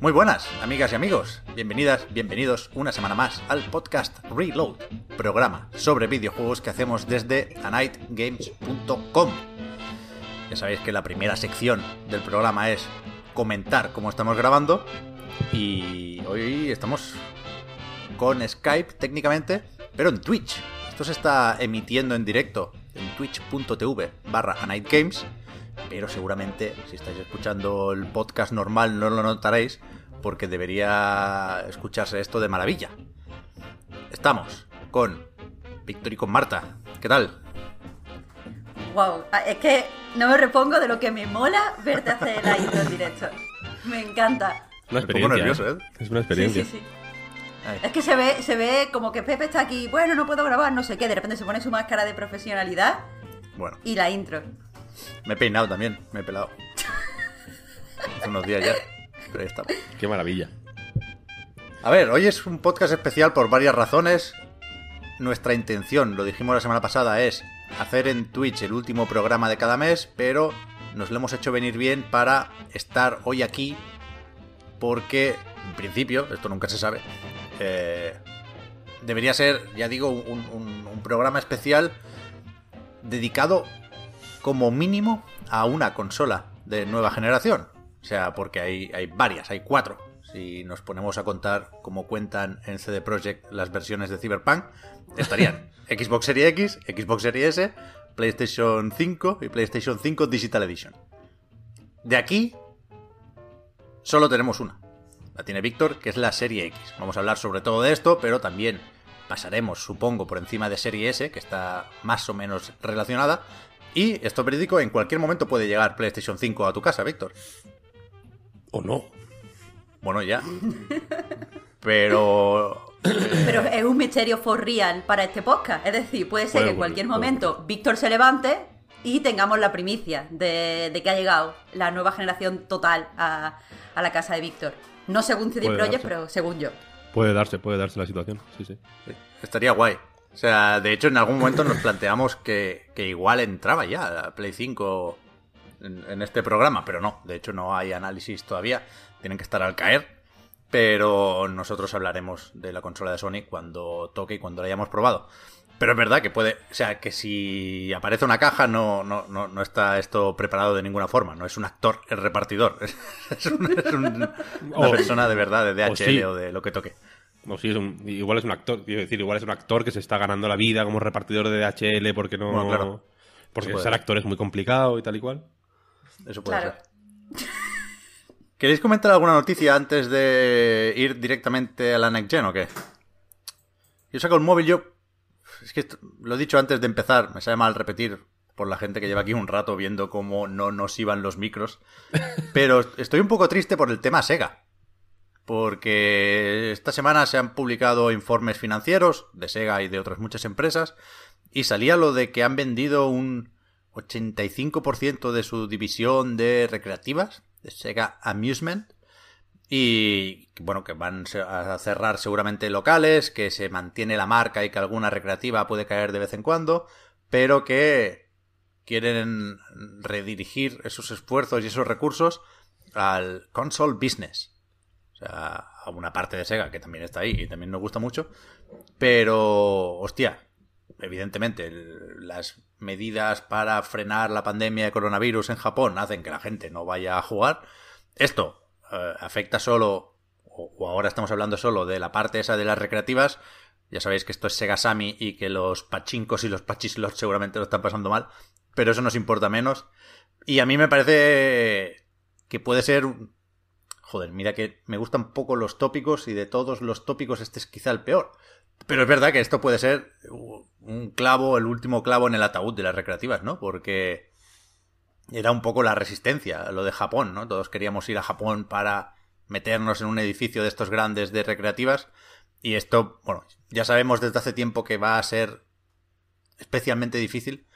Muy buenas, amigas y amigos. Bienvenidas, bienvenidos una semana más al podcast Reload, programa sobre videojuegos que hacemos desde anightgames.com. Ya sabéis que la primera sección del programa es comentar cómo estamos grabando y hoy estamos con Skype técnicamente, pero en Twitch. Esto se está emitiendo en directo en twitch.tv barra anightgames pero seguramente si estáis escuchando el podcast normal no lo notaréis porque debería escucharse esto de maravilla. Estamos con Víctor y con Marta. ¿Qué tal? Wow, es que no me repongo de lo que me mola verte hacer la intro en directo. Me encanta. Una Me pongo experiencia. nervioso, ¿eh? ¿eh? Es una Sí, experiencia. sí, sí. Ay. Es que se ve, se ve como que Pepe está aquí, bueno, no puedo grabar, no sé qué, de repente se pone su máscara de profesionalidad Bueno, y la intro. me he peinado también, me he pelado. Hace unos días ya. Pero ahí estamos. Qué maravilla. A ver, hoy es un podcast especial por varias razones. Nuestra intención, lo dijimos la semana pasada, es hacer en Twitch el último programa de cada mes, pero nos lo hemos hecho venir bien para estar hoy aquí porque, en principio, esto nunca se sabe, eh, debería ser, ya digo, un, un- un programa especial dedicado como mínimo a una consola de nueva generación. O sea, porque hay, hay varias, hay cuatro. Si nos ponemos a contar cómo cuentan en CD Projekt las versiones de Cyberpunk, estarían Xbox Series X, Xbox Series S, PlayStation 5 y PlayStation 5 Digital Edition. De aquí, solo tenemos una. La tiene Víctor, que es la Serie X. Vamos a hablar sobre todo de esto, pero también pasaremos, supongo, por encima de Serie S, que está más o menos relacionada. Y esto verídico, en cualquier momento puede llegar PlayStation 5 a tu casa, Víctor. ¿O no? Bueno, ya. Pero... Pero es un misterio for real para este podcast. Es decir, puede ser que en ocurrir, cualquier puede momento Víctor se levante y tengamos la primicia de, de que ha llegado la nueva generación total a, a la casa de Víctor. No según CD Projekt, pero según yo. Puede darse, puede darse la situación. Sí, sí. Estaría guay. O sea, de hecho, en algún momento nos planteamos que, que igual entraba ya la Play 5 en, en este programa, pero no. De hecho, no hay análisis todavía. Tienen que estar al caer. Pero nosotros hablaremos de la consola de Sony cuando toque y cuando la hayamos probado. Pero es verdad que puede. O sea, que si aparece una caja, no, no, no, no está esto preparado de ninguna forma. No es un actor, es repartidor. Es, un- es un- una O- persona de verdad, de DHL o sí. o de lo que toque. O sí, es un, igual es un actor, quiero decir, igual es un actor que se está ganando la vida como repartidor de DHL porque no. Bueno, claro. Porque ser. actor es muy complicado y tal y cual. Eso puede Claro. ser. ¿Queréis comentar alguna noticia antes de ir directamente a la Next Gen o qué? Yo saco el móvil, yo... Es que esto- lo he dicho antes de empezar, me sabe mal repetir por la gente que lleva aquí un rato viendo cómo no nos iban los micros. Pero estoy un poco triste por el tema Sega. Porque esta semana se han publicado informes financieros de Sega y de otras muchas empresas. Y salía lo de que han vendido un 85% de su división de recreativas, de Sega Amusement. Y bueno, que van a cerrar seguramente locales, que se mantiene la marca y que alguna recreativa puede caer de vez en cuando, pero que quieren redirigir esos esfuerzos y esos recursos al console business. O sea, a una parte de Sega que también está ahí y también nos gusta mucho. Pero, hostia, evidentemente las medidas para frenar la pandemia de coronavirus en Japón hacen que la gente no vaya a jugar. Esto eh, afecta solo, o, ahora estamos hablando solo de la parte esa de las recreativas. Ya sabéis que esto es Sega Sammy y que los pachincos y los pachislots seguramente lo están pasando mal. Pero eso nos importa menos. Y a mí me parece que puede ser joder, mira que me gustan poco los tópicos y de todos los tópicos este es quizá el peor. Pero es verdad que esto puede ser un clavo, el último clavo en el ataúd de las recreativas, ¿no? Porque era un poco la resistencia, lo de Japón, ¿no? Todos queríamos ir a Japón para meternos en un edificio de estos grandes de recreativas. Y esto, bueno, ya sabemos desde hace tiempo que va a ser especialmente difícil,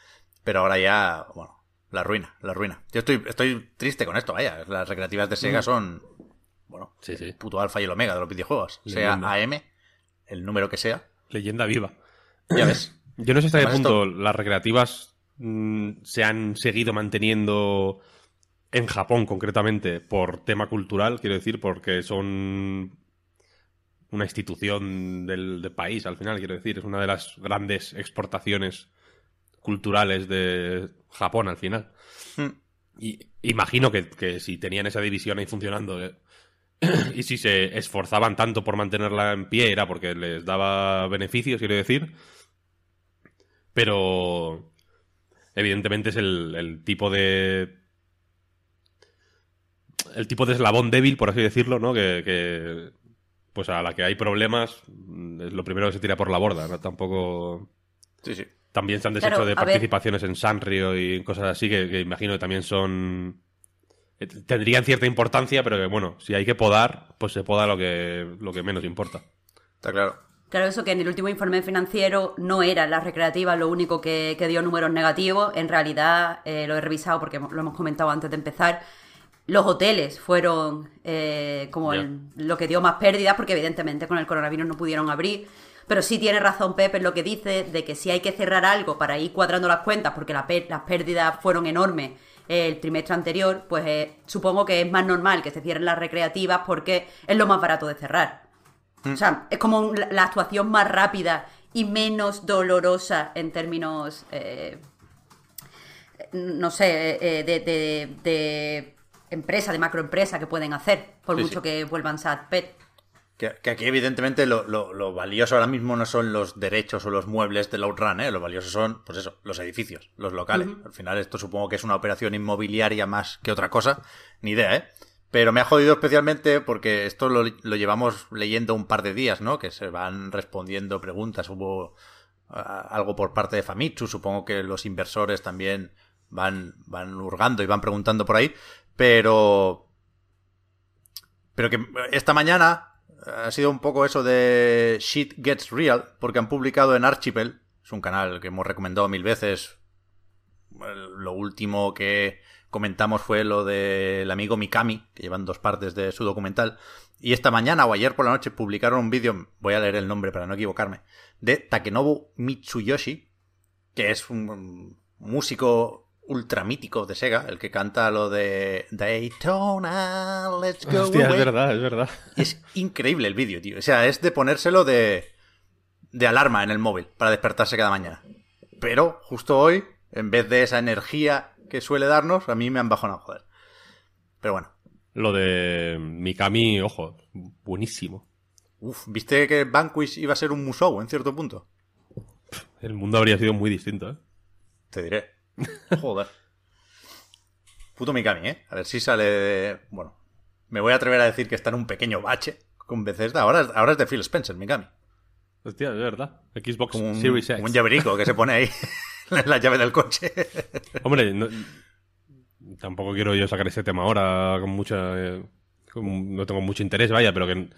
pero ahora ya, bueno, la ruina, la ruina. Yo estoy, estoy triste con esto, vaya. Las recreativas de Sega mm. son, bueno, sí, sí. puto alfa y el omega de los videojuegos. Sea AM, el número que sea. Leyenda viva. Ya ves. Yo no sé hasta qué punto las recreativas mm, se han seguido manteniendo en Japón concretamente por tema cultural, quiero decir, porque son una institución del, país al final, quiero decir, es una de las grandes exportaciones culturales de Japón al final. Hmm. Y imagino que, si tenían esa división ahí funcionando eh, y si se esforzaban tanto por mantenerla en pie era porque les daba beneficios, quiero decir. Pero evidentemente es el tipo de el tipo de eslabón débil, por así decirlo, ¿no? Que, pues a la que hay problemas mm, es lo primero que se tira por la borda, ¿no? Tampoco... Sí, sí. También se han deshecho de participaciones en Sanrio y cosas así que, imagino que también son... Eh, tendrían cierta importancia, pero que bueno, si hay que podar, pues se poda lo que, lo que menos importa. Está claro. Claro, eso que en el último informe financiero no era la recreativa lo único que, dio números negativos. En realidad, eh, lo he revisado porque lo hemos comentado antes de empezar los hoteles fueron eh, como lo que dio más pérdidas, porque evidentemente con el coronavirus no pudieron abrir. Pero sí tiene razón Pepe en lo que dice de que si hay que cerrar algo para ir cuadrando las cuentas, porque las pérdidas fueron enormes el trimestre anterior, pues eh, supongo que es más normal que se cierren las recreativas porque es lo más barato de cerrar. Mm. O sea, es como la actuación más rápida y menos dolorosa en términos, eh, no sé, de empresa, de macroempresa que pueden hacer, por mucho que vuelvan SAT Que, aquí, evidentemente, lo, valioso ahora mismo no son los derechos o los muebles del Outrun, ¿eh? Lo valioso son, pues eso, los edificios, los locales. Al final, esto supongo que es una operación inmobiliaria más que otra cosa. Ni idea, ¿eh? Pero me ha jodido especialmente porque esto lo, llevamos leyendo un par de días, ¿no? Que se van respondiendo preguntas. Hubo algo por parte de Famitsu. Supongo que los inversores también van, van hurgando y van preguntando por ahí. Pero. Pero que esta mañana ha sido un poco eso de Shit Gets Real, porque han publicado en Archipel, es un canal que hemos recomendado mil veces. Lo último que comentamos fue lo del amigo Mikami, que llevan dos partes de su documental. Y esta mañana o ayer por la noche publicaron un vídeo, voy a leer el nombre para no equivocarme, de Takenobu Mitsuyoshi, que es un músico ultra mítico de Sega, el que canta lo de Daytona, let's go. Hostia, es verdad, es verdad. Es increíble el vídeo, tío. O sea, es de ponérselo de, de alarma en el móvil para despertarse cada mañana. Pero justo hoy, en vez de esa energía que suele darnos, a mí me han bajado joder. Pero bueno. Lo de Mikami, ojo, buenísimo. Uf, ¿viste que Vanquish iba a ser un musou en cierto punto? El mundo habría sido muy distinto, ¿eh? Te diré. Joder. Puto Mikami, ¿eh? A ver si sale de... Bueno, me voy a atrever a decir que está en un pequeño bache con Bethesda. Ahora, ahora es de Phil Spencer, Mikami. Hostia, es verdad. Xbox un, Series X. un llaverico que se pone ahí en la llave del coche. Hombre, tampoco quiero yo sacar ese tema ahora con mucha... Eh, no tengo mucho interés, vaya, pero que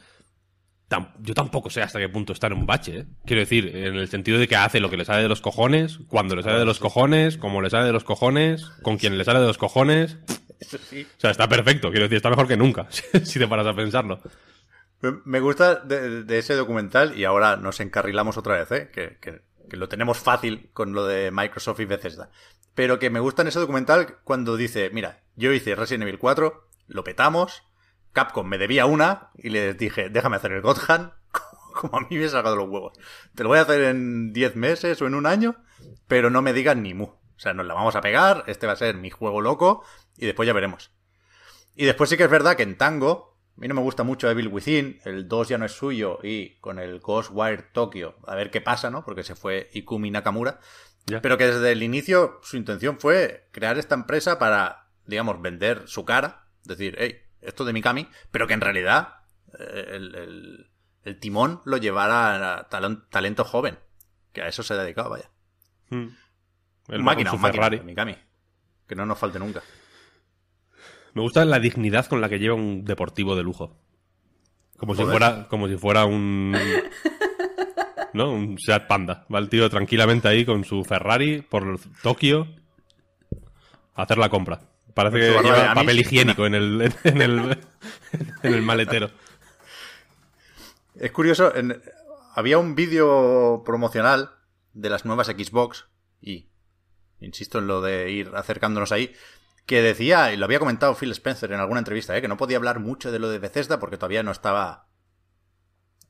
yo tampoco sé hasta qué punto está en un bache, ¿eh? Quiero decir, en el sentido de que hace lo que le sale de los cojones, cuando le sale de los cojones, como le sale de los cojones, con quien le sale de los cojones. O sea, está perfecto, quiero decir, está mejor que nunca, si te paras a pensarlo. Me gusta de, ese documental, y ahora nos encarrilamos otra vez, ¿eh? Que, que, lo tenemos fácil con lo de Microsoft y Bethesda. Pero que me gusta en ese documental cuando dice, mira, yo hice Resident Evil 4, lo petamos, Capcom me debía una y les dije, déjame hacer el God como a mí me he sacado los huevos. Te lo voy a hacer en 10 meses o en un año, pero no me digan ni mu. O sea, nos la vamos a pegar, este va a ser mi juego loco y después ya veremos. Y después sí que es verdad que en Tango, a mí no me gusta mucho Evil Within, el 2 ya no es suyo y con el Ghostwire Tokyo, a ver qué pasa, ¿no? Porque se fue Ikumi Nakamura. Pero que desde el inicio su intención fue crear esta empresa para, digamos, vender su cara. Decir, hey, esto de Mikami, pero que en realidad eh, el, el, timón lo llevara a talento joven, que a eso se ha dedicado, vaya. Hmm. El máquina, un máquina, Mikami. Que no nos falte nunca. Me gusta la dignidad con la que lleva un deportivo de lujo. Como si fuera, como si fuera un. ¿No? Un Seat Panda. Va el tío tranquilamente ahí con su Ferrari por Tokio a hacer la compra. Parece que lleva papel higiénico en el, en, el, en el maletero. Es curioso, había un vídeo promocional de las nuevas Xbox y insisto en lo de ir acercándonos ahí, que decía, y lo había comentado Phil Spencer en alguna entrevista, ¿eh? que no podía hablar mucho de lo de Bethesda porque todavía no estaba...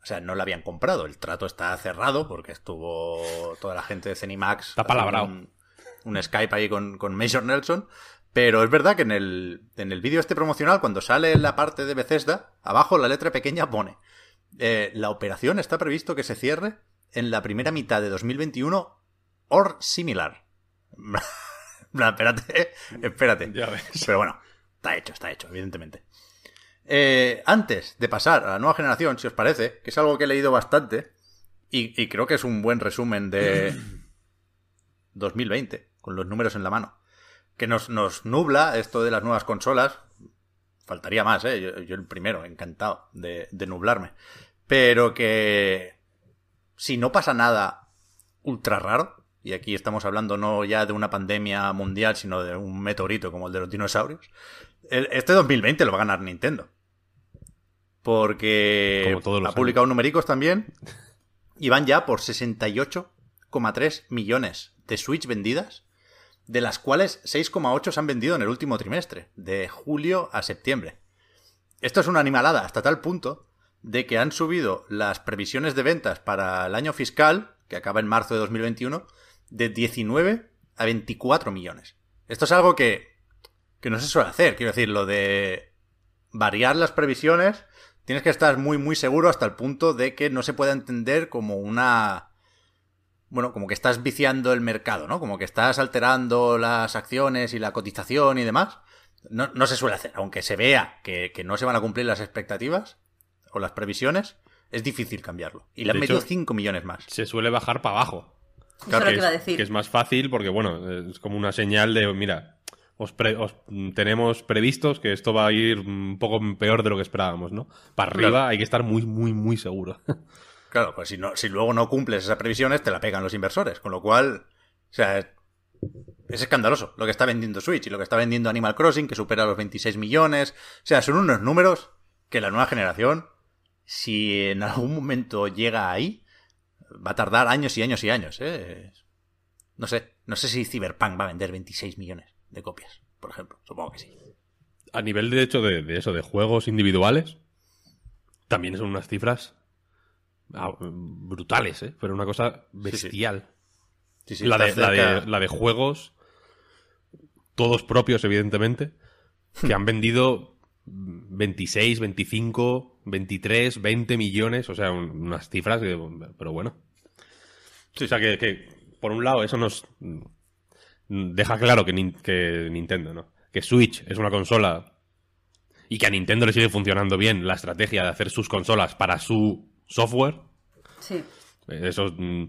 O sea, no lo habían comprado. El trato está cerrado porque estuvo toda la gente de Cenimax. Está palabrado. Un, un, Skype ahí con, con Major Nelson. Pero es verdad que en el, en el vídeo este promocional, cuando sale la parte de Bethesda, abajo la letra pequeña pone: eh, La operación está previsto que se cierre en la primera mitad de 2021 or similar. espérate, espérate. Pero bueno, está hecho, está hecho, evidentemente. Eh, antes de pasar a la nueva generación, si os parece, que es algo que he leído bastante, y, creo que es un buen resumen de 2020, con los números en la mano, que nos, nos nubla esto de las nuevas consolas. Faltaría más, ¿eh? Yo, el primero, encantado de, de nublarme. Pero que si no pasa nada ultra raro, y aquí estamos hablando no ya de una pandemia mundial, sino de un meteorito como el de los dinosaurios, este 2020 lo va a ganar Nintendo. Porque ha publicado numéricos también y van ya por 68,3 millones de Switch vendidas, de las cuales 6,8 se han vendido en el último trimestre, de julio a septiembre. Esto es una animalada hasta tal punto de que han subido las previsiones de ventas para el año fiscal, que acaba en marzo de 2021, de 19 a 24 millones. Esto es algo que, que no se suele hacer. Quiero decir, lo de variar las previsiones, tienes que estar muy, muy seguro hasta el punto de que no se pueda entender como una... Bueno, como que estás viciando el mercado, ¿no? Como que estás alterando las acciones y la cotización y demás. No, no se suele hacer. Aunque se vea que, que, no se van a cumplir las expectativas o las previsiones, es difícil cambiarlo. Y le han metido 5 millones más. Se suele bajar para abajo. Claro, que, es, decir. que es más fácil porque, bueno, es como una señal de, mira, os, tenemos previstos que esto va a ir un poco peor de lo que esperábamos, ¿no? Para arriba hay que estar muy, muy, muy seguro. Claro, pues si, no, si luego no cumples esas previsiones, te la pegan los inversores. Con lo cual, o sea, es, escandaloso lo que está vendiendo Switch y lo que está vendiendo Animal Crossing, que supera los 26 millones. O sea, son unos números que la nueva generación, si en algún momento llega ahí, va a tardar años y años y años, ¿eh? No sé, no sé si Cyberpunk va a vender 26 millones de copias, por ejemplo. Supongo que sí. A nivel de hecho de, eso, de juegos individuales, también son unas cifras brutales, ¿eh? Pero una cosa bestial. la, de, la, de, juegos, todos propios, evidentemente, que han vendido 26, 25, 23, 20 millones, o sea, unas cifras, pero bueno. o sea, que, por un lado eso nos deja claro que, Nintendo, ¿no? Que Switch es una consola y que a Nintendo le sigue funcionando bien la estrategia de hacer sus consolas para su software. Sí. Eso mm,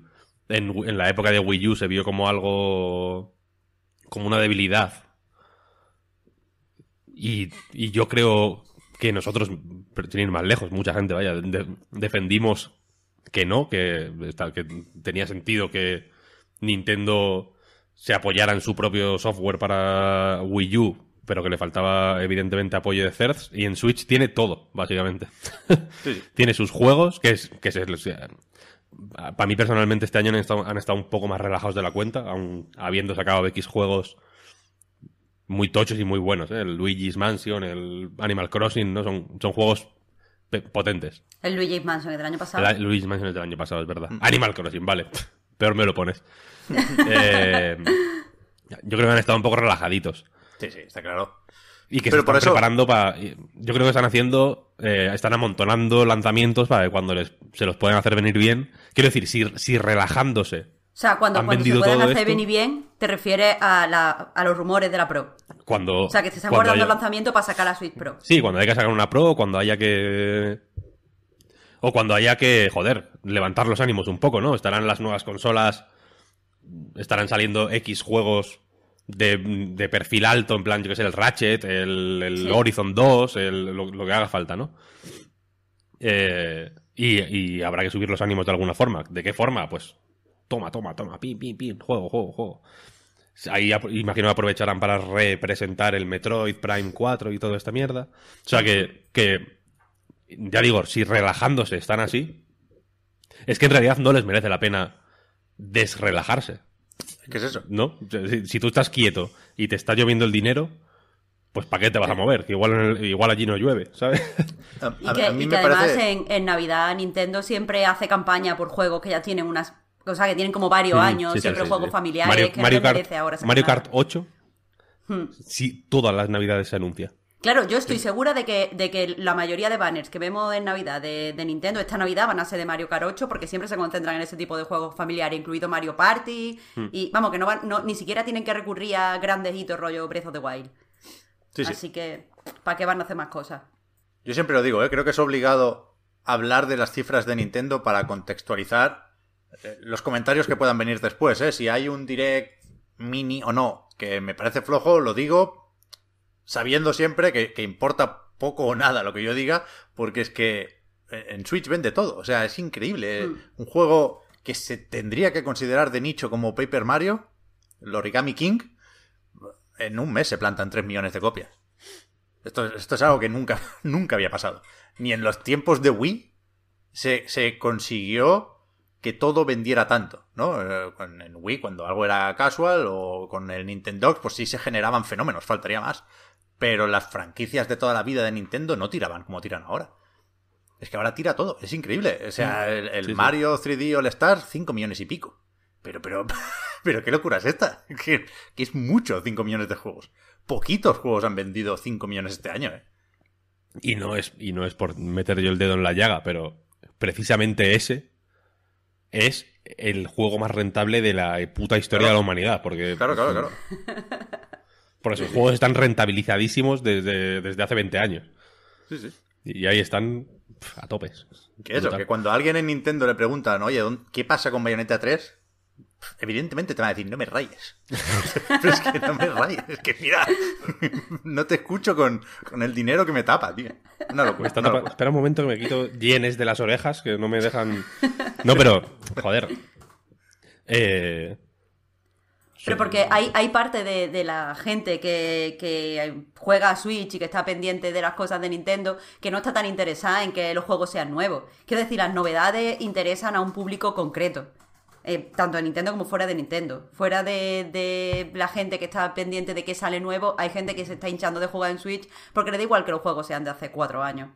en, en la época de Wii U se vio como algo como una debilidad y, yo creo que nosotros, sin más lejos, mucha gente, vaya, defendimos que no, que, que tenía sentido que Nintendo se apoyara en su propio software para Wii U, pero que le faltaba evidentemente apoyo de CERTs, y en Switch tiene todo, básicamente. tiene sus juegos, que es... Que es para mí personalmente este año han estado, han estado un poco más relajados de la cuenta, aun habiendo sacado X juegos muy tochos y muy buenos. ¿eh? El Luigi's Mansion, el Animal Crossing, ¿no? Son, son juegos potentes. El Luigi's Mansion del año pasado. El Luigi's Mansion del año pasado, es verdad. Mm. Animal Crossing, vale. Peor me lo pones. Eh, yo creo que han estado un poco relajaditos. Sí, sí, está claro. Y que se están preparando para. Yo creo que están haciendo. Eh, están amontonando lanzamientos para que cuando les, se los puedan hacer venir bien. Quiero decir, si, si relajándose o sea, cuando, cuando se pueden hacer y bien, te refieres a, la, a, los rumores de la Pro. Cuando, O sea, que se están guardando haya- el lanzamiento para sacar la Switch Pro. Sí, cuando haya que sacar una Pro, cuando haya que... O cuando haya que, joder, levantar los ánimos un poco, ¿no? Estarán las nuevas consolas, estarán saliendo X juegos de, de perfil alto, en plan, yo que sé, el Ratchet, el, el Sí. Horizon 2, el- lo, lo que haga falta, ¿no? Eh, y, y habrá que subir los ánimos de alguna forma. ¿De qué forma? Pues toma, toma, toma, pim, pim, pim, juego, juego, juego. Ahí imagino que aprovecharán para representar el Metroid Prime 4 y toda esta mierda. O sea que, que, ya digo, si relajándose están así, es que en realidad no les merece la pena desrelajarse, ¿Qué es eso? ¿no? O sea, Si, si tú estás quieto y te está lloviendo el dinero, pues ¿para qué te vas a mover? Que igual, en el- igual allí no llueve, ¿sabes? A, Y que, a mí y me que además parece... en, en Navidad Nintendo siempre hace campaña por juegos que ya tienen unas cosas que tienen como varios años, sí, siempre sí, juegos sí. familiares Mario, que Mario no Kart, merece ahora Mario. Kart 8, Hmm. sí, todas las navidades se anuncia. Claro, yo estoy segura de que, de que la mayoría de banners que vemos en Navidad de, de Nintendo esta Navidad van a ser de Mario Kart 8 porque siempre se concentran en ese tipo de juegos familiares, incluido Mario Party. Hmm. Y vamos, que no, van, no ni siquiera tienen que recurrir a grandes hitos rollo Breath of the Wild. Sí, sí. Así que, ¿para qué van a hacer más cosas? Yo siempre lo digo, ¿eh? creo que es obligado hablar de las cifras de Nintendo para contextualizar eh, los comentarios que puedan venir después. ¿eh? Si hay un direct mini o no, que me parece flojo, lo digo sabiendo siempre que, que importa poco o nada lo que yo diga, porque es que eh, en Switch vende todo. O sea, es increíble. ¿eh? Mm. Un juego que se tendría que considerar de nicho como Paper Mario, el Origami King, en un mes se plantan 3 millones de copias. Esto, esto es algo que nunca, nunca había pasado. Ni en los tiempos de Wii se, se consiguió que todo vendiera tanto, ¿no? Eh, en Wii, cuando algo era casual, o con el Nintendo, pues sí se generaban fenómenos, faltaría más. Pero las franquicias de toda la vida de Nintendo no tiraban como tiran ahora. Es que ahora tira todo, es increíble. O sea, el, el Sí, sí. Mario 3D All Star, 5 millones y pico. Pero, pero, pero, ¿qué locura es esta? Que, que es mucho 5 millones de juegos. Poquitos juegos han vendido 5 millones este año, ¿eh? Y no es, y no es por meter yo el dedo en la llaga, pero precisamente ese es el juego más rentable de la puta historia Claro. de la humanidad. Porque Claro, claro, claro. Por eso, los juegos están rentabilizadísimos desde, desde hace 20 años. Sí, sí. Y ahí están a topes. Que eso, que cuando a alguien en Nintendo le preguntan, oye, ¿dónde- ¿qué pasa con Bayonetta 3? Pff, Evidentemente te van a decir, no me rayes. Pero es que no me rayes. Es que mira, no te escucho con, con el dinero que me tapa, tío. Está una tapa- locura. Espera un momento que me quito yenes de las orejas que no me dejan. No, pero, joder. Eh, Pero porque hay, hay parte de, de la gente que, que juega a Switch y que está pendiente de las cosas de Nintendo que no está tan interesada en que los juegos sean nuevos. Quiero decir, las novedades interesan a un público concreto. eh, tanto en Nintendo como fuera de Nintendo. Fuera de, de la gente que está pendiente de que sale nuevo, hay gente que se está hinchando de jugar en Switch porque le da igual que los juegos sean de hace cuatro años.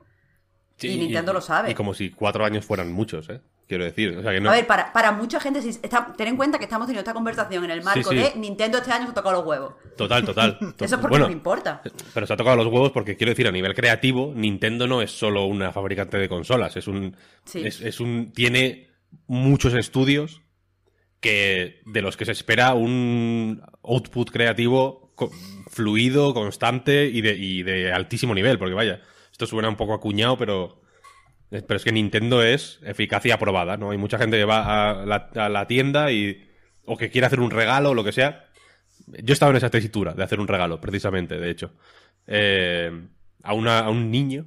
sí, y Nintendo lo sabe. Y como si cuatro años fueran muchos, ¿eh? Quiero decir. O sea que no. A ver, para, para mucha gente, si está- ten en cuenta que estamos teniendo esta conversación en el marco sí. de Nintendo este año se ha tocado los huevos. Total, total. To- Eso es porque bueno, no me importa. Pero se ha tocado los huevos porque quiero decir, a nivel creativo, Nintendo no es solo una fabricante de consolas, es un. Sí. Es, es un. tiene muchos estudios que. de los que se espera un output creativo co- fluido, constante y de, y de altísimo nivel. Porque vaya, esto suena un poco acuñado, pero. Pero es que Nintendo es eficacia aprobada, ¿no? Hay mucha gente que va a la, a la tienda y. o que quiere hacer un regalo o lo que sea. Yo he estado en esa tesitura de hacer un regalo, precisamente, de hecho. Eh, a, una, a un niño.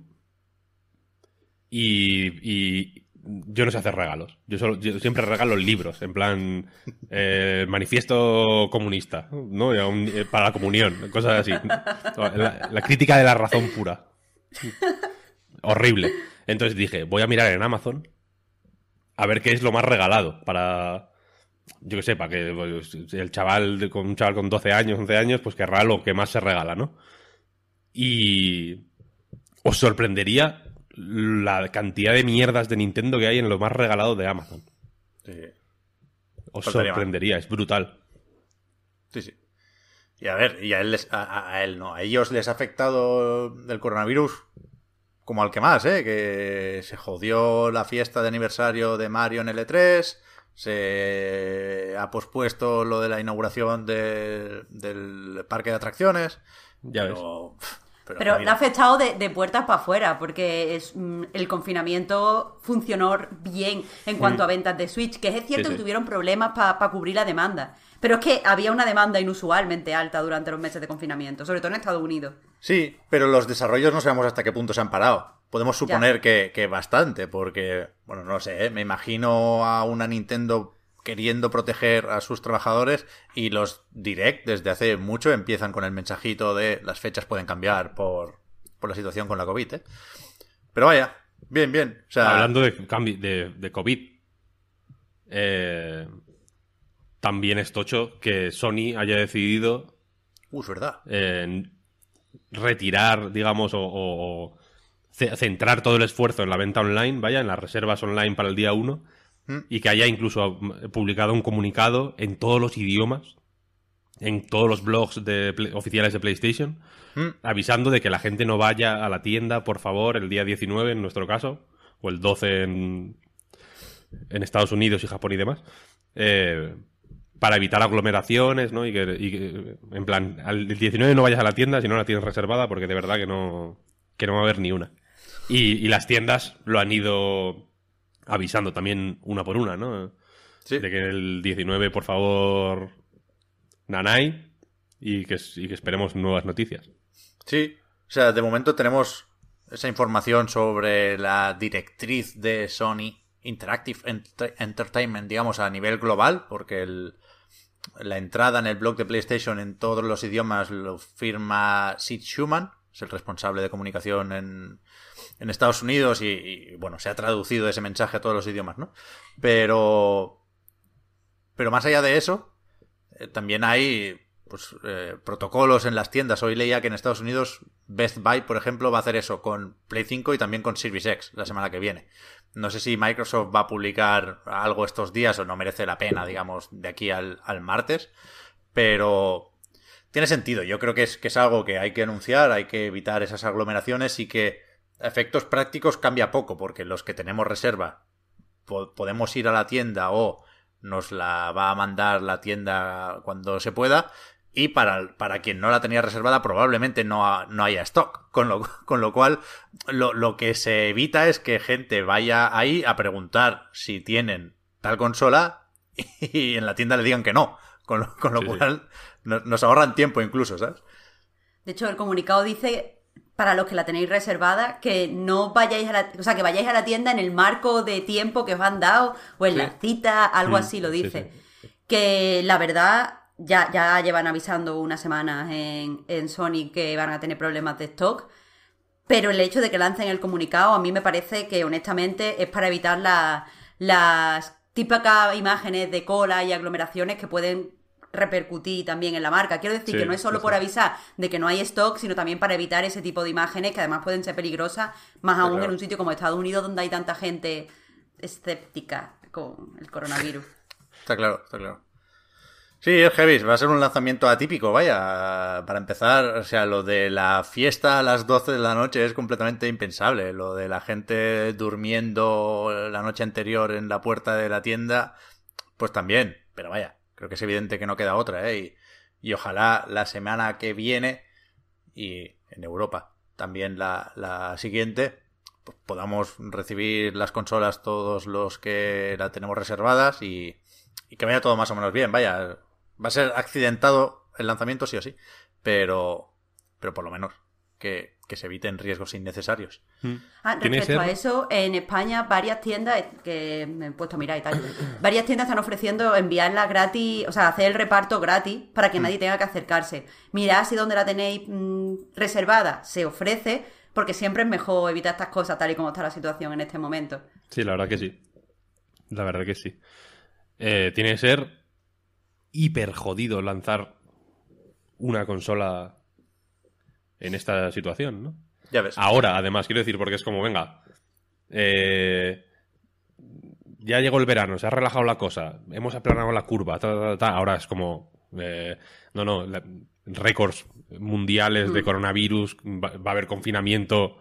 Y, y yo no sé hacer regalos. Yo, solo, yo siempre regalo libros, en plan eh, manifiesto comunista, ¿no? Eh, para la comunión, cosas así. La crítica de la razón pura. Horrible. Entonces dije, voy a mirar en Amazon a ver qué es lo más regalado para... Yo qué sé, para que pues, el chaval, con un chaval con 12 años, 11 años, pues querrá lo que más se regala, ¿no? Y os sorprendería la cantidad de mierdas de Nintendo que hay en lo más regalado de Amazon. Sí, Os Faltaría más. sorprendería, es brutal. sí, sí. Y a ver, y a él, les- a él no, a ellos les ha afectado el coronavirus como al que más, ¿eh? Que se jodió la fiesta de aniversario de Mario en L3, se ha pospuesto lo de la inauguración de- del parque de atracciones, Ya ves. Pero, pero, le ha afectado de, de puertas para afuera, porque es, mm, el confinamiento funcionó bien en cuanto a ventas de Switch, que es cierto Sí, que sí. tuvieron problemas para cubrir la demanda. Pero es que había una demanda inusualmente alta durante los meses de confinamiento, sobre todo en Estados Unidos. Sí, pero los desarrollos no sabemos hasta qué punto se han parado. Podemos suponer que, que bastante, porque, bueno, no sé, ¿eh? me imagino a una Nintendo queriendo proteger a sus trabajadores y los Direct desde hace mucho empiezan con el mensajito de las fechas pueden cambiar por, por la situación con la COVID, ¿eh? Pero vaya, bien, bien. O sea, Hablando de, de, de COVID, eh, también es tocho que Sony haya decidido Uh, es verdad. eh, retirar, digamos, o, o- o ce- centrar todo el esfuerzo en la venta online, vaya, en las reservas online para el día 1, Mm. y que haya incluso mm, publicado un comunicado en todos los idiomas, en todos los blogs de Play- oficiales de PlayStation, Mm. avisando de que la gente no vaya a la tienda, por favor, el día 19 en nuestro caso, o el 12 en, en Estados Unidos y Japón y demás, eh, para evitar aglomeraciones, ¿no? Y que, y que, en plan, al 19 no vayas a la tienda si no la tienes reservada, porque de verdad que no, que no va a haber ni una. Y, y las tiendas lo han ido avisando también una por una, ¿no? Sí. De que el 19, por favor, Nanai, y que, y que esperemos nuevas noticias. Sí, o sea, de momento tenemos esa información sobre la directriz de Sony Interactive Ent- Entertainment, digamos, a nivel global, porque el- la entrada en el blog de PlayStation en todos los idiomas lo firma Sid Schumann, es el responsable de comunicación en, en Estados Unidos y, bueno, se ha traducido ese mensaje a todos los idiomas, ¿no? Pero, pero más allá de eso, eh, también hay pues, eh, protocolos en las tiendas. Hoy leía que en Estados Unidos Best Buy, por ejemplo, va a hacer eso con Play 5 y también con Series X la semana que viene. No sé si Microsoft va a publicar algo estos días o no merece la pena, digamos, de aquí al, al martes. Pero tiene sentido. Yo creo que es, que es algo que hay que anunciar, hay que evitar esas aglomeraciones y que efectos prácticos cambia poco, porque los que tenemos reserva po- podemos ir a la tienda o nos la va a mandar la tienda cuando se pueda. Y para, para quien no la tenía reservada, probablemente no, ha- no haya stock. Con lo, con lo cual, lo, lo que se evita es que gente vaya ahí a preguntar si tienen tal consola y en la tienda le digan que no. Con lo, con lo Sí, sí. cual, no- nos ahorran tiempo incluso, ¿sabes? De hecho, el comunicado dice, para los que la tenéis reservada, que no vayáis a la, o sea, que vayáis a la tienda en el marco de tiempo que os han dado, o en Sí. las citas, algo Mm, así lo sí, dice. Que la verdad, ya, ya llevan avisando unas semanas en, en Sony que van a tener problemas de stock. Pero el hecho de que lancen el comunicado, a mí me parece que honestamente es para evitar la- las típicas imágenes de cola y aglomeraciones que pueden repercutir también en la marca. Quiero decir Sí, que no es solo por avisar de que no hay stock, sino también para evitar ese tipo de imágenes que además pueden ser peligrosas, más aún claro. en un sitio como Estados Unidos donde hay tanta gente escéptica con el coronavirus. Está claro, está claro. Sí, es heavy, va a ser un lanzamiento atípico, vaya. Para empezar, o sea, lo de la fiesta a las 12 de la noche es completamente impensable. Lo de la gente durmiendo la noche anterior en la puerta de la tienda, pues también. Pero vaya, creo que es evidente que no queda otra, ¿eh? Y, y ojalá la semana que viene y en Europa también la, la siguiente pues podamos recibir las consolas todos los que la tenemos reservadas y, y que vaya todo más o menos bien. Vaya, va a ser accidentado el lanzamiento sí o sí, pero, pero por lo menos que, que se eviten riesgos innecesarios. Ah, Tiene que respecto a ser- eso, en España varias tiendas, eh, que me he puesto a mirar y tal, varias tiendas están ofreciendo enviarla gratis, o sea, hacer el reparto gratis para que nadie tenga que acercarse. Mirad si donde la tenéis mm, reservada se ofrece, porque siempre es mejor evitar estas cosas tal y como está la situación en este momento. Sí, la verdad que sí. La verdad que sí. Eh, tiene que ser hiper jodido lanzar una consola en esta situación, ¿no? Ya ves. Ahora, además, quiero decir, porque es como, venga, eh, ya llegó el verano, se ha relajado la cosa, hemos aplanado la curva, ta, ta, ta, ahora es como, eh, no, no, la- récords mundiales de coronavirus, va, va a haber confinamiento.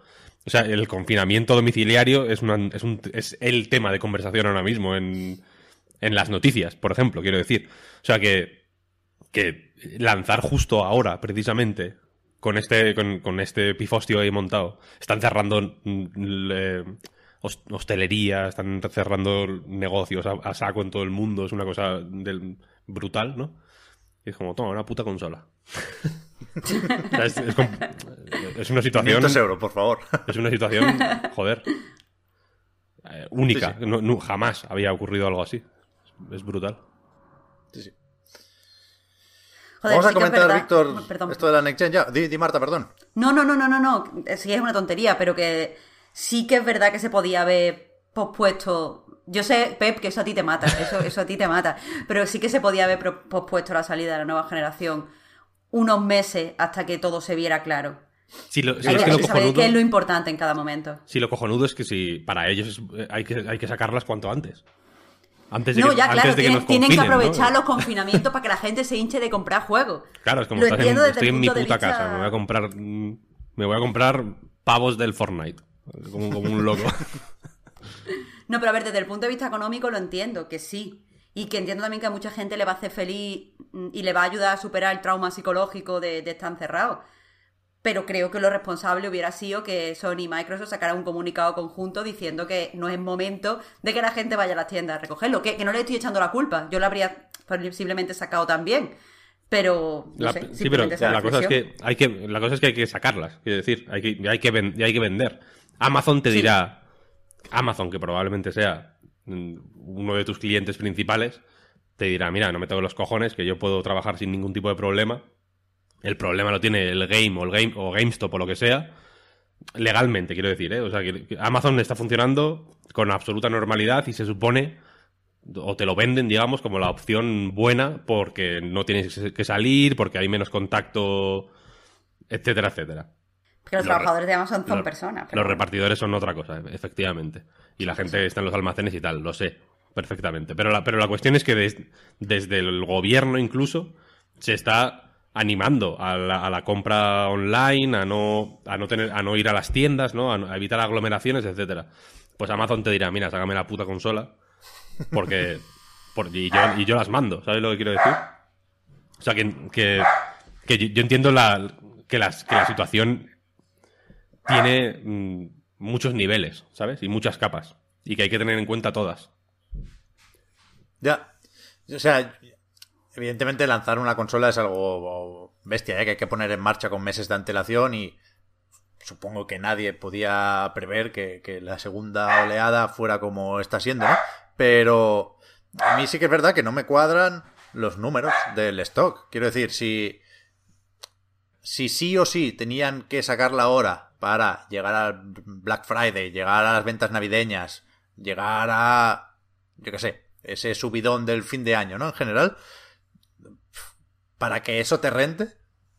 O sea, el confinamiento domiciliario es, una- es, un- es el tema de conversación ahora mismo en, en las noticias, por ejemplo, quiero decir. O sea, que, que lanzar justo ahora, precisamente, con este, con, este pifostio ahí montado. Están cerrando mm, hostelería, están cerrando negocios a, saco en todo el mundo. Es una cosa del, brutal, ¿no? Y es como, toma, una puta consola. es, una situación. euros, por favor. es una situación, joder, eh, única. jamás había ocurrido algo así. Es brutal. Sí, sí. Vamos a comentar, Víctor, esto de la Next Gen. Ya, di, Marta, perdón. No, no, no, no, no, no. Sí es una tontería, pero que sí que es verdad que se podía haber pospuesto. Yo sé, Pep, que eso a ti te mata, eso, eso a ti te mata. Pero sí que se podía haber pospuesto la salida de la nueva generación unos meses hasta que todo se viera claro. Si lo, es que lo qué es lo importante en cada momento. Si lo cojonudo es que si para ellos hay, que, hay que sacarlas cuanto antes. Antes de no, ya, claro, tienen, que aprovechar los confinamientos para que la gente se hinche de comprar juegos. Claro, es como estoy en mi puta casa, me voy a comprar me voy a comprar pavos del Fortnite, como, un loco. no, pero a ver, desde el punto de vista económico lo entiendo, que sí. Y que entiendo también que a mucha gente le va a hacer feliz y le va a ayudar a superar el trauma psicológico de, de estar encerrado pero creo que lo responsable hubiera sido que Sony y Microsoft sacaran un comunicado conjunto diciendo que no es momento de que la gente vaya a las tiendas a recogerlo, que, no le estoy echando la culpa, yo lo habría posiblemente sacado también. Pero, sí, pero la cosa, es que hay que, la cosa es que hay que sacarlas, quiero decir, hay que, hay que, hay que vender. Amazon te dirá, Amazon, que probablemente sea mm, uno de tus clientes principales, te dirá, mira, no me tengo los cojones, que yo puedo trabajar sin ningún tipo de problema, el problema lo tiene el game o el game o GameStop o lo que sea. Legalmente, quiero decir, ¿eh? O sea, que Amazon está funcionando con absoluta normalidad y se supone o te lo venden, digamos, como la opción buena porque no tienes que salir, porque hay menos contacto, etcétera, etcétera. Porque los, trabajadores de Amazon son personas. Los repartidores son otra cosa, efectivamente. Y la gente está en los almacenes y tal, lo sé perfectamente. Pero la, pero la cuestión es que desde el gobierno incluso se está animando a la, compra online, a no, a no tener, a no ir a las tiendas, ¿no? A, evitar aglomeraciones, etcétera. Pues Amazon te dirá, mira, sácame la puta consola. Porque. y, yo, y yo las mando, ¿sabes lo que quiero decir? O sea, que, que, yo, entiendo la, que, las, que la situación tiene mm, muchos niveles, ¿sabes? Y muchas capas. Y que hay que tener en cuenta todas. Ya. O sea, Evidentemente lanzar una consola es algo bestia, ¿eh? que hay que poner en marcha con meses de antelación y supongo que nadie podía prever que, la segunda oleada fuera como está siendo, ¿no? Pero a mí sí que es verdad que no me cuadran los números del stock. Quiero decir, si, si sí o sí tenían que sacarla ahora para llegar al Black Friday, llegar a las ventas navideñas, llegar a, yo qué sé, ese subidón del fin de año, ¿no? En general, para que eso te rente,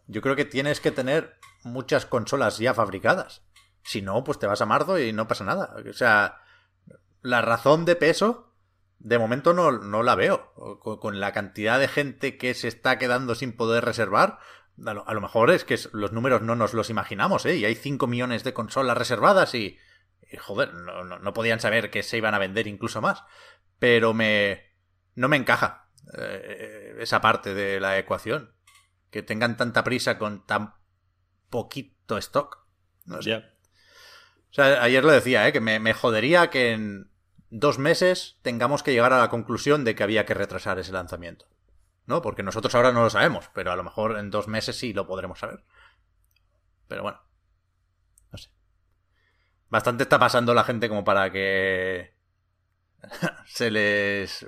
yo creo que tienes que tener muchas consolas ya fabricadas. Si no, pues te vas a marzo y no pasa nada. O sea, la razón de peso, de momento no, no la veo. Con, la cantidad de gente que se está quedando sin poder reservar, a lo, mejor es que los números no nos los imaginamos, ¿eh? Y hay 5 millones de consolas reservadas y, joder, no, no, podían saber que se iban a vender incluso más. Pero me... no me encaja. Eh, esa parte de la ecuación. Que tengan tanta prisa con tan poquito stock. No sé. O sea, ayer lo decía, ¿eh? que me, jodería que en dos meses tengamos que llegar a la conclusión de que había que retrasar ese lanzamiento. ¿No? Porque nosotros ahora no lo sabemos, pero a lo mejor en dos meses sí lo podremos saber. Pero bueno. No sé. Bastante está pasando la gente como para que se les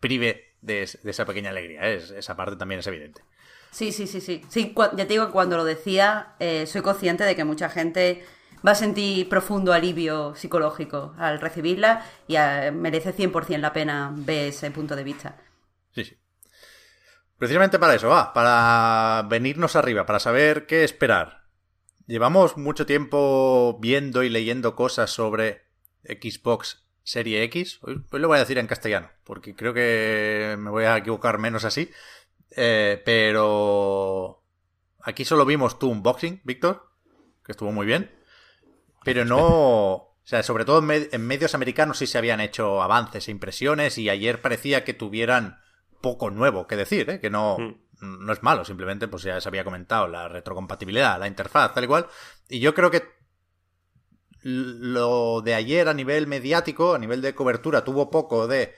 prive de, esa pequeña alegría. ¿eh? esa parte también es evidente. Sí, sí, sí, sí. sí ya te digo que cuando lo decía, eh, soy consciente de que mucha gente va a sentir profundo alivio psicológico al recibirla y merece 100% la pena ver ese punto de vista. Sí, sí. Precisamente para eso, va, para venirnos arriba, para saber qué esperar. Llevamos mucho tiempo viendo y leyendo cosas sobre Xbox Serie X. Hoy, lo voy a decir en castellano, porque creo que me voy a equivocar menos así. Eh, pero aquí solo vimos tu unboxing, Víctor, que estuvo muy bien. Pero no... O sea, sobre todo en, medios americanos sí se habían hecho avances e impresiones y ayer parecía que tuvieran poco nuevo que decir, ¿eh? que no, hmm. no es malo, simplemente pues ya se había comentado la retrocompatibilidad, la interfaz, tal y cual. Y yo creo que lo de ayer a nivel mediático, a nivel de cobertura, tuvo poco de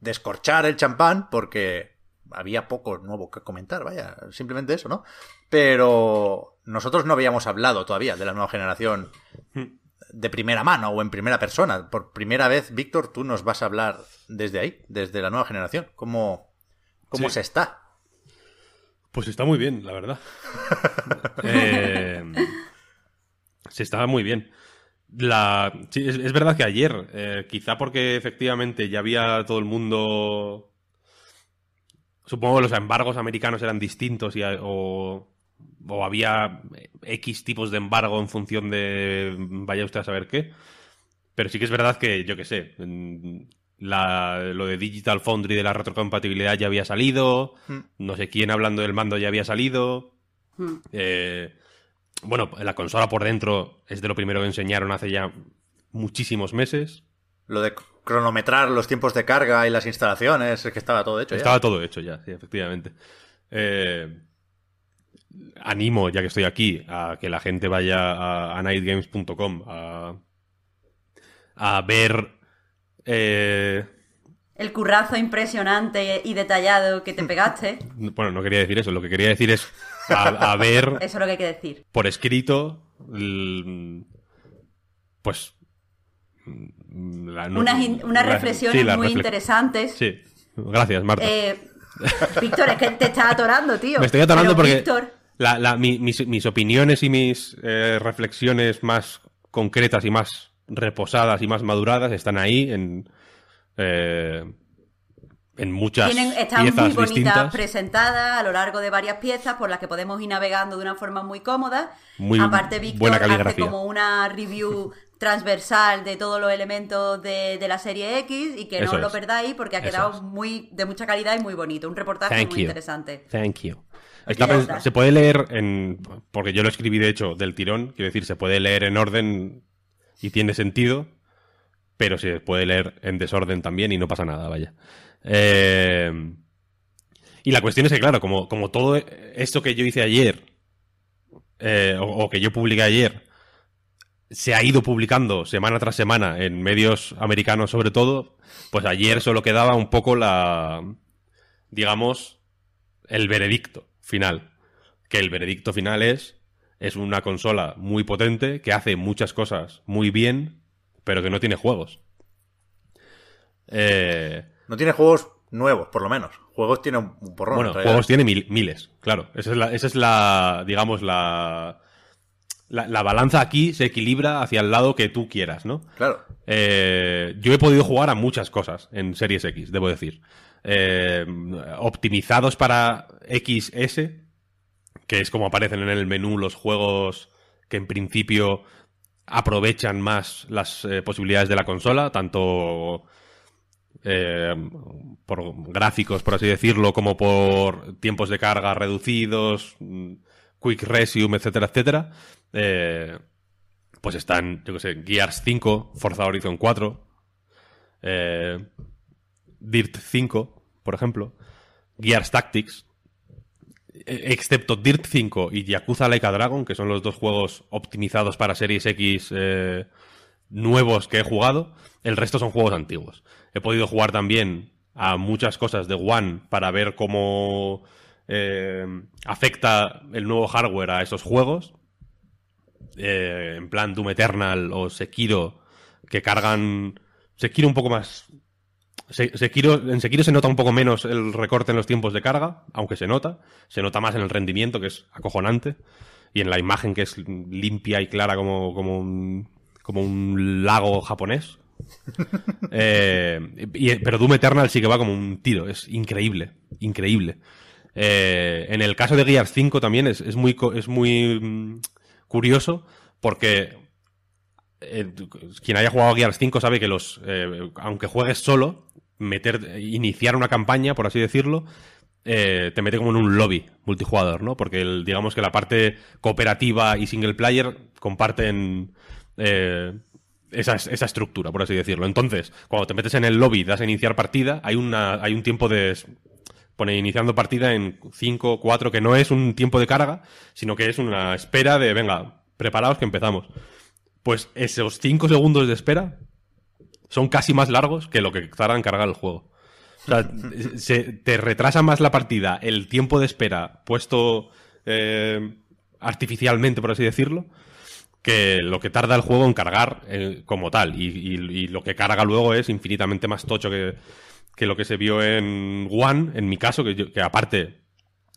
descorchar el champán, porque había poco nuevo que comentar, vaya, simplemente eso, ¿no? Pero nosotros no habíamos hablado todavía de la nueva generación de primera mano o en primera persona. Por primera vez, Víctor, tú nos vas a hablar desde ahí, desde la nueva generación. ¿Cómo, cómo se está? Pues está muy bien, la verdad. Eh, se está muy bien. La... es, verdad que ayer, eh, quizá porque efectivamente ya había todo el mundo. Supongo que los embargos americanos eran distintos y, o, o había X tipos de embargo en función de vaya usted a saber qué. Pero sí que es verdad que, yo qué sé, lo de Digital Foundry de la retrocompatibilidad ya había salido, hmm. no sé quién hablando del mando ya había salido. Hmm. Eh, bueno, la consola por dentro es de lo primero que enseñaron hace ya muchísimos meses. Lo de cronometrar los tiempos de carga y las instalaciones, es que estaba todo hecho. Estaba todo hecho ya, sí, efectivamente. Eh, animo, ya que estoy aquí, a que la gente vaya a, nightgames.com a, a ver... Eh, el currazo impresionante y detallado que te pegaste. Bueno, no quería decir eso, lo que quería decir es a, ver. Eso es lo que hay que decir. Por escrito. Pues. unas, reflexiones muy interesantes. Sí. Gracias, Marta. Eh, Víctor, es que te estás atorando, tío. Me estoy atorando porque. mis, opiniones y mis eh, reflexiones más concretas y más reposadas y más maduradas están ahí en. Eh, en muchas Tienen, están muy bonitas presentadas a lo largo de varias piezas por las que podemos ir navegando de una forma muy cómoda. Aparte, Víctor hace como una review transversal de todos los elementos de, la serie X y que no lo perdáis porque ha quedado muy de mucha calidad y muy bonito. Un reportaje muy interesante. Thank you. se puede leer en. Porque yo lo escribí de hecho del tirón, quiero decir, se puede leer en orden y tiene sentido, pero se puede leer en desorden también y no pasa nada, vaya. Eh, y la cuestión es que, claro, como, como todo esto que yo hice ayer, eh, o, que yo publiqué ayer, se ha ido publicando semana tras semana en medios americanos sobre todo, pues ayer solo quedaba un poco la, digamos, el veredicto final. Que el veredicto final es, es una consola muy potente, que hace muchas cosas muy bien, pero que no tiene juegos. Eh, no tiene juegos nuevos, por lo menos. Juegos tiene un porrón. Bueno, juegos tiene miles, claro. Esa es la, esa es la digamos, la, la, balanza aquí se equilibra hacia el lado que tú quieras, ¿no? Claro. Eh, yo he podido jugar a muchas cosas en Series X, debo decir. Eh, optimizados para XS, que es como aparecen en el menú los juegos que en principio aprovechan más las eh, posibilidades de la consola, tanto eh, por gráficos, por así decirlo, como por tiempos de carga reducidos, mm, quick resume, etcétera, etcétera, eh, pues están, yo que sé, Gears 5, Forza Horizon 4, eh, Dirt 5, por ejemplo, Gears Tactics, e, excepto Dirt 5 y Yakuza Laika Dragon, que son los dos juegos optimizados para Series X nuevos que he jugado, el resto son juegos antiguos. He podido jugar también a muchas cosas de One para ver cómo eh, afecta el nuevo hardware a esos juegos. Eh, en plan Doom Eternal o Sekiro, que cargan. Sekiro un poco más. Sekiro, en Sekiro se nota un poco menos el recorte en los tiempos de carga, aunque se nota. Se nota más en el rendimiento, que es acojonante. Y en la imagen, que es limpia y clara como, como, un, como un lago japonés. Eh, pero Doom Eternal sí que va como un tiro, es increíble, increíble. Eh, en el caso de Gears 5 también es, muy, es muy mm, curioso porque eh, quien haya jugado a Gears 5 sabe que los, aunque juegues solo, meter, iniciar una campaña, por así decirlo, te mete como en un lobby multijugador, ¿no? Porque digamos que la parte cooperativa y single player comparten esa, esa, estructura, por así decirlo. Entonces, cuando te metes en el lobby, das a iniciar partida, hay, una, hay un tiempo de pone iniciando partida en 5, 4, que no es un tiempo de carga, sino que es una espera de, venga, preparaos que empezamos. Pues esos 5 segundos de espera son casi más largos que lo que tarda en cargar el juego. O sea, se, te retrasa más la partida el tiempo de espera puesto eh, artificialmente, por así decirlo, que lo que tarda el juego en cargar eh, como tal. Y, lo que carga luego es infinitamente más tocho que, que lo que se vio en One, en mi caso, que, aparte,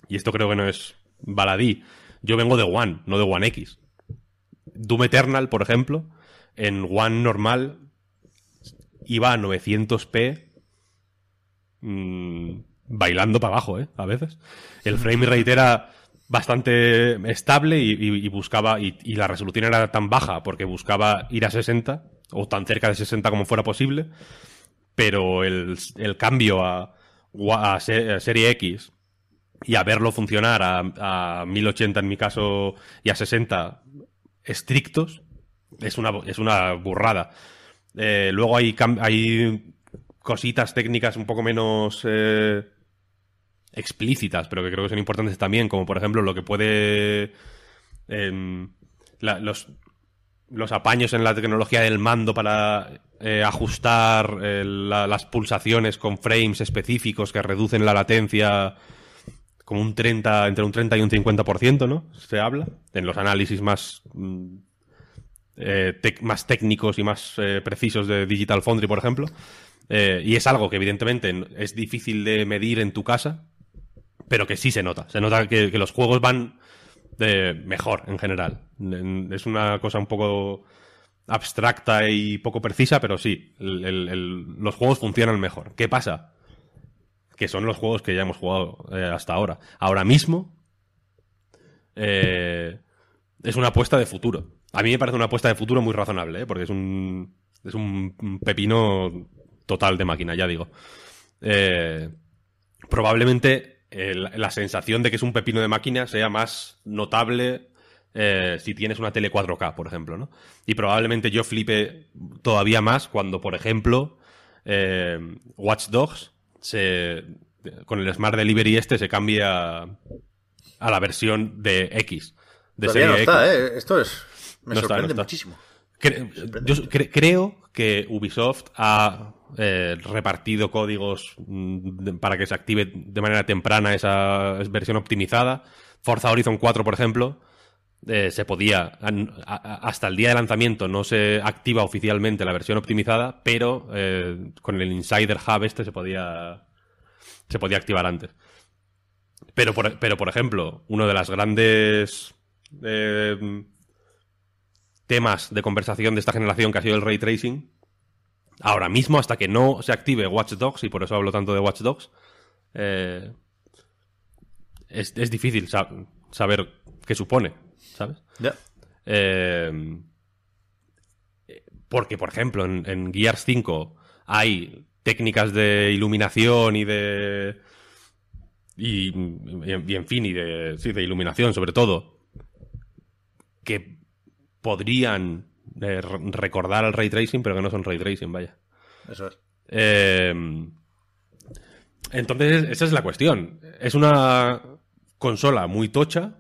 y esto creo que no es baladí, yo vengo de One, no de One X. Doom Eternal, por ejemplo, en One normal iba a 900p mmm, bailando para abajo, ¿eh? A veces. El frame rate era bastante estable y, buscaba, y, la resolución era tan baja porque buscaba ir a 60 o tan cerca de 60 como fuera posible, pero el, cambio a, Serie X y a verlo funcionar a, a 1080 en mi caso y a 60 estrictos es una, es una burrada. Eh, luego hay, hay cositas técnicas un poco menos eh, explícitas, pero que creo que son importantes también, como por ejemplo lo que puede... La, los, los apaños en la tecnología del mando para eh, ajustar eh, la, las pulsaciones con frames específicos que reducen la latencia como un 30, entre un 30 y un 50%, ¿no? Se habla en los análisis más mm, eh, más técnicos y más precisos de Digital Foundry, por ejemplo. Y es algo que evidentemente es difícil de medir en tu casa, pero que sí se nota. Se nota que, los juegos van mejor en general. Es una cosa un poco abstracta y poco precisa, pero sí, los juegos funcionan mejor. ¿Qué pasa? Que son los juegos que ya hemos jugado eh, hasta ahora. Ahora mismo eh, es una apuesta de futuro. A mí me parece una apuesta de futuro muy razonable, ¿eh? porque es un, es un pepino total de máquina, ya digo. Eh, probablemente el, la sensación de que es un pepino de máquina sea más notable eh, si tienes una tele 4K, por ejemplo, ¿no? Y probablemente yo flipe todavía más cuando, por ejemplo, eh, Watch Dogs se, con el Smart Delivery este se cambia a la versión de X. De Todavía no está, X. ¿eh? Esto es... Me No está, sorprende no está. muchísimo. Cre- sorprende. yo cre- creo que Ubisoft ha eh, repartido códigos mm, para que se active de manera temprana esa versión optimizada. Forza Horizon 4, por ejemplo, eh, se podía, hasta el día de lanzamiento no se activa oficialmente la versión optimizada, pero eh, con el Insider Hub este se podía, se podía activar antes. Pero por, pero, por ejemplo, uno de las grandes temas de conversación de esta generación que ha sido el ray tracing, ahora mismo, hasta que no se active Watch Dogs, y por eso hablo tanto de Watch Dogs, eh, es, es difícil sa- saber qué supone, ¿sabes? Eh, porque, por ejemplo, en, en Gears 5 hay técnicas de iluminación y de. Y, y en fin, y de, sí, de iluminación sobre todo, que podrían eh, re- recordar al ray tracing, pero que no son ray tracing, vaya. Eso es. Eh, entonces, esa es la cuestión. Es una consola muy tocha,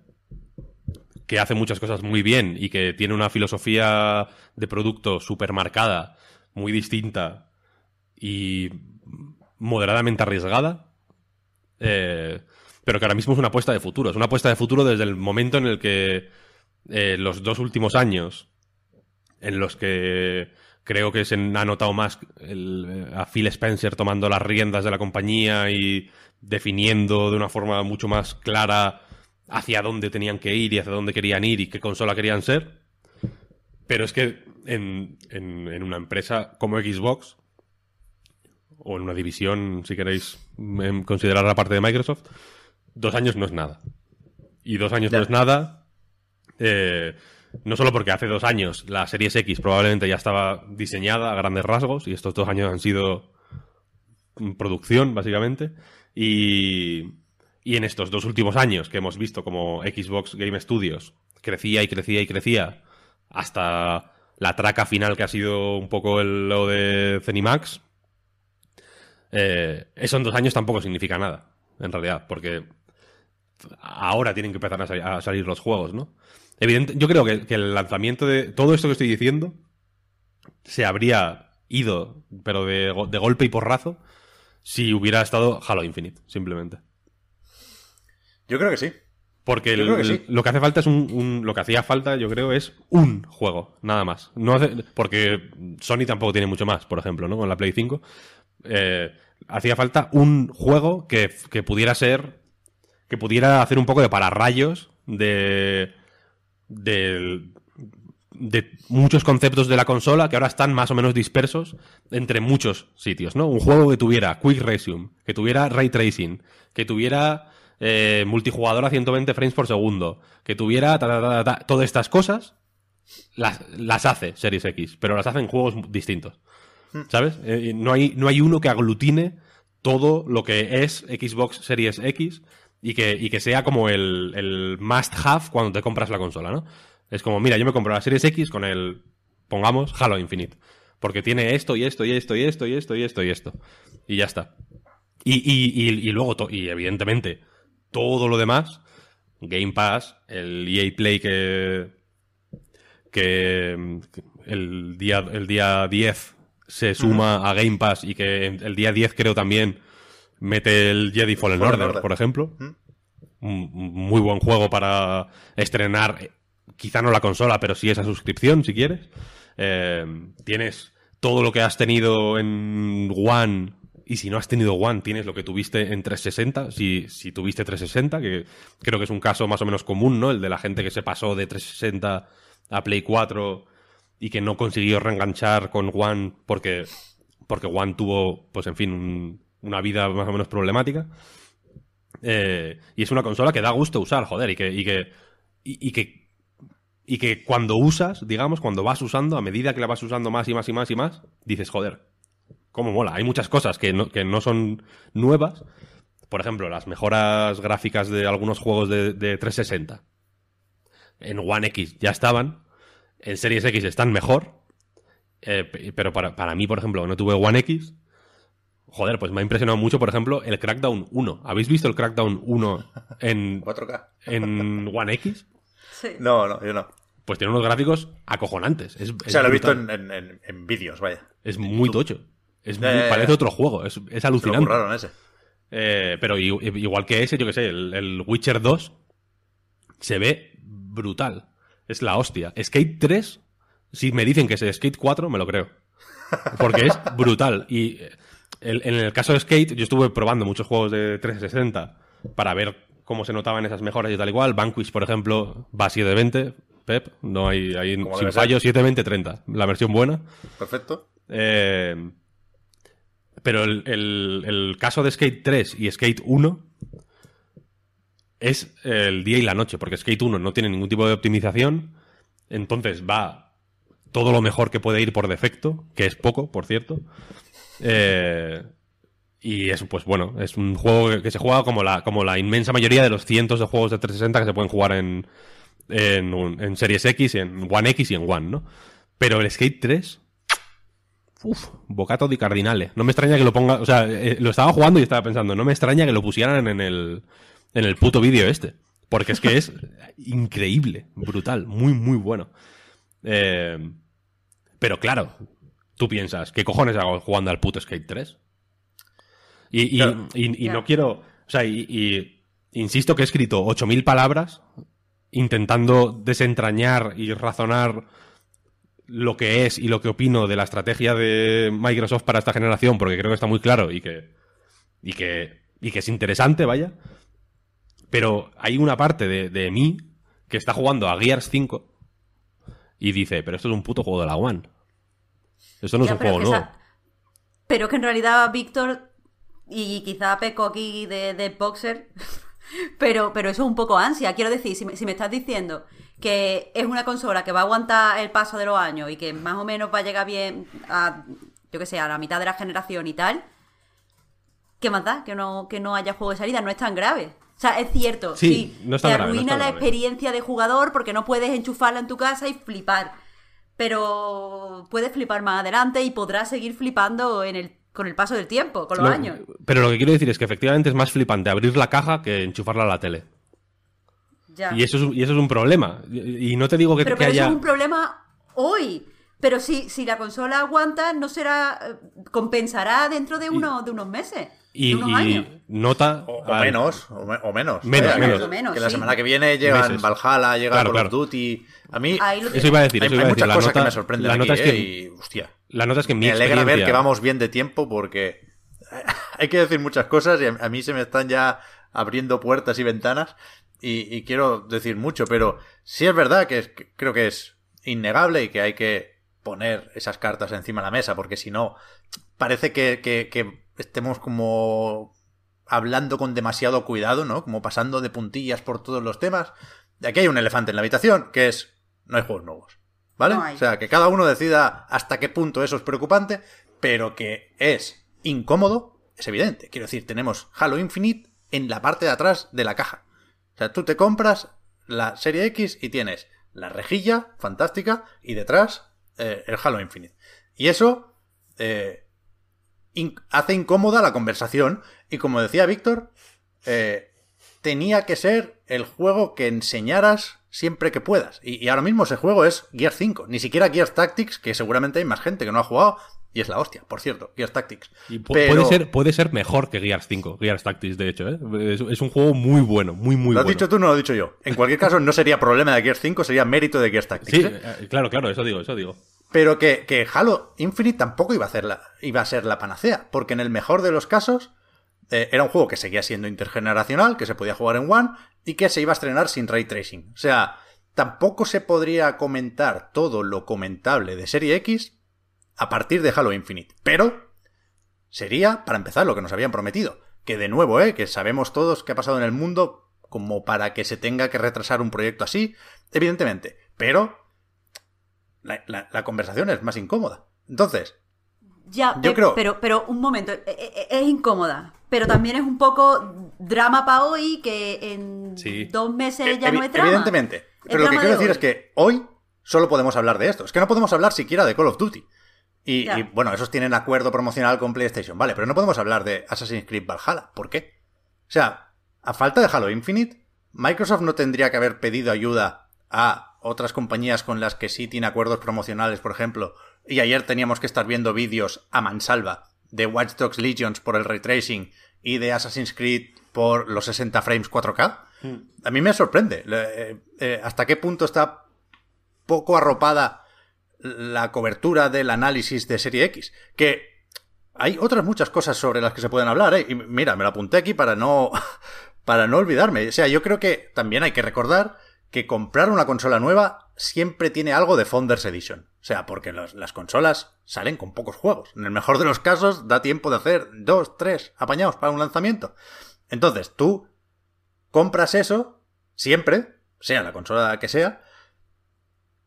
que hace muchas cosas muy bien y que tiene una filosofía de producto súper marcada, muy distinta y moderadamente arriesgada, eh, pero que ahora mismo es una apuesta de futuro. Es una apuesta de futuro desde el momento en el que eh, los dos últimos años, en los que creo que se ha notado más el- a Phil Spencer tomando las riendas de la compañía y definiendo de una forma mucho más clara hacia dónde tenían que ir y hacia dónde querían ir y qué consola querían ser. Pero es que en, en- en una empresa como Xbox, o en una división, si queréis em, considerar la parte de Microsoft, dos años no es nada. Y dos años no es nada. eh, no solo porque hace dos años la Series X probablemente ya estaba diseñada a grandes rasgos y estos dos años han sido producción, básicamente. Y, y en estos dos últimos años que hemos visto como Xbox Game Studios crecía y crecía y crecía hasta la traca final que ha sido un poco el- lo de Zenimax, eh, eso en dos años tampoco significa nada. en realidad, porque ahora tienen que empezar a salir los juegos, ¿no? Evidente, yo creo que, que el lanzamiento de todo esto que estoy diciendo se habría ido, pero de, go- de golpe y porrazo, si hubiera estado Halo Infinite, simplemente. Yo creo que sí. Porque Yo el- creo que sí. lo que hace falta es un, un- Lo que hacía falta, yo creo, es un juego, nada más. No hace- porque Sony tampoco tiene mucho más, por ejemplo, ¿no? Con la Play 5. Eh, hacía falta un juego que, que pudiera ser. Que pudiera hacer un poco de pararrayos de. Del- de muchos conceptos de la consola que ahora están más o menos dispersos entre muchos sitios, ¿no? Un juego que tuviera Quick Resume, que tuviera Ray Tracing, que tuviera eh, multijugador a 120 frames por segundo, que tuviera ta, ta, ta, ta, ta, todas estas cosas, las, las hace Series X, pero las hace en juegos distintos. ¿Sabes? Eh, no, hay, no hay uno que aglutine todo lo que es Xbox Series X y que, y que sea como el, el must have cuando te compras la consola, ¿no? Es como, mira, yo me compro la Series X con el, pongamos, Halo Infinite. Porque tiene esto y esto y esto y esto y esto y esto y esto. Y ya está. Y, y, y, y luego, y evidentemente, todo lo demás, Game Pass, el EA Play que, que el día, el día 10 se suma a Game Pass y que el día 10 creo también mete el Jedi Fallen, Fallen Order, Order. por ejemplo. Un muy buen juego para estrenar, eh, quizá no la consola, pero sí esa suscripción, si quieres. Eh, tienes todo lo que has tenido en One, y si no has tenido One, tienes lo que tuviste en 360, si, si tuviste 360, que creo que es un caso más o menos común, ¿no? El de la gente que se pasó de 360 a Play 4 y que no consiguió reenganchar con One porque, porque One tuvo, pues en fin, un- una vida más o menos problemática. Eh, y es una consola que da gusto usar, joder, y que, y que, y, que, y que cuando usas, digamos, cuando vas usando, a medida que la vas usando más y más y más y más, dices, joder, cómo mola. Hay muchas cosas que no, que no son nuevas. Por ejemplo, las mejoras gráficas de algunos juegos de, de 360 en One X ya estaban, en Series X están mejor, eh, pe- pero para, para mí, por ejemplo, no tuve One X, joder, pues me ha impresionado mucho, por ejemplo, el Crackdown 1. ¿Habéis visto el Crackdown 1 en, 4K. en One X? Sí. No, no, yo no. Pues tiene unos gráficos acojonantes. Es, O es sea, lo he visto en, en- en- en vídeos, vaya. Es muy tocho. Es muy- parece otro juego. Es, es Se lo alucinante. curraron ese. Eh, pero igual que ese, yo que sé, el, el Witcher 2 se ve brutal. Es la hostia. Skate 3, si me dicen que es Skate 4, me lo creo. Porque es brutal. Y eh, el- en el caso de Skate, yo estuve probando muchos juegos de 360 para ver cómo se notaban esas mejoras y tal igual. Vanquish, por ejemplo, va a 720. Pep, no hay, hay sin fallo 720-30, la versión buena. Perfecto. Eh, pero el, el- el caso de Skate 3 y Skate 1 es el día y la noche, porque Skate 1 no tiene ningún tipo de optimización, entonces va todo lo mejor que puede ir por defecto, que es poco, por cierto. Eh, y es, pues bueno, es un juego que, se juega como la, como la inmensa mayoría de los cientos de juegos de 360 que se pueden jugar en, en, Series X, en One X y en One, ¿no? Pero el Skate 3 Uf, bocato di cardinale. No me extraña que lo ponga. O sea, eh, lo estaba jugando y estaba pensando, no me extraña que lo pusieran en el, en el puto vídeo este. Porque es que es increíble, brutal, muy, muy bueno. Eh, pero claro, tú piensas, ¿qué cojones hago jugando al puto Skate 3? Y, y- Claro. y- y Ya. no quiero. O sea, y, y insisto que he escrito 8.000 palabras intentando desentrañar y razonar lo que es y lo que opino de la estrategia de Microsoft para esta generación, porque creo que está muy claro y que, y que, y que es interesante, vaya. Pero hay una parte de, de mí que está jugando a Gears 5 y dice, pero esto es un puto juego de la One. Esto no Ya, es un pero juego que nuevo. esa- Pero que en realidad Víctor, y quizá peco aquí de, de boxer, pero, pero eso es un poco ansia. Quiero decir, si me, si me estás diciendo que es una consola que va a aguantar el paso de los años y que más o menos va a llegar bien a, yo que sé, a la mitad de la generación y tal, ¿qué más da? Que no, que no haya juego de salida, no es tan grave. O sea, es cierto, Sí, sí, no te grave, arruina la grave. experiencia de jugador porque no puedes enchufarla en tu casa y flipar. Pero puedes flipar más adelante y podrás seguir flipando en el, con el paso del tiempo, con los Lo- años. Pero lo que quiero decir es que efectivamente es más flipante abrir la caja que enchufarla a la tele. Ya. Y eso es, y eso es un problema. Y no te digo que, pero que pero haya... eso es un problema hoy. Pero si, si la consola aguanta, no será. eh, compensará dentro de, uno, de unos meses. Y, nota... O, o al- menos, o, me- o menos. Menos, Vaya, menos. que- O menos, que la sí. semana que viene llegan Meses. Valhalla, llega Claro, Call claro. of Duty. A mí Eso iba a decir, hay, eso iba hay a decir. muchas La cosas nota, que me sorprenden la aquí, nota es ¿eh? que, y, hostia, la nota es que mi me alegra ver que vamos bien de tiempo porque hay que decir muchas cosas y a, a mí se me están ya abriendo puertas y ventanas y, y quiero decir mucho, pero sí es verdad que, es- que creo que es innegable y que hay que poner esas cartas encima de la mesa porque si no parece que, que- que estemos como hablando con demasiado cuidado, ¿no? Como pasando de puntillas por todos los temas. Aquí hay un elefante en la habitación que es no hay juegos nuevos. ¿Vale? No. O sea, que cada uno decida hasta qué punto eso es preocupante, pero que es incómodo, es evidente. Quiero decir, tenemos Halo Infinite en la parte de atrás de la caja. O sea, tú te compras la serie X y tienes la rejilla fantástica y detrás eh, el Halo Infinite. Y eso eh, in- hace incómoda la conversación. Y como decía Víctor, eh, tenía que ser el juego que enseñaras siempre que puedas. Y, y ahora mismo ese juego es Gears 5, ni siquiera Gears Tactics, que seguramente hay más gente que no ha jugado. Y es la hostia, por cierto, Gears Tactics. Y Pero- puede, ser, puede ser mejor que Gears 5, Gears Tactics, de hecho. ¿eh? Es, es un juego muy bueno, muy, muy lo has bueno. dicho tú, no lo he dicho yo. En cualquier caso, no sería problema de Gears 5, sería mérito de Gears Tactics. Sí, ¿eh? eh, claro, claro, eso digo, eso digo. Pero que, que Halo Infinite tampoco iba a, iba a ser la panacea, porque en el mejor de los casos eh, era un juego que seguía siendo intergeneracional, que se podía jugar en One y que se iba a estrenar sin ray tracing. O sea, tampoco se podría comentar todo lo comentable de Serie X a partir de Halo Infinite. Pero sería, para empezar, lo que nos habían prometido. Que de nuevo, ¿eh? Que sabemos todos qué ha pasado en el mundo como para que se tenga que retrasar un proyecto así, evidentemente. Pero la, la- la conversación es más incómoda. Entonces, Ya, Yo pe- creo- pero, pero un momento, e- e- es incómoda, pero también es un poco drama para hoy que en Sí. dos meses ya no es drama. evidentemente. Pero lo que quiero de decir hoy. es que hoy solo podemos hablar de esto. Es que no podemos hablar siquiera de Call of Duty. Y, y, bueno, esos tienen acuerdo promocional con PlayStation, vale, pero no podemos hablar de Assassin's Creed Valhalla. ¿Por qué? O sea, a falta de Halo Infinite, Microsoft no tendría que haber pedido ayuda a otras compañías con las que sí tiene acuerdos promocionales, por ejemplo, y ayer teníamos que estar viendo vídeos a mansalva de Watch Dogs Legions por el ray tracing y de Assassin's Creed por los 60 frames 4K. A mí me sorprende eh, eh, hasta qué punto está poco arropada la cobertura del análisis de Serie X. Que hay otras muchas cosas sobre las que se pueden hablar, ¿eh? Y mira, me lo apunté aquí para no, para no olvidarme. O sea, yo creo que también hay que recordar que comprar una consola nueva siempre tiene algo de Founders Edition. O sea, porque las consolas salen con pocos juegos. En el mejor de los casos, da tiempo de hacer dos, tres apañados para un lanzamiento. Entonces, tú compras eso siempre, sea la consola que sea,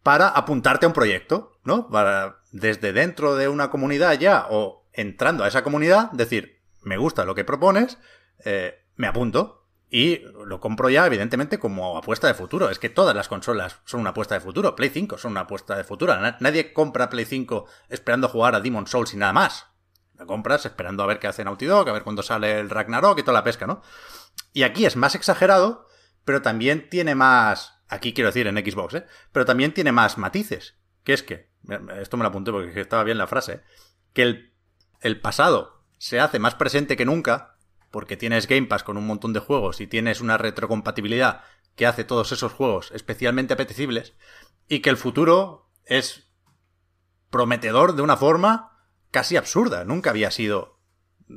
para apuntarte a un proyecto, ¿no? Para desde dentro de una comunidad ya o entrando a esa comunidad, decir, me gusta lo que propones, eh, me apunto y lo compro ya, evidentemente, como apuesta de futuro. Es que todas las consolas son una apuesta de futuro. Play 5 son una apuesta de futuro. Na- Nadie compra Play 5 esperando jugar a Demon Souls y nada más. La compras esperando a ver qué hace Naughty Dog, a ver cuándo sale el Ragnarok y toda la pesca, ¿no? Y aquí es más exagerado, pero también tiene más. Aquí quiero decir en Xbox, ¿eh? Pero también tiene más matices. Que es que. Esto me lo apunté porque estaba bien la frase. ¿eh? Que el, el pasado se hace más presente que nunca. Porque tienes Game Pass con un montón de juegos y tienes una retrocompatibilidad que hace todos esos juegos especialmente apetecibles. Y que el futuro es prometedor de una forma casi absurda. Nunca había sido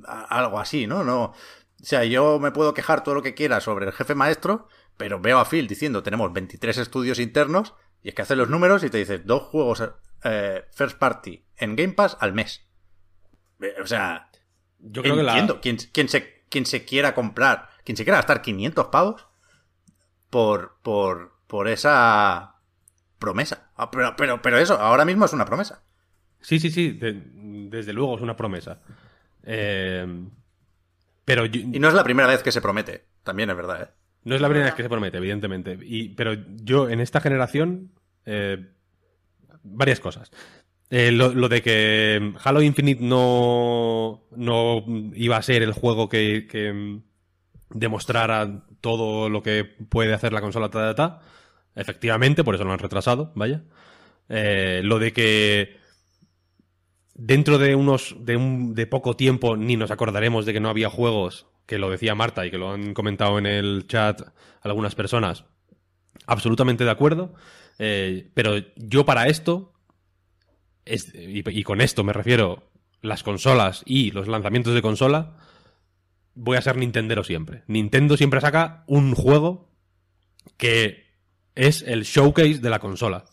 algo así, ¿no? No. O sea, yo me puedo quejar todo lo que quiera sobre el jefe maestro, pero veo a Phil diciendo tenemos 23 estudios internos y es que hace los números y te dice dos juegos eh, first party en Game Pass al mes. Eh, O sea, Yo creo que la, entiendo quien, quien se, quien se quiera comprar, quien se quiera gastar 500 pavos por, por, por esa promesa. Ah, Pero, pero, pero eso, ahora mismo es una promesa. Sí, sí, sí, de- desde luego es una promesa. Eh, pero yo- Y no es la primera vez que se promete, también es verdad, ¿eh? no es la primera vez que se promete, evidentemente. Y, pero yo en esta generación, eh, varias cosas. Eh, lo, de que Halo Infinite no, no iba a ser el juego que, que mm, demostrara todo lo que puede hacer la consola, ta, ta, ta. Efectivamente, por eso lo han retrasado, vaya. Eh, lo de que dentro de unos de, un, de poco tiempo ni nos acordaremos de que no había juegos, que lo decía Marta y que lo han comentado en el chat algunas personas. Absolutamente de acuerdo. Eh, pero yo para esto, y, con esto me refiero las consolas y los lanzamientos de consola, voy a ser Nintendero siempre. Nintendo siempre saca un juego que es el showcase de la consola.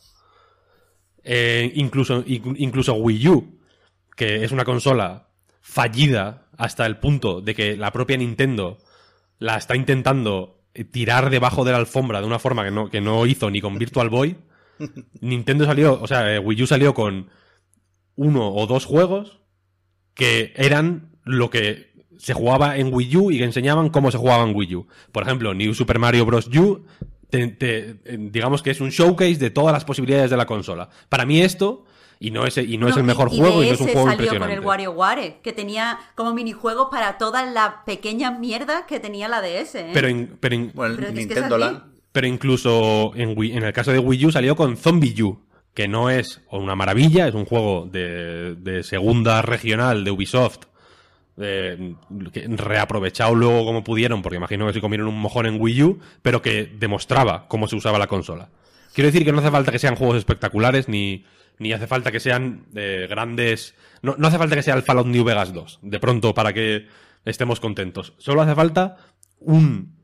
Eh, incluso, in- incluso Wii U, que es una consola fallida hasta el punto de que la propia Nintendo la está intentando tirar debajo de la alfombra de una forma que no, que no hizo ni con Virtual Boy. Nintendo salió, o sea, eh, Wii U salió con uno o dos juegos que eran lo que se jugaba en Wii U y que enseñaban cómo se jugaba en Wii U. Por ejemplo, New Super Mario Bros. U, te- te- eh, digamos que es un showcase de todas las posibilidades de la consola. Para mí esto, y no es, y no es el mejor juego y no es un juego salió con impresionante. el WarioWare, que tenía como minijuegos para todas las pequeñas mierdas que tenía la DS. ¿eh? Pero, in- pero, in- Bueno, Pero el es que es Nintendo. Land. Pero incluso en, el caso de Wii U salió con Zombie U, que no es una maravilla, es un juego de, de segunda regional de Ubisoft, eh, reaprovechado luego como pudieron, porque imagino que se comieron un mojón en Wii U, pero que demostraba cómo se usaba la consola. Quiero decir que no hace falta que sean juegos espectaculares, ni, ni hace falta que sean eh, grandes... No, no hace falta que sea el Fallout New Vegas 2, de pronto, para que estemos contentos. Solo hace falta un,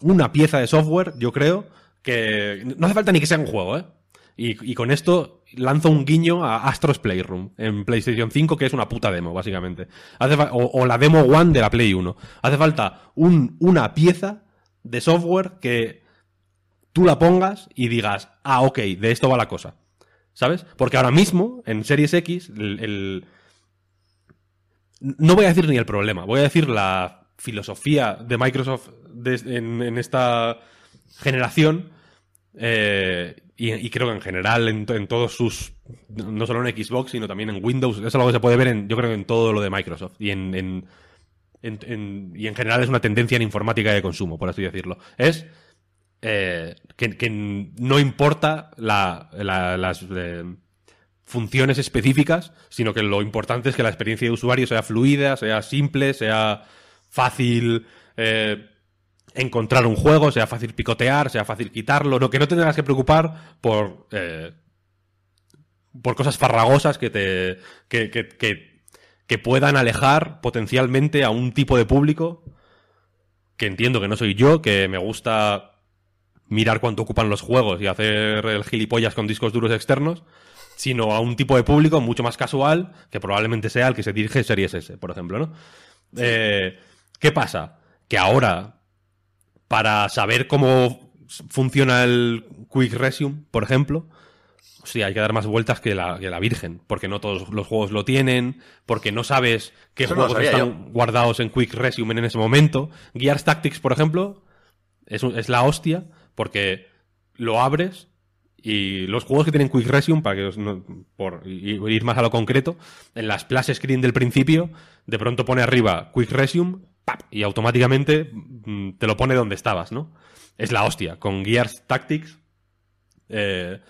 una pieza de software, yo creo, que no hace falta ni que sea un juego, ¿eh? Y, con esto lanzo un guiño a Astros Playroom en PlayStation 5, que es una puta demo, básicamente. O, la demo One de la Play 1. Hace falta un, una pieza de software que tú la pongas y digas, ah, ok, de esto va la cosa. ¿Sabes? Porque ahora mismo, en Series X, el, no voy a decir ni el problema, voy a decir la filosofía de Microsoft en, esta generación eh, y, creo que en general en, to- en todos sus no solo en Xbox sino también en Windows es algo que se puede ver en yo creo que en todo lo de Microsoft y en, y en general es una tendencia en informática de consumo por así decirlo. Es eh, que, no importa la- la- las eh, funciones específicas, sino que lo importante es que la experiencia de usuario sea fluida, sea simple, sea fácil encontrar un juego, sea fácil picotear, sea fácil quitarlo, no, que no te tengas que preocupar por eh, por cosas farragosas que te que, que, que, que puedan alejar potencialmente a un tipo de público que entiendo que no soy yo, que me gusta mirar cuánto ocupan los juegos y hacer el gilipollas con discos duros externos, sino a un tipo de público mucho más casual, que probablemente sea el que se dirige Series S, por ejemplo, ¿no? Eh, ¿Qué pasa? Que ahora, para saber cómo funciona el Quick Resume, por ejemplo, sí, hay que dar más vueltas que la, que la Virgen, porque no todos los juegos lo tienen, porque no sabes qué Eso juegos están guardados en Quick Resume en ese momento. Gears Tactics, por ejemplo, es la hostia, porque lo abres y los juegos que tienen Quick Resume, para que os no- por ir más a lo concreto, en la splash screen del principio, de pronto pone arriba Quick Resume, y automáticamente mm, te lo pone donde estabas, ¿no? Es la hostia. Con Gears Tactics eh,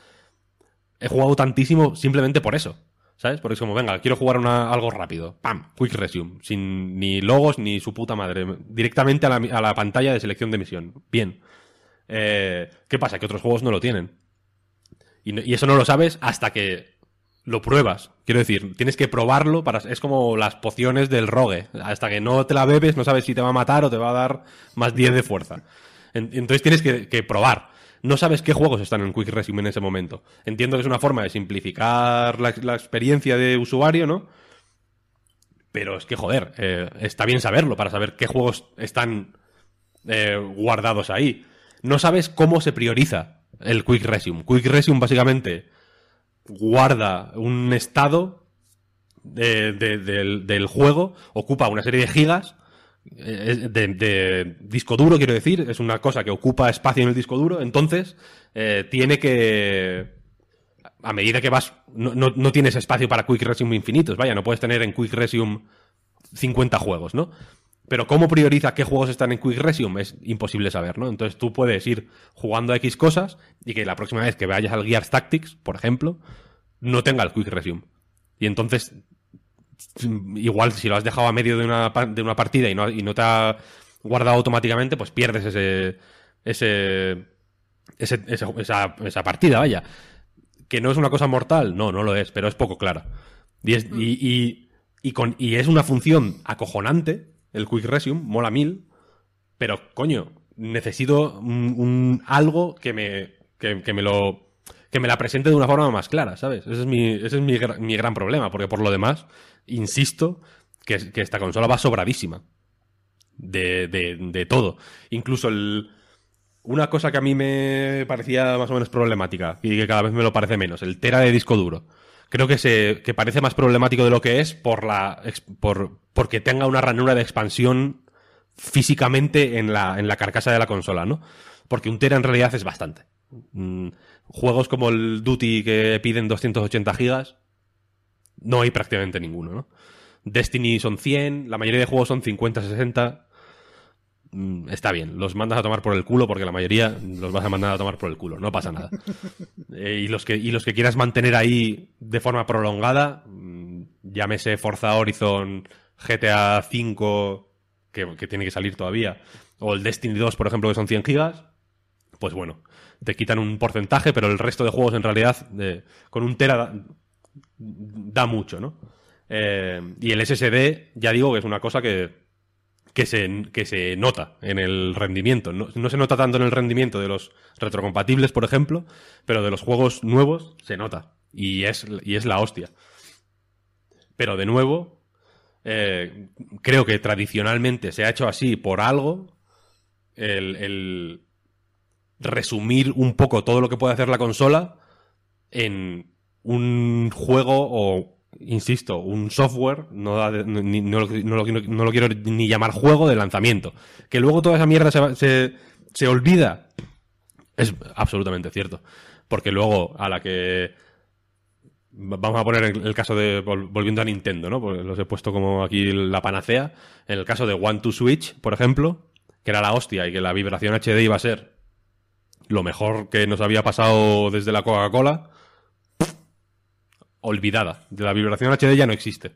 he jugado tantísimo simplemente por eso. ¿Sabes? Porque es como, venga, quiero jugar una- algo rápido. ¡Pam! Quick Resume. Sin ni logos ni su puta madre. Directamente a la, a la pantalla de selección de misión. Bien. Eh, ¿Qué pasa? Que otros juegos no lo tienen. Y, eso no lo sabes hasta que lo pruebas. Quiero decir, tienes que probarlo para. Es como las pociones del rogue. Hasta que no te la bebes, no sabes si te va a matar o te va a dar más 10 de fuerza. En- entonces tienes que, probar. No sabes qué juegos están en Quick Resume en ese momento. Entiendo que es una forma de simplificar la, la experiencia de usuario, ¿no? Pero es que, joder, eh, está bien saberlo para saber qué juegos están eh, guardados ahí. No sabes cómo se prioriza el Quick Resume. Quick Resume básicamente guarda un estado de- de- del, del juego, ocupa una serie de gigas eh, de, de disco duro, quiero decir, es una cosa que ocupa espacio en el disco duro, entonces eh, tiene que a medida que vas, no, no, no tienes espacio para Quick Resume infinitos, vaya, no puedes tener en Quick Resume 50 juegos, ¿no? Pero cómo prioriza qué juegos están en Quick Resume es imposible saber, ¿no? Entonces tú puedes ir jugando a X cosas y que la próxima vez que vayas al Gears Tactics, por ejemplo, no tenga el Quick Resume. Y entonces, igual si lo has dejado a medio de una, de una partida y no, y te ha guardado automáticamente, pues pierdes ese, ese, ese esa, esa partida, vaya. Que no es una cosa mortal, no, no lo es, pero es poco clara. Y es una función acojonante, el Quick Resume, mola mil, pero coño, necesito un, algo que me, que, que, me lo que me la presente de una forma más clara, ¿sabes? Ese es mi, ese es mi, mi gran problema, porque por lo demás, insisto, que, que esta consola va sobradísima. De, de, de todo. Incluso el, una cosa que a mí me parecía más o menos problemática y que cada vez me lo parece menos, el tera de disco duro. Creo que se que parece más problemático de lo que es por la por porque tenga una ranura de expansión físicamente en la en la carcasa de la consola, ¿no? Porque un tera en realidad es bastante. Mm, juegos como el Duty que piden 280 gigas no hay prácticamente ninguno, ¿no? Destiny son 100, la mayoría de juegos son 50, 60 mm, está bien, los mandas a tomar por el culo porque la mayoría los vas a mandar a tomar por el culo, no pasa nada. Eh, y, los que, y los que quieras mantener ahí de forma prolongada, mm, llámese Forza Horizon, GTA V, que, que, tiene que salir todavía, o el Destiny 2, por ejemplo, que son 100 gigas, pues bueno, te quitan un porcentaje, pero el resto de juegos en realidad, de, con un tera, da, da mucho, ¿no? Eh, y el SSD, ya digo que es una cosa que, que se, que se nota en el rendimiento. No, no, se nota tanto en el rendimiento de los retrocompatibles, por ejemplo, pero de los juegos nuevos se nota. Y es, y es la hostia. Pero de nuevo, eh, creo que tradicionalmente se ha hecho así por algo. El, el, resumir un poco todo lo que puede hacer la consola en un juego o insisto, un software, no, no, no, no, lo, quiero ni llamar juego de lanzamiento. Que luego toda esa mierda se, se, se, olvida. Es absolutamente cierto. Porque luego, a la que. Vamos a poner el caso de. Volviendo a Nintendo, ¿no? Porque los he puesto como aquí la panacea. En el caso de One to Switch, por ejemplo, que era la hostia y que la vibración HD iba a ser lo mejor que nos había pasado desde la Coca-Cola olvidada. De la vibración HD ya no existe.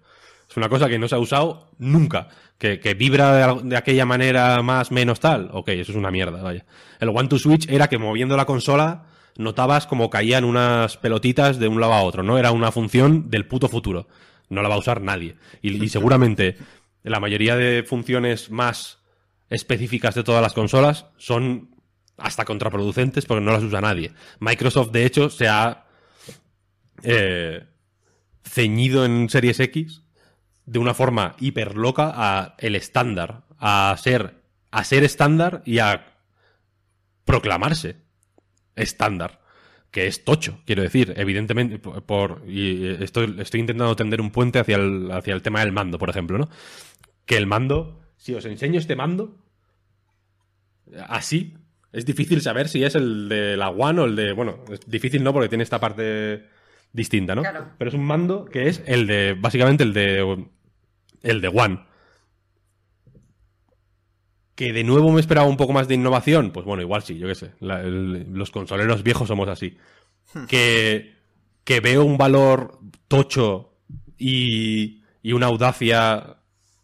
Es una cosa que no se ha usado nunca. Que, que vibra de, de, aquella manera más menos tal. Ok, eso es una mierda, vaya. El One to Switch era que moviendo la consola notabas como caían unas pelotitas de un lado a otro, ¿no? Era una función del puto futuro. No la va a usar nadie. Y, y seguramente la mayoría de funciones más específicas de todas las consolas son hasta contraproducentes porque no las usa nadie. Microsoft, de hecho, se ha eh, ceñido en Series X de una forma hiper loca a el estándar, a ser, a ser estándar y a proclamarse estándar, que es tocho, quiero decir, evidentemente, por, y estoy, estoy, intentando tender un puente hacia el, hacia el tema del mando, por ejemplo, ¿no? Que el mando, si os enseño este mando, así, es difícil saber si es el de la One o el de, bueno, es difícil no porque tiene esta parte distinta, ¿no? Claro. Pero es un mando que es el de, básicamente el de, el de One. Que de nuevo me esperaba un poco más de innovación. Pues bueno, igual sí, yo qué sé. La, el, los consoleros viejos somos así. que, que veo un valor tocho y, y una audacia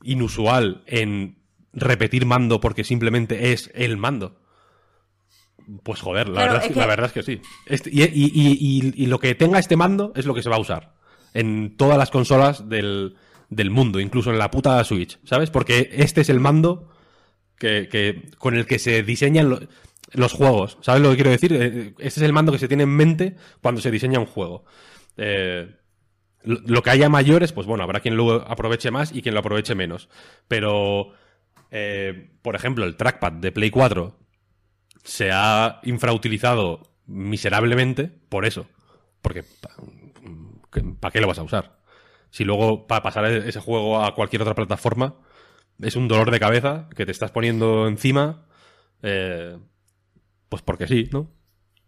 inusual en repetir mando porque simplemente es el mando. Pues joder, la, Claro, verdad, es que, la verdad es que sí. Este- y, y- y- y- y lo que tenga este mando es lo que se va a usar. En todas las consolas del, del mundo, incluso en la puta Switch, ¿sabes? Porque este es el mando que, que- con el que se diseñan lo- los juegos. ¿Sabes lo que quiero decir? Eh, Este es el mando que se tiene en mente cuando se diseña un juego. Eh, lo lo que haya mayores, pues bueno, habrá quien lo aproveche más y quien lo aproveche menos. Pero, eh, por ejemplo, el trackpad de Play 4 se ha infrautilizado miserablemente por eso. Porque, ¿para qué lo vas a usar? Si luego, para pasar ese juego a cualquier otra plataforma, es un dolor de cabeza que te estás poniendo encima, eh, pues porque sí, ¿no?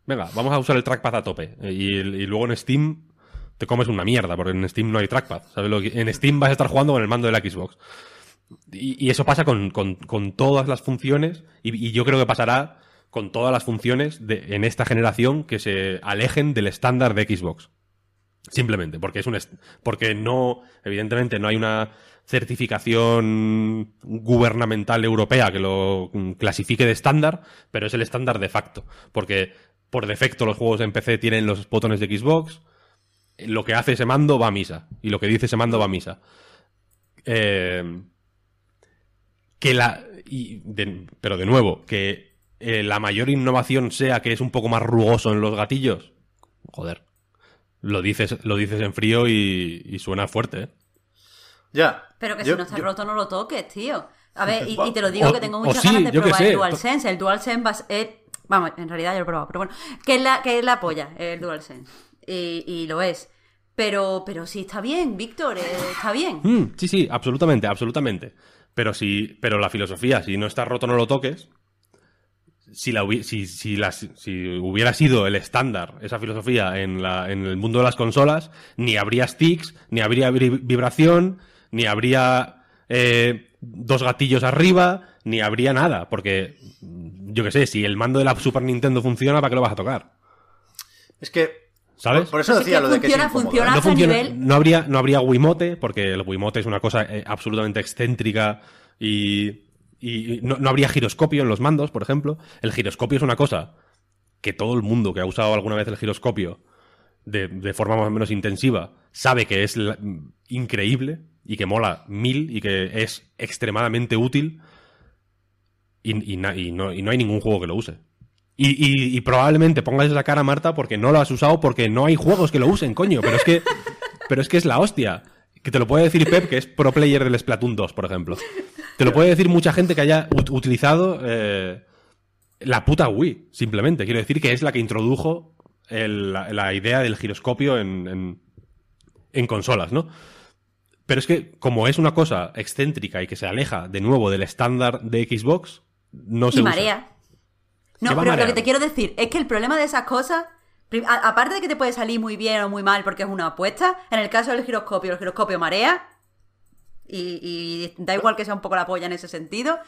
Venga, vamos a usar el trackpad a tope. Y, luego en Steam te comes una mierda, porque en Steam no hay trackpad. ¿sabes lo que- en Steam vas a estar jugando con el mando de la Xbox. Y, eso pasa con, con- todas las funciones, y yo creo que pasará con todas las funciones de, en esta generación que se alejen del estándar de Xbox. Simplemente, porque es un porque no, evidentemente, no hay una certificación gubernamental europea que lo clasifique de estándar, pero es el estándar de facto. Porque por defecto los juegos en PC tienen los botones de Xbox, lo que hace ese mando va a misa, y lo que dice ese mando va a misa. Eh, que la. pero de nuevo, que eh, la mayor innovación sea que es un poco más rugoso en los gatillos. Joder. Lo dices, lo dices en frío y, y suena fuerte, ¿eh? Ya. Pero que Yo- si no está yo- roto, no lo toques, tío. A ver, y, y te lo digo O- que tengo muchas sí, ganas de probar sé. el DualSense. El DualSense va a ser... Vamos, en realidad yo lo he probado, pero bueno. Que es la, que es la polla, el DualSense. Y, y lo es. Pero, pero sí, está bien, Víctor, eh, está bien. Mm, sí, sí, absolutamente, absolutamente. Pero si, pero la filosofía, si no está roto, no lo toques. Si, la, hubi- si, si, hubiera sido el estándar, esa filosofía, en, la, en el mundo de las consolas, ni habría sticks, ni habría vibración, ni habría eh, dos gatillos arriba, ni habría nada. Porque, yo qué sé, si el mando de la Super Nintendo funciona, ¿para qué lo vas a tocar? Es que. ¿Sabes? Por, eso Pues es decía que lo de que funciona, funciona. ¿eh? no, funciona- nivel- no habría no habría Wiimote porque el Wiimote es una cosa eh, absolutamente excéntrica y, y no, no habría giroscopio en los mandos por ejemplo el giroscopio es una cosa que todo el mundo que ha usado alguna vez el giroscopio de, de forma más o menos intensiva sabe que es increíble y que mola mil y que es extremadamente útil y, y no, y no hay ningún juego que lo use. Y, probablemente pongas la cara, Marta, porque no lo has usado, porque no hay juegos que lo usen, coño. Pero es que, pero es que es la hostia. Que te lo puede decir Pep, que es pro player del Splatoon 2, por ejemplo. Te lo puede decir mucha gente que haya ut- utilizado eh, la puta Wii, simplemente. Quiero decir que es la que introdujo el- la, la idea del giroscopio en, en, en consolas, ¿no? Pero es que, como es una cosa excéntrica y que se aleja de nuevo del estándar de Xbox, no se y usa. marea. ¿Qué No, pero lo que te quiero decir es que el problema de esas cosas, aparte de que te puede salir muy bien o muy mal porque es una apuesta, en el caso del giroscopio, el giroscopio marea, y, y da igual que sea un poco la polla en ese sentido,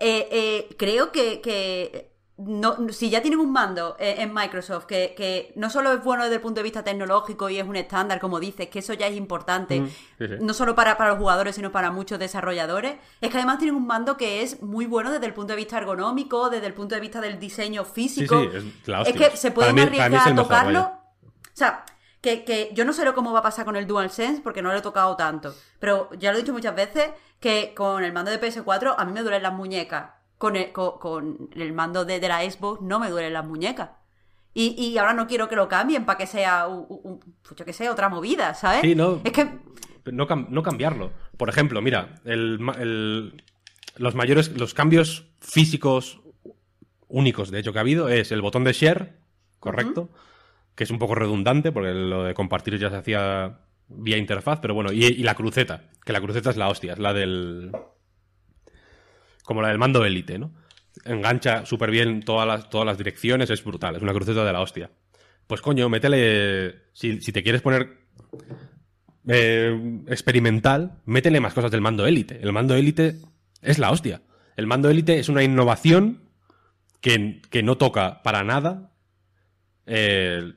eh, eh, creo que no, si ya tienen un mando eh, en Microsoft que, que no solo es bueno desde el punto de vista tecnológico y es un estándar, como dices, que eso ya es importante, Mm, sí, sí. no solo para, para los jugadores, sino para muchos desarrolladores, es que además tienen un mando que es muy bueno desde el punto de vista ergonómico, desde el punto de vista del diseño físico. Sí, sí, es la Es que se pueden mí- arriesgar a tocarlo. O sea, que, que yo no sé lo cómo va a pasar con el DualSense porque no lo he tocado tanto. Pero ya lo he dicho muchas veces que con el mando de PS4 a mí me duelen las muñecas. Con el, con, con el mando de, de la Xbox no me duelen las muñecas. Y, y ahora no quiero que lo cambien para que sea, un, un- yo que sé, otra movida, ¿sabes? Sí, no. Es que no, no cambiarlo. Por ejemplo, mira, el, el- los mayores, los cambios físicos únicos, de hecho, que ha habido es el botón de share, correcto, que es un poco redundante porque lo de compartir ya se hacía vía interfaz, pero bueno, y, y la cruceta, que la cruceta es la hostia, es la del... como la del mando élite, ¿no? Engancha súper bien todas las, todas las direcciones, es brutal, es una cruceta de la hostia. Pues coño, métele, si, si te quieres poner eh, experimental, métele más cosas del mando élite. El mando élite es la hostia. El mando élite es una innovación que, que no toca para nada eh,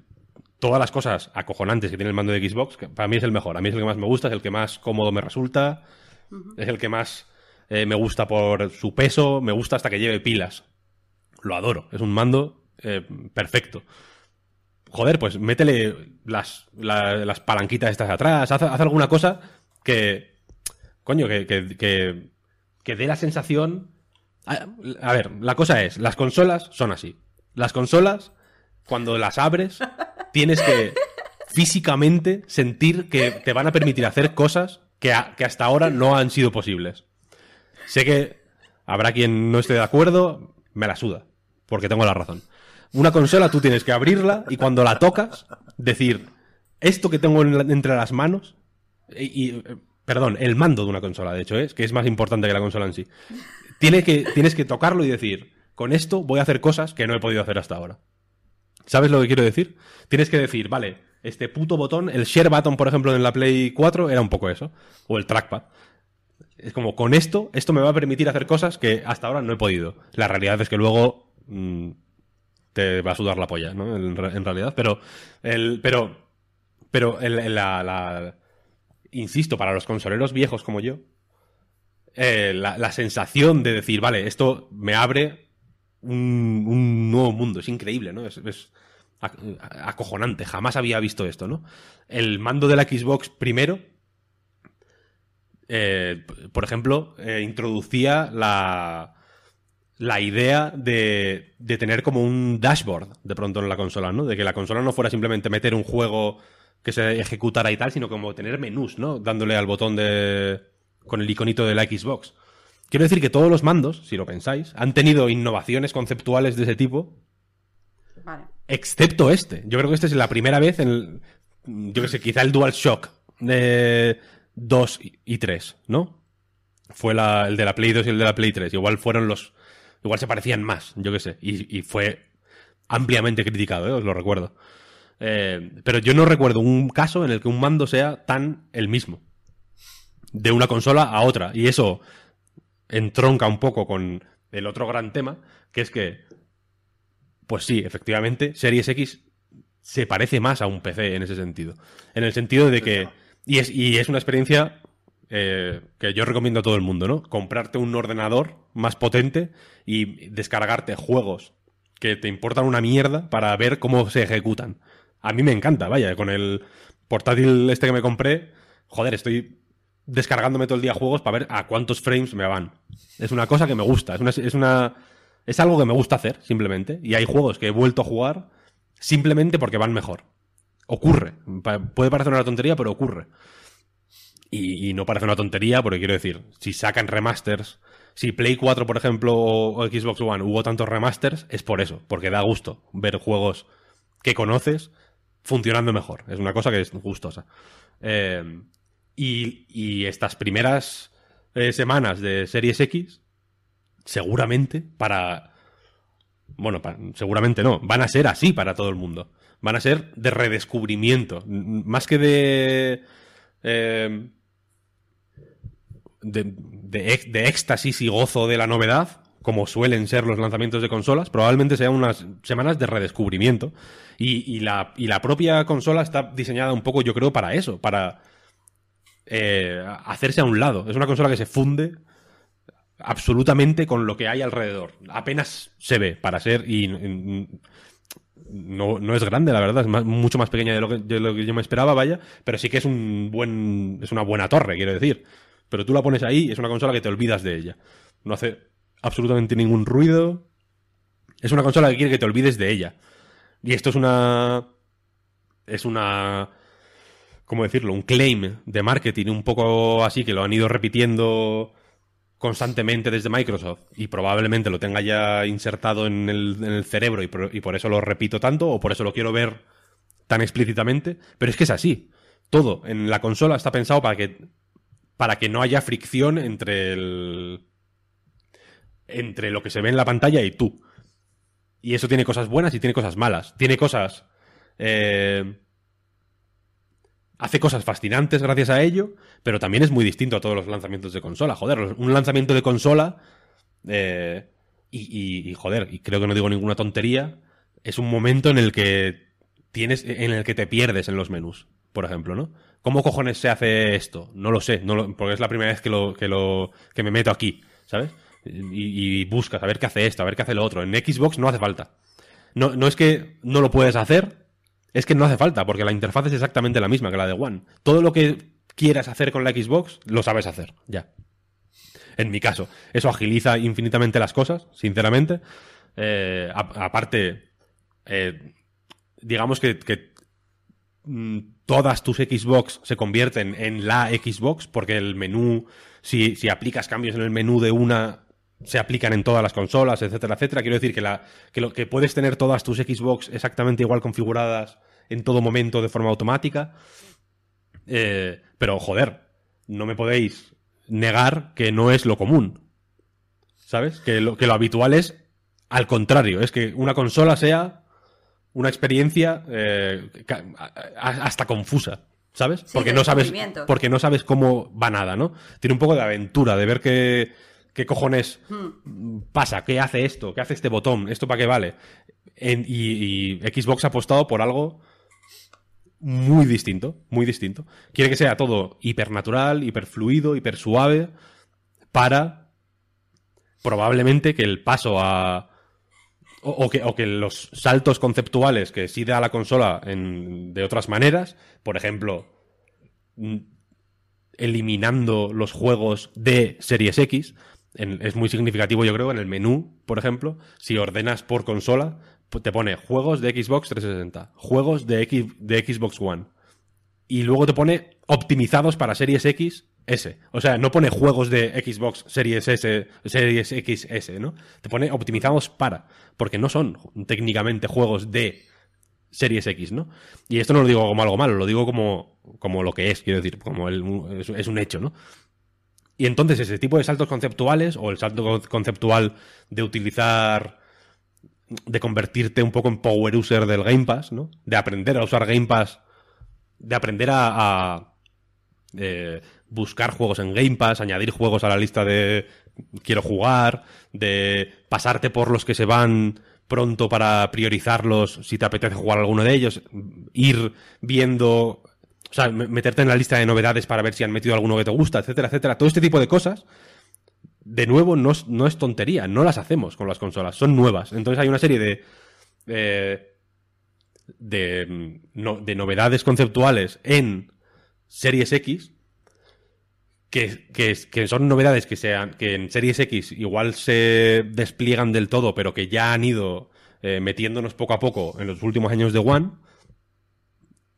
todas las cosas acojonantes que tiene el mando de Xbox. Que para mí es el mejor. A mí es el que más me gusta, es el que más cómodo me resulta, es el que más eh, me gusta por su peso, me gusta hasta que lleve pilas. Lo adoro. Es un mando eh, perfecto joder, pues métele las, la- las palanquitas estas atrás, haz, haz alguna cosa que, coño, que, que, que, dé la sensación... A, a ver, la cosa es, las consolas son así. Las consolas, cuando las abres, tienes que físicamente sentir que te van a permitir hacer cosas que, que hasta ahora no han sido posibles. Sé que habrá quien no esté de acuerdo, me la suda, porque tengo la razón. Una consola tú tienes que abrirla y cuando la tocas, decir, esto que tengo entre las manos, y, eh, perdón, el mando de una consola, de hecho, es que es más importante que la consola en sí. Tiene que, tienes que tocarlo y decir, con esto voy a hacer cosas que no he podido hacer hasta ahora. ¿Sabes lo que quiero decir? Tienes que decir, vale, este puto botón, el share button, por ejemplo, en la Play 4 era un poco eso, o el trackpad. Es como, con esto, esto me va a permitir hacer cosas que hasta ahora no he podido. La realidad es que luego mm, te va a sudar la polla, ¿no? En, realidad, pero, el, pero, pero la, insisto, para los consoleros viejos como yo, eh, la, sensación de decir, vale, esto me abre un, nuevo mundo, es increíble, ¿no? es, acojonante. Jamás había visto esto, ¿no? El mando de la Xbox primero, eh, por ejemplo, eh, introducía la, la idea de, de, tener como un dashboard de pronto en la consola, ¿no? De que la consola no fuera simplemente meter un juego que se ejecutara y tal, sino como tener menús, ¿no? Dándole al botón de... con el iconito de la Xbox. Quiero decir que todos los mandos, si lo pensáis, han tenido innovaciones conceptuales de ese tipo. Vale excepto este. Yo creo que esta es la primera vez en yo que sé, quizá el DualShock de 2 y 3, ¿no? Fue el de la Play 2 y el de la Play 3. Igual fueron los... Igual se parecían más, yo que sé. Y, fue ampliamente criticado, ¿eh? os lo recuerdo. Eh, pero yo no recuerdo un caso en el que un mando sea tan el mismo. De una consola a otra. Y eso entronca un poco con el otro gran tema, que es que pues sí, efectivamente, Series X se parece más a un PC en ese sentido. En el sentido de que. Y es, y es una experiencia eh, que yo recomiendo a todo el mundo, ¿no? Comprarte un ordenador más potente y descargarte juegos que te importan una mierda para ver cómo se ejecutan. A mí me encanta, vaya, con el portátil este que me compré, joder, estoy descargándome todo el día juegos para ver a cuántos frames me van. Es una cosa que me gusta, es una, es una es algo que me gusta hacer, simplemente. Y hay juegos que he vuelto a jugar simplemente porque van mejor. Ocurre. Puede parecer una tontería, pero ocurre. Y, no parece una tontería, porque quiero decir, si sacan remasters, si Play 4, por ejemplo, o Xbox One hubo tantos remasters, es por eso, porque da gusto ver juegos que conoces funcionando mejor. Es una cosa que es gustosa. Eh, y, estas primeras eh, semanas de Series X seguramente para... Bueno, seguramente no, van a ser así para todo el mundo. Van a ser de redescubrimiento, más que de... Eh, de, de, éxtasis y gozo de la novedad, como suelen ser los lanzamientos de consolas, probablemente sean unas semanas de redescubrimiento. Y, la, y la propia consola está diseñada un poco, yo creo, para eso, para eh, hacerse a un lado. Es una consola que se funde absolutamente con lo que hay alrededor. Apenas se ve para ser no, no es grande, la verdad, es mucho más pequeña de lo, que, lo, que, yo me esperaba, vaya, pero sí que es un buen es una buena torre, quiero decir. Pero tú la pones ahí, es una consola que te olvidas de ella. No hace absolutamente ningún ruido. Es una consola que quiere que te olvides de ella. Y esto es una es una ¿cómo decirlo? Un claim de marketing un poco así que lo han ido repitiendo constantemente desde Microsoft y probablemente lo tenga ya insertado en el, cerebro y por, eso lo repito tanto o por eso lo quiero ver tan explícitamente, pero es que es así. Todo en la consola está pensado para que para que no haya fricción entre el entre lo que se ve en la pantalla y tú. Y eso tiene cosas buenas y tiene cosas malas. Tiene cosas eh, hace cosas fascinantes gracias a ello, pero también es muy distinto a todos los lanzamientos de consola. Joder, un lanzamiento de consola, eh, y, joder, y creo que no digo ninguna tontería, es un momento en el que tienes, en el que te pierdes en los menús, por ejemplo, ¿no? ¿Cómo cojones se hace esto? No lo sé, porque es la primera vez que lo, que lo, que me meto aquí, ¿sabes? Y, y, buscas a ver qué hace esto, a ver qué hace lo otro. En Xbox no hace falta. No, no es que no lo puedes hacer, es que no hace falta, porque la interfaz es exactamente la misma que la de One. Todo lo que quieras hacer con la Xbox, lo sabes hacer, ya. En mi caso, eso agiliza infinitamente las cosas, sinceramente. Eh, aparte, eh, digamos que, mm, todas tus Xbox se convierten en la Xbox, porque el menú, si, si aplicas cambios en el menú de una, se aplican en todas las consolas, etcétera, etcétera. Quiero decir que, la, que, lo, que puedes tener todas tus Xbox exactamente igual configuradas en todo momento de forma automática. Eh, pero, joder, no me podéis negar que no es lo común. ¿Sabes? Que lo, que lo habitual es al contrario, es que una consola sea una experiencia eh, hasta confusa, ¿sabes? Sí, porque no sabes porque no sabes cómo va nada, ¿no? Tiene un poco de aventura, de ver qué, qué cojones Hmm. pasa, qué hace esto, qué hace este botón, esto para qué vale. En- y, y Xbox ha apostado por algo muy distinto, muy distinto. Quiere que sea todo hipernatural, hiperfluido, hiper suave, para probablemente que el paso a. O, o que, o que los saltos conceptuales que sí da la consola en- de otras maneras, por ejemplo, mm, eliminando los juegos de Series X, es muy significativo yo creo en el menú, por ejemplo, si ordenas por consola, te pone juegos de Xbox 360, juegos de, X, de Xbox One, y luego te pone optimizados para Series X S. O sea, no pone juegos de Xbox Series S, Series XS, ¿no? Te pone optimizados para, porque no son técnicamente juegos de Series X, ¿no? Y esto no lo digo como algo malo, lo digo como, como lo que es, quiero decir, como el- es un hecho, ¿no? Y entonces ese tipo de saltos conceptuales, o el salto con- conceptual de utilizar, de convertirte un poco en power user del Game Pass, ¿no? De aprender a usar Game Pass, de aprender a, a, eh, buscar juegos en Game Pass, añadir juegos a la lista de quiero jugar, de pasarte por los que se van pronto para priorizarlos si te apetece jugar alguno de ellos, ir viendo, o sea, me- meterte en la lista de novedades para ver si han metido alguno que te gusta, etcétera, etcétera. Todo este tipo de cosas, de nuevo, no es, no es tontería, no las hacemos con las consolas, son nuevas. Entonces hay una serie de... eh, de, mm, no- de novedades conceptuales en Series X que, que, que son novedades que, sean, que en Series X igual se despliegan del todo, pero que ya han ido eh, metiéndonos poco a poco en los últimos años de One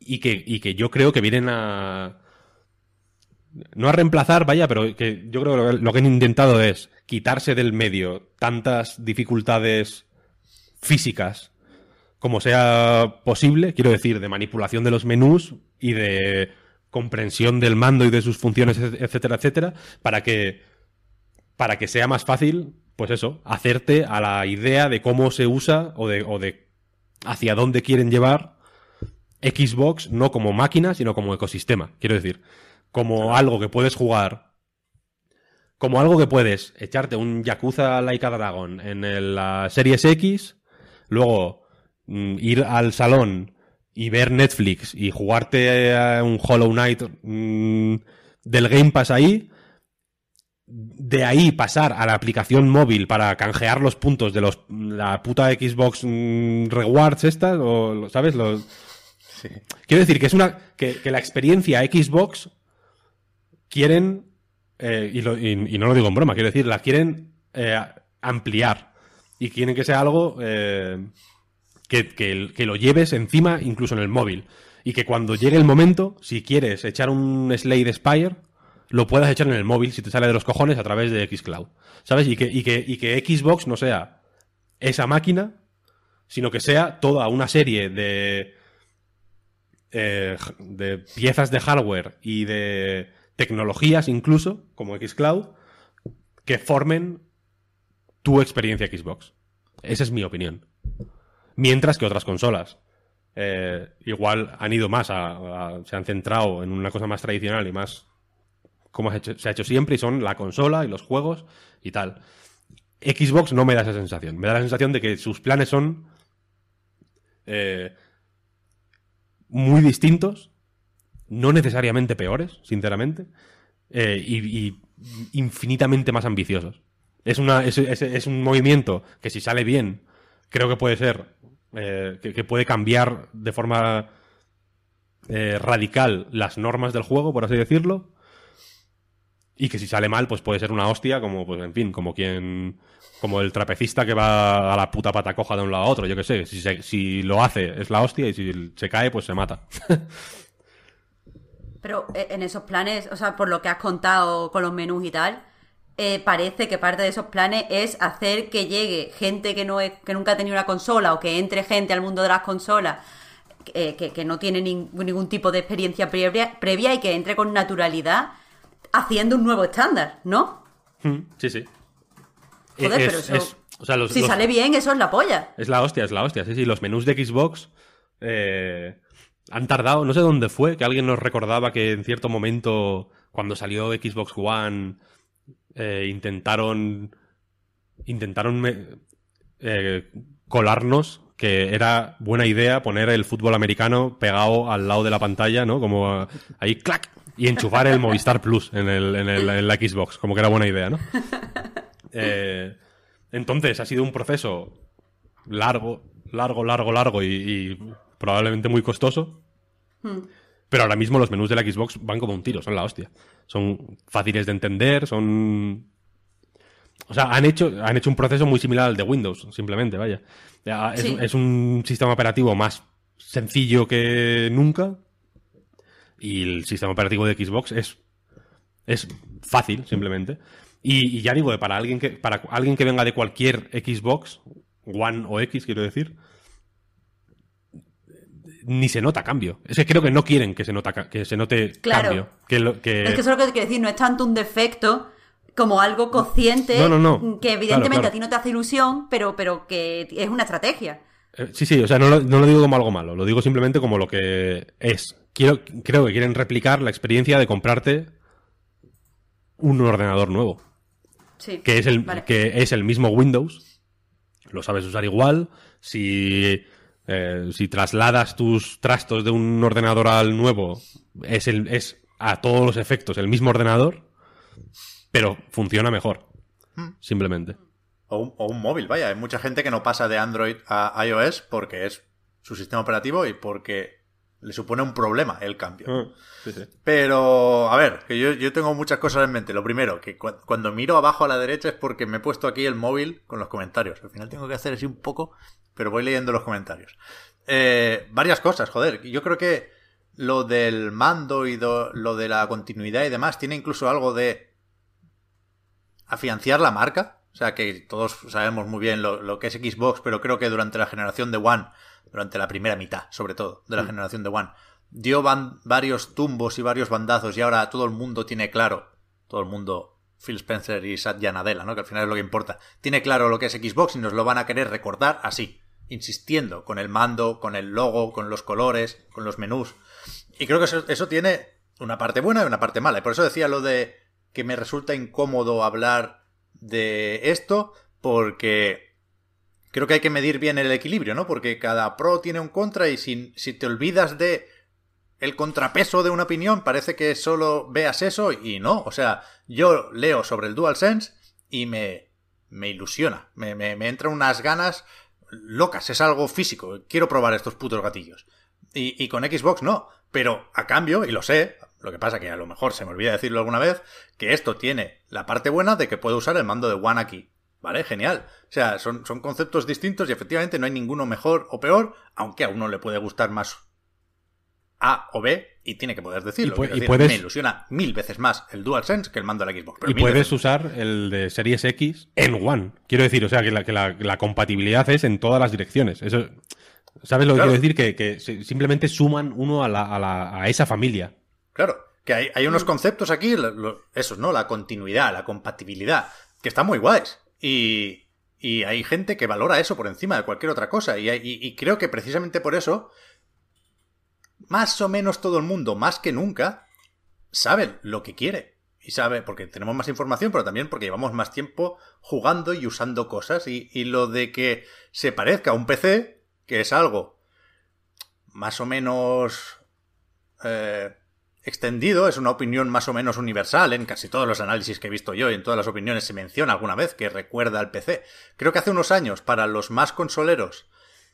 y que, y que yo creo que vienen a... No a reemplazar, vaya, pero que yo creo que lo, que han intentado es quitarse del medio tantas dificultades físicas como sea posible, quiero decir, de manipulación de los menús y de comprensión del mando y de sus funciones, etcétera, etcétera, para que para que sea más fácil, pues eso, hacerte a la idea de cómo se usa o de, o de hacia dónde quieren llevar Xbox, no como máquina, sino como ecosistema, quiero decir, como algo que puedes jugar, como algo que puedes echarte un Yakuza Like a Dragon en el, la Series X, luego mm, ir al salón y ver Netflix y jugarte a un Hollow Knight mm, del Game Pass ahí, de ahí pasar a la aplicación móvil para canjear los puntos de los la puta Xbox mm, Rewards esta, o ¿sabes? Los, Quiero decir que es una que, la experiencia Xbox quieren eh, y, lo- y- no lo digo en broma, quiero decir, la quieren eh, ampliar. Y quieren que sea algo eh, que, que- que lo lleves encima incluso en el móvil. Y que cuando llegue el momento, si quieres echar un Slade Spire, lo puedas echar en el móvil si te sale de los cojones a través de Xcloud, ¿sabes? Y que, y que, y que Xbox no sea esa máquina, sino que sea toda una serie de eh, de piezas de hardware y de tecnologías incluso, como Xcloud, que formen tu experiencia Xbox. Esa es mi opinión. Mientras que otras consolas eh, igual han ido más a, se han centrado en una cosa más tradicional y más como se ha, hecho, se ha hecho siempre y son la consola y los juegos y tal. Xbox no me da esa sensación. Me da la sensación de que sus planes son eh, muy distintos, no necesariamente peores, sinceramente, eh, y, infinitamente más ambiciosos. Es, es, un movimiento que si sale bien, creo que puede ser, eh, que, que puede cambiar de forma eh, radical las normas del juego, por así decirlo, y que si sale mal, pues puede ser una hostia, como, pues, en fin, como quien. Como el trapecista que va a la puta pata coja de un lado a otro, yo que sé. Si, se- lo hace, es la hostia, y si se cae, pues se mata. Pero eh, en esos planes, o sea, por lo que has contado con los menús y tal, eh, parece que parte de esos planes es hacer que llegue gente que no es, que nunca ha tenido una consola o que entre gente al mundo de las consolas eh, que, que no tiene nin- ningún tipo de experiencia previa, previa y que entre con naturalidad haciendo un nuevo estándar, ¿no? Mm, sí, sí. Joder, Es- pero eso- es- O sea, los, Si los- sale bien, eso es la polla. Es la hostia, es la hostia. Sí, sí, los menús de Xbox eh, han tardado, no sé dónde fue, que alguien nos recordaba que en cierto momento, cuando salió Xbox One, eh, intentaron intentaron me- eh, colarnos que era buena idea poner el fútbol americano pegado al lado de la pantalla, ¿no? Como eh, ahí, clac, y enchufar el Movistar Plus en, el, en, el- en la Xbox, como que era buena idea, ¿no? Eh, entonces, ha sido un proceso largo, largo, largo, largo y, y probablemente muy costoso. Pero ahora mismo los menús de la Xbox van como un tiro, son la hostia. Son fáciles de entender, son... O sea, han hecho, han hecho un proceso muy similar al de Windows, simplemente, vaya. Ya, Es, Sí. es un sistema operativo más sencillo que nunca. Y el sistema operativo de Xbox es, es fácil, simplemente. Y, y ya digo, para alguien que, para alguien que venga de cualquier Xbox, One o X, quiero decir, ni se nota cambio. Es que creo que no quieren que se, nota, que se note Claro. cambio. Que lo- que- Es que eso es lo que te quiero decir, no es tanto un defecto como algo consciente No, no, no. que evidentemente Claro, claro. a ti no te hace ilusión, pero, pero que es una estrategia. Eh, Sí, sí, o sea, no lo, no lo digo como algo malo, lo digo simplemente como lo que es. Quiero, creo que quieren replicar la experiencia de comprarte un ordenador nuevo, Sí. que es el, Vale. que es el mismo Windows, lo sabes usar igual, si, eh, si trasladas tus trastos de un ordenador al nuevo, es, el, es a todos los efectos el mismo ordenador, pero funciona mejor, simplemente. O un, o un móvil, vaya. Hay mucha gente que no pasa de Android a iOS porque es su sistema operativo y porque le supone un problema el cambio. Ah, sí, sí. Pero, a ver, que yo, yo tengo muchas cosas en mente. Lo primero, que cu- cuando miro abajo a la derecha es porque me he puesto aquí el móvil con los comentarios. Al final tengo que hacer así un poco, pero voy leyendo los comentarios. Eh, varias cosas, joder. Yo creo que lo del mando y lo de la continuidad y demás tiene incluso algo de afianciar la marca. O sea, que todos sabemos muy bien lo, lo que es Xbox, pero creo que durante la generación de One, durante la primera mitad, sobre todo, de la generación de One, dio van- varios tumbos y varios bandazos y ahora todo el mundo tiene claro, todo el mundo, Phil Spencer y Satya Nadella, ¿no? que al final es lo que importa, tiene claro lo que es Xbox y nos lo van a querer recordar así, insistiendo con el mando, con el logo, con los colores, con los menús. Y creo que eso, eso tiene una parte buena y una parte mala. Y por eso decía lo de que me resulta incómodo hablar de esto, porque creo que hay que medir bien el equilibrio, ¿no? Porque cada pro tiene un contra y si, si te olvidas de el contrapeso de una opinión, parece que solo veas eso y no. O sea, yo leo sobre el DualSense y me, me ilusiona, me, me, me entran unas ganas locas, es algo físico, quiero probar estos putos gatillos. Y, y con Xbox no, pero a cambio, y lo sé, lo que pasa que a lo mejor se me olvida decirlo alguna vez, que esto tiene la parte buena de que puedo usar el mando de One aquí. ¿Vale? Genial. O sea, son, son conceptos distintos y efectivamente no hay ninguno mejor o peor, aunque a uno le puede gustar más A o B y tiene que poder decirlo. Y pu- Quiero y decir, puedes- Me ilusiona mil veces más el DualSense que el mando de la Xbox. pero y puedes veces usar el de Series X en One. Quiero decir, o sea, que la, que la, la compatibilidad es en todas las direcciones. Eso, ¿Sabes lo que quiero decir? Que, que simplemente suman uno a, la, a, la- a esa familia. Claro, que hay, hay unos conceptos aquí, lo- lo- esos, ¿no? La continuidad, la compatibilidad, que están muy guays. Y, y hay gente que valora eso por encima de cualquier otra cosa. Y, y creo que precisamente por eso, más o menos todo el mundo, más que nunca, sabe lo que quiere. Y sabe, porque tenemos más información, pero también porque llevamos más tiempo jugando y usando cosas. Y, y lo de que se parezca a un PC, que es algo más o menos eh, extendido, es una opinión más o menos universal. En casi todos los análisis que he visto yo y en todas las opiniones se menciona alguna vez que recuerda al PC. Creo que hace unos años, para los más consoleros,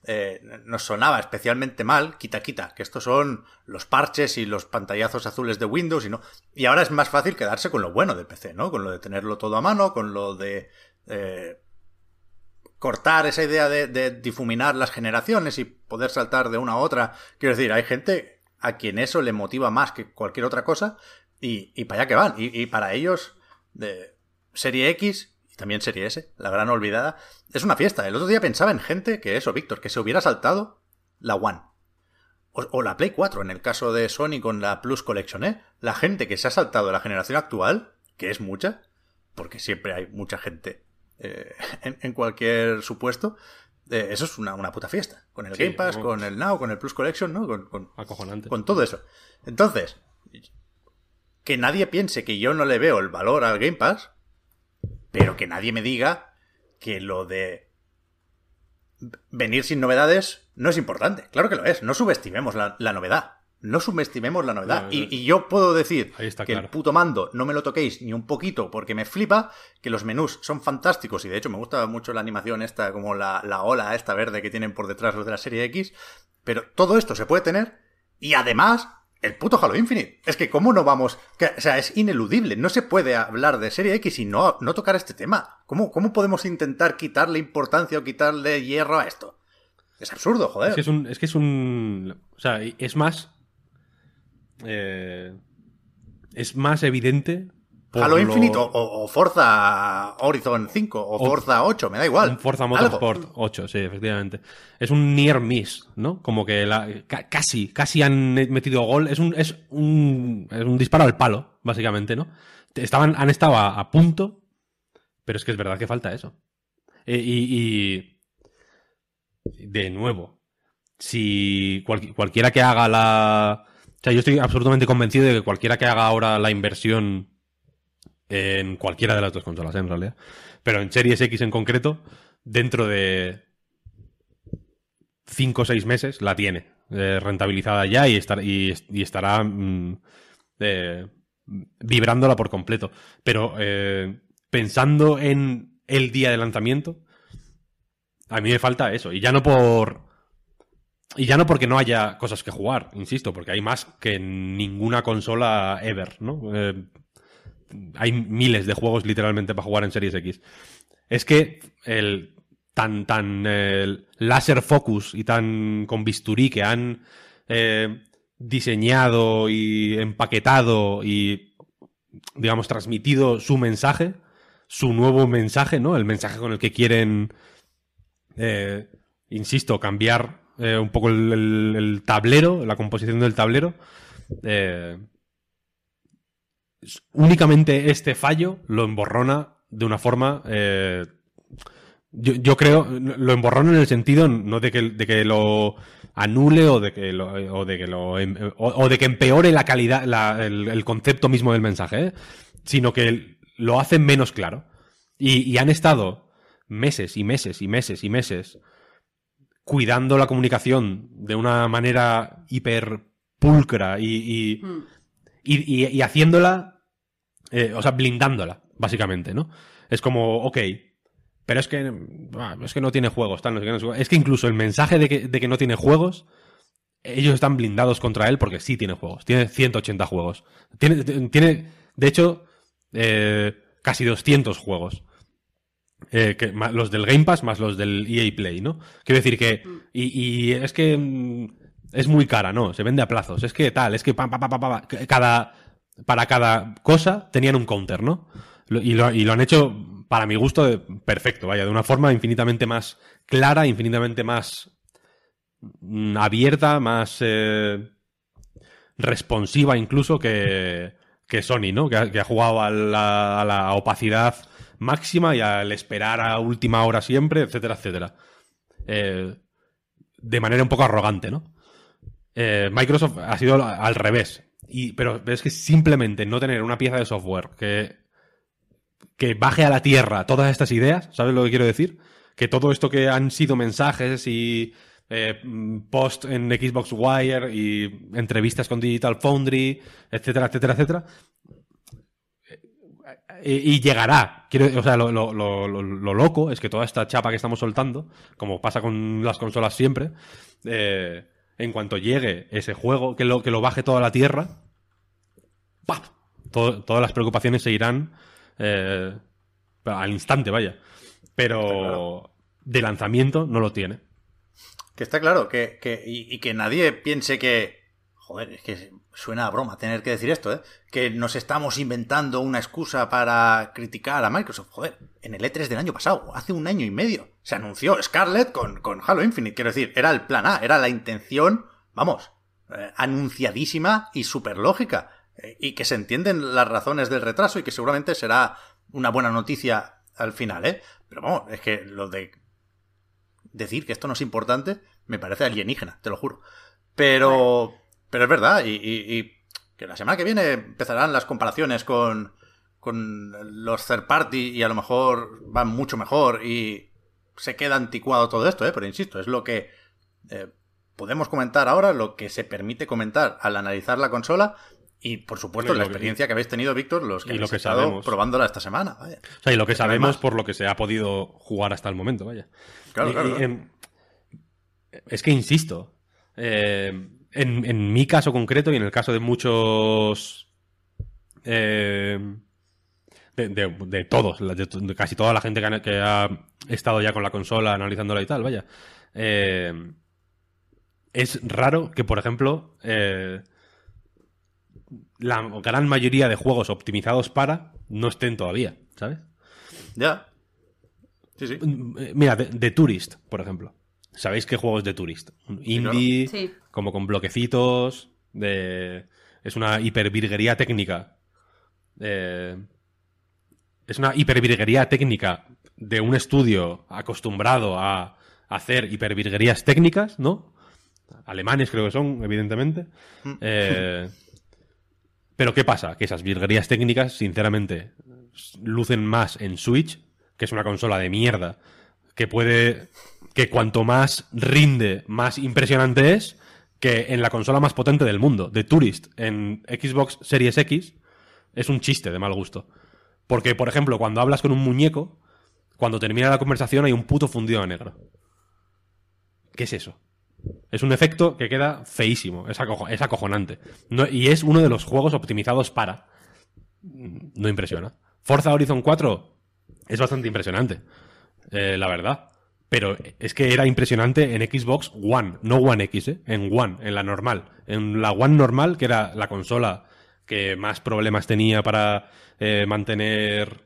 eh, nos sonaba especialmente mal, quita quita, que estos son los parches y los pantallazos azules de Windows y no. Y ahora es más fácil quedarse con lo bueno del PC, ¿no? Con lo de tenerlo todo a mano, con lo de eh, cortar esa idea de, de difuminar las generaciones y poder saltar de una a otra. Quiero decir, hay gente a quien eso le motiva más que cualquier otra cosa y, y para allá que van. Y, para ellos, de serie X y también serie S, la gran olvidada, es una fiesta. El otro día pensaba en gente que eso, Víctor, que se hubiera saltado la One. O, o la Play 4, en el caso de Sony con la Plus Collection, ¿eh? La gente que se ha saltado la generación actual, que es mucha, porque siempre hay mucha gente eh, en, cualquier supuesto, eh, eso es una, puta fiesta. Con el Game Pass, con el Now, con el Plus Collection, ¿no? Con, con, Acojonante. con todo eso. Entonces, que nadie piense que yo no le veo el valor al Game Pass, pero que nadie me diga que lo de venir sin novedades no es importante. Claro que lo es. No subestimemos la, novedad. No subestimemos la novedad. y, yo puedo decir que el puto mando no me lo toquéis ni un poquito porque me flipa, que los menús son fantásticos y de hecho me gusta mucho la animación esta, como la, la ola esta verde que tienen por detrás los de la serie X. Pero todo esto se puede tener y además el puto Halo Infinite. Es que cómo no vamos... o sea, es ineludible. No se puede hablar de Serie X y no, no tocar este tema. ¿Cómo, ¿Cómo podemos intentar quitarle importancia o quitarle hierro a esto? Es absurdo, joder. Es que es un... Es, que es, un, o sea, es más... Eh, es más evidente Halo Infinite o, Forza Horizon 5 o, Forza 8, me da igual. Forza Motorsport 8, sí, efectivamente. Es un near miss, ¿no? Como que la, casi, casi han metido gol. Es un, es un, es un disparo al palo, básicamente, ¿no? Estaban, han estado a, punto, pero es que es verdad que falta eso. E, y, de nuevo, si cualquiera que haga la... O sea, yo estoy absolutamente convencido de que cualquiera que haga ahora la inversión en cualquiera de las dos consolas, en realidad. Pero en Series X en concreto, dentro de 5 o 6 meses la tiene eh, rentabilizada ya y, y, estará mm, eh, vibrándola por completo. Pero eh, pensando en el día de lanzamiento, a mí me falta eso. Y ya no por. Y ya no porque no haya cosas que jugar, insisto, porque hay más que ninguna consola ever, ¿no? hay miles de juegos literalmente para jugar en Series X. Es que el tan, tan el láser focus y tan con bisturí que han eh, diseñado y empaquetado y, digamos, transmitido su mensaje, su nuevo mensaje, ¿no? El mensaje con el que quieren, eh, insisto, cambiar eh, un poco el, tablero, la composición del tablero. Eh, únicamente este fallo lo emborrona de una forma. Eh, yo, creo, lo emborrona en el sentido no de que, de que lo anule o de que lo, o de que lo em, o, de que empeore la calidad, el, concepto mismo del mensaje, sino que lo hace menos claro. Y, han estado meses y meses y meses y meses cuidando la comunicación de una manera hiper pulcra y, hmm y, haciéndola, eh, o sea, blindándola, básicamente, ¿no? Es como, ok, pero es que, ah, es que no tiene juegos, tal, es que incluso el mensaje de que, no tiene juegos, ellos están blindados contra él porque sí tiene juegos, tiene 180 juegos. Tiene, tiene de hecho, eh, casi 200 juegos. Eh, que, los del Game Pass más los del EA Play, ¿no? Quiero decir que. Y, es que. Mm, es muy cara, no, se vende a plazos. Es que tal, es que pa, pa, pa, cada, para cada cosa tenían un counter, ¿no? Y lo, y lo han hecho, para mi gusto, perfecto, vaya, de una forma infinitamente más clara, infinitamente más mm, abierta, más eh, responsiva incluso que, que Sony, ¿no? Que ha, jugado a la, a la, opacidad máxima y al esperar a última hora siempre, etcétera, etcétera. Eh, de manera un poco arrogante, ¿no? Eh, Microsoft ha sido al revés. Y, pero es que simplemente no tener una pieza de software que, que baje a la tierra todas estas ideas, ¿sabes lo que quiero decir? Que todo esto que han sido mensajes y eh, post en Xbox Wire y entrevistas con Digital Foundry, etcétera, etcétera, etcétera. Y, llegará. Quiero, o sea, lo, lo, lo, lo, loco es que toda esta chapa que estamos soltando, como pasa con las consolas siempre, eh, en cuanto llegue ese juego, que lo, que lo baje toda la tierra, ¡pap! todas las preocupaciones se irán eh, al instante, vaya. Pero de lanzamiento no lo tiene. Que está claro, que, y, que nadie piense que. Joder, es que suena a broma tener que decir esto, ¿eh? Que nos estamos inventando una excusa para criticar a Microsoft. Joder, en el E3 del año pasado, hace un año y medio, se anunció Scarlett con, con Halo Infinite. Quiero decir, era el plan A, era la intención, vamos, eh, anunciadísima y súper lógica. Eh, y que se entienden las razones del retraso y que seguramente será una buena noticia al final, ¿eh? Pero vamos, es que lo de decir que esto no es importante me parece alienígena, te lo juro. Pero, pero es verdad, y, y, que la semana que viene empezarán las comparaciones con, con los third party y a lo mejor van mucho mejor y se queda anticuado todo esto, ¿eh? Pero insisto, es lo que eh, podemos comentar ahora, lo que se permite comentar al analizar la consola y por supuesto la experiencia que, habéis tenido, Víctor, los que, habéis estado probándola esta semana. Vaya. O sea, y lo que sabemos por lo que se ha podido jugar hasta el momento, vaya. Claro, claro. Em, es que insisto, eh, en, mi caso concreto y en el caso de muchos. Eh, de, todos, de, casi toda la gente que ha, estado ya con la consola analizándola y tal, vaya. Eh, es raro que, por ejemplo, la gran mayoría de juegos optimizados para no estén todavía, ¿sabes? Ya. Sí, sí. Mira, de, Tourist, por ejemplo. ¿Sabéis qué juegos de Tourist? Indie, como con bloquecitos, de... es una hipervirguería técnica. es una hipervirguería técnica de un estudio acostumbrado a hacer hipervirguerías técnicas, ¿no? Alemanes creo que son, evidentemente. Mm. Eh, pero ¿qué pasa? Que esas virguerías técnicas, sinceramente, lucen más en Switch, que es una consola de mierda, que puede que cuanto más rinde, más impresionante es que en la consola más potente del mundo, de Tourist, en Xbox Series X, es un chiste de mal gusto. Porque, por ejemplo, cuando hablas con un muñeco, cuando termina la conversación hay un puto fundido a negro. ¿Qué es eso? Es un efecto que queda feísimo, es, acojonante. y es uno de los juegos optimizados para. No impresiona. Forza Horizon 4 es bastante impresionante, eh, la verdad. Pero es que era impresionante en Xbox One, no One X, ¿eh? en One, en la normal. En la One normal, que era la consola que más problemas tenía para eh, mantener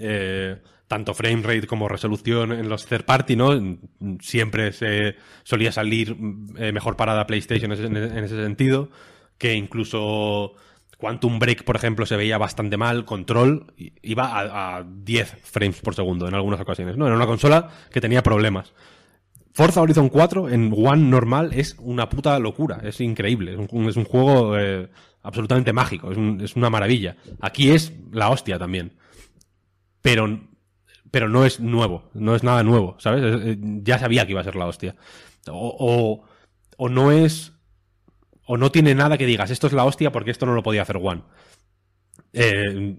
eh, tanto frame rate como resolución en los third party, ¿no? Siempre se solía salir eh, mejor parada PlayStation en ese, sentido, que incluso Quantum Break, por ejemplo, se veía bastante mal. Control iba a, 10 frames por segundo en algunas ocasiones. No, era una consola que tenía problemas. Forza Horizon 4 en One normal es una puta locura. Es increíble. Es un, juego eh, absolutamente mágico. Es, una maravilla. Aquí es la hostia también. Pero, pero no es nuevo. No es nada nuevo, ¿sabes? Eh, ya sabía que iba a ser la hostia. O, o no es o no tiene nada que digas, esto es la hostia porque esto no lo podía hacer One. Eh,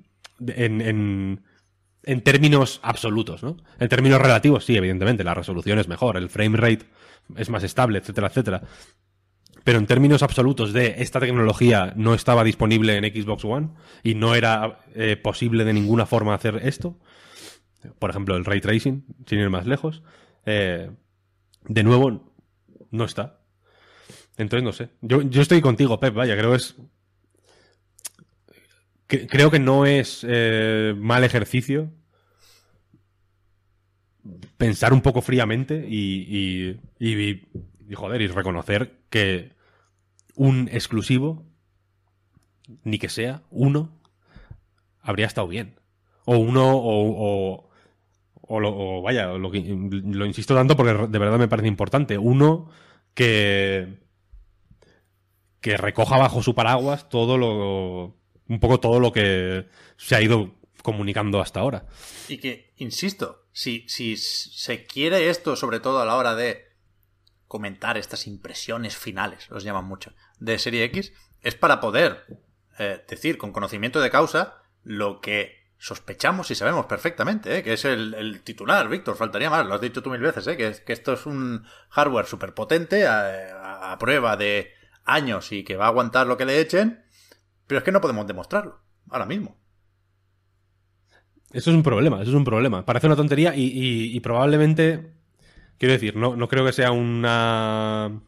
en, en, términos absolutos, ¿no? En términos relativos, sí, evidentemente, la resolución es mejor, el frame rate es más estable, etcétera, etcétera. Pero en términos absolutos de esta tecnología no estaba disponible en Xbox One y no era eh, posible de ninguna forma hacer esto, por ejemplo, el ray tracing, sin ir más lejos, eh, de nuevo, no está. Entonces, no sé. Yo, yo estoy contigo, Pep, vaya, creo es. creo que no es eh, mal ejercicio pensar un poco fríamente y, y, y, joder, y reconocer que un exclusivo, ni que sea uno, habría estado bien. O uno, o, o, lo, vaya, lo insisto tanto porque de verdad me parece importante. Uno que, que recoja bajo su paraguas todo lo. un poco todo lo que se ha ido comunicando hasta ahora. Y que, insisto, si, si se quiere esto, sobre todo a la hora de comentar estas impresiones finales, los llaman mucho, de Serie X, es para poder eh, decir con conocimiento de causa lo que sospechamos y sabemos perfectamente, ¿eh? que es el, titular, Víctor, faltaría más, lo has dicho tú mil veces, ¿eh? que, que esto es un hardware súper potente a, prueba de años y que va a aguantar lo que le echen, pero es que no podemos demostrarlo ahora mismo. Eso es un problema, eso es un problema. Parece una tontería y, probablemente, quiero decir, no, no creo que sea una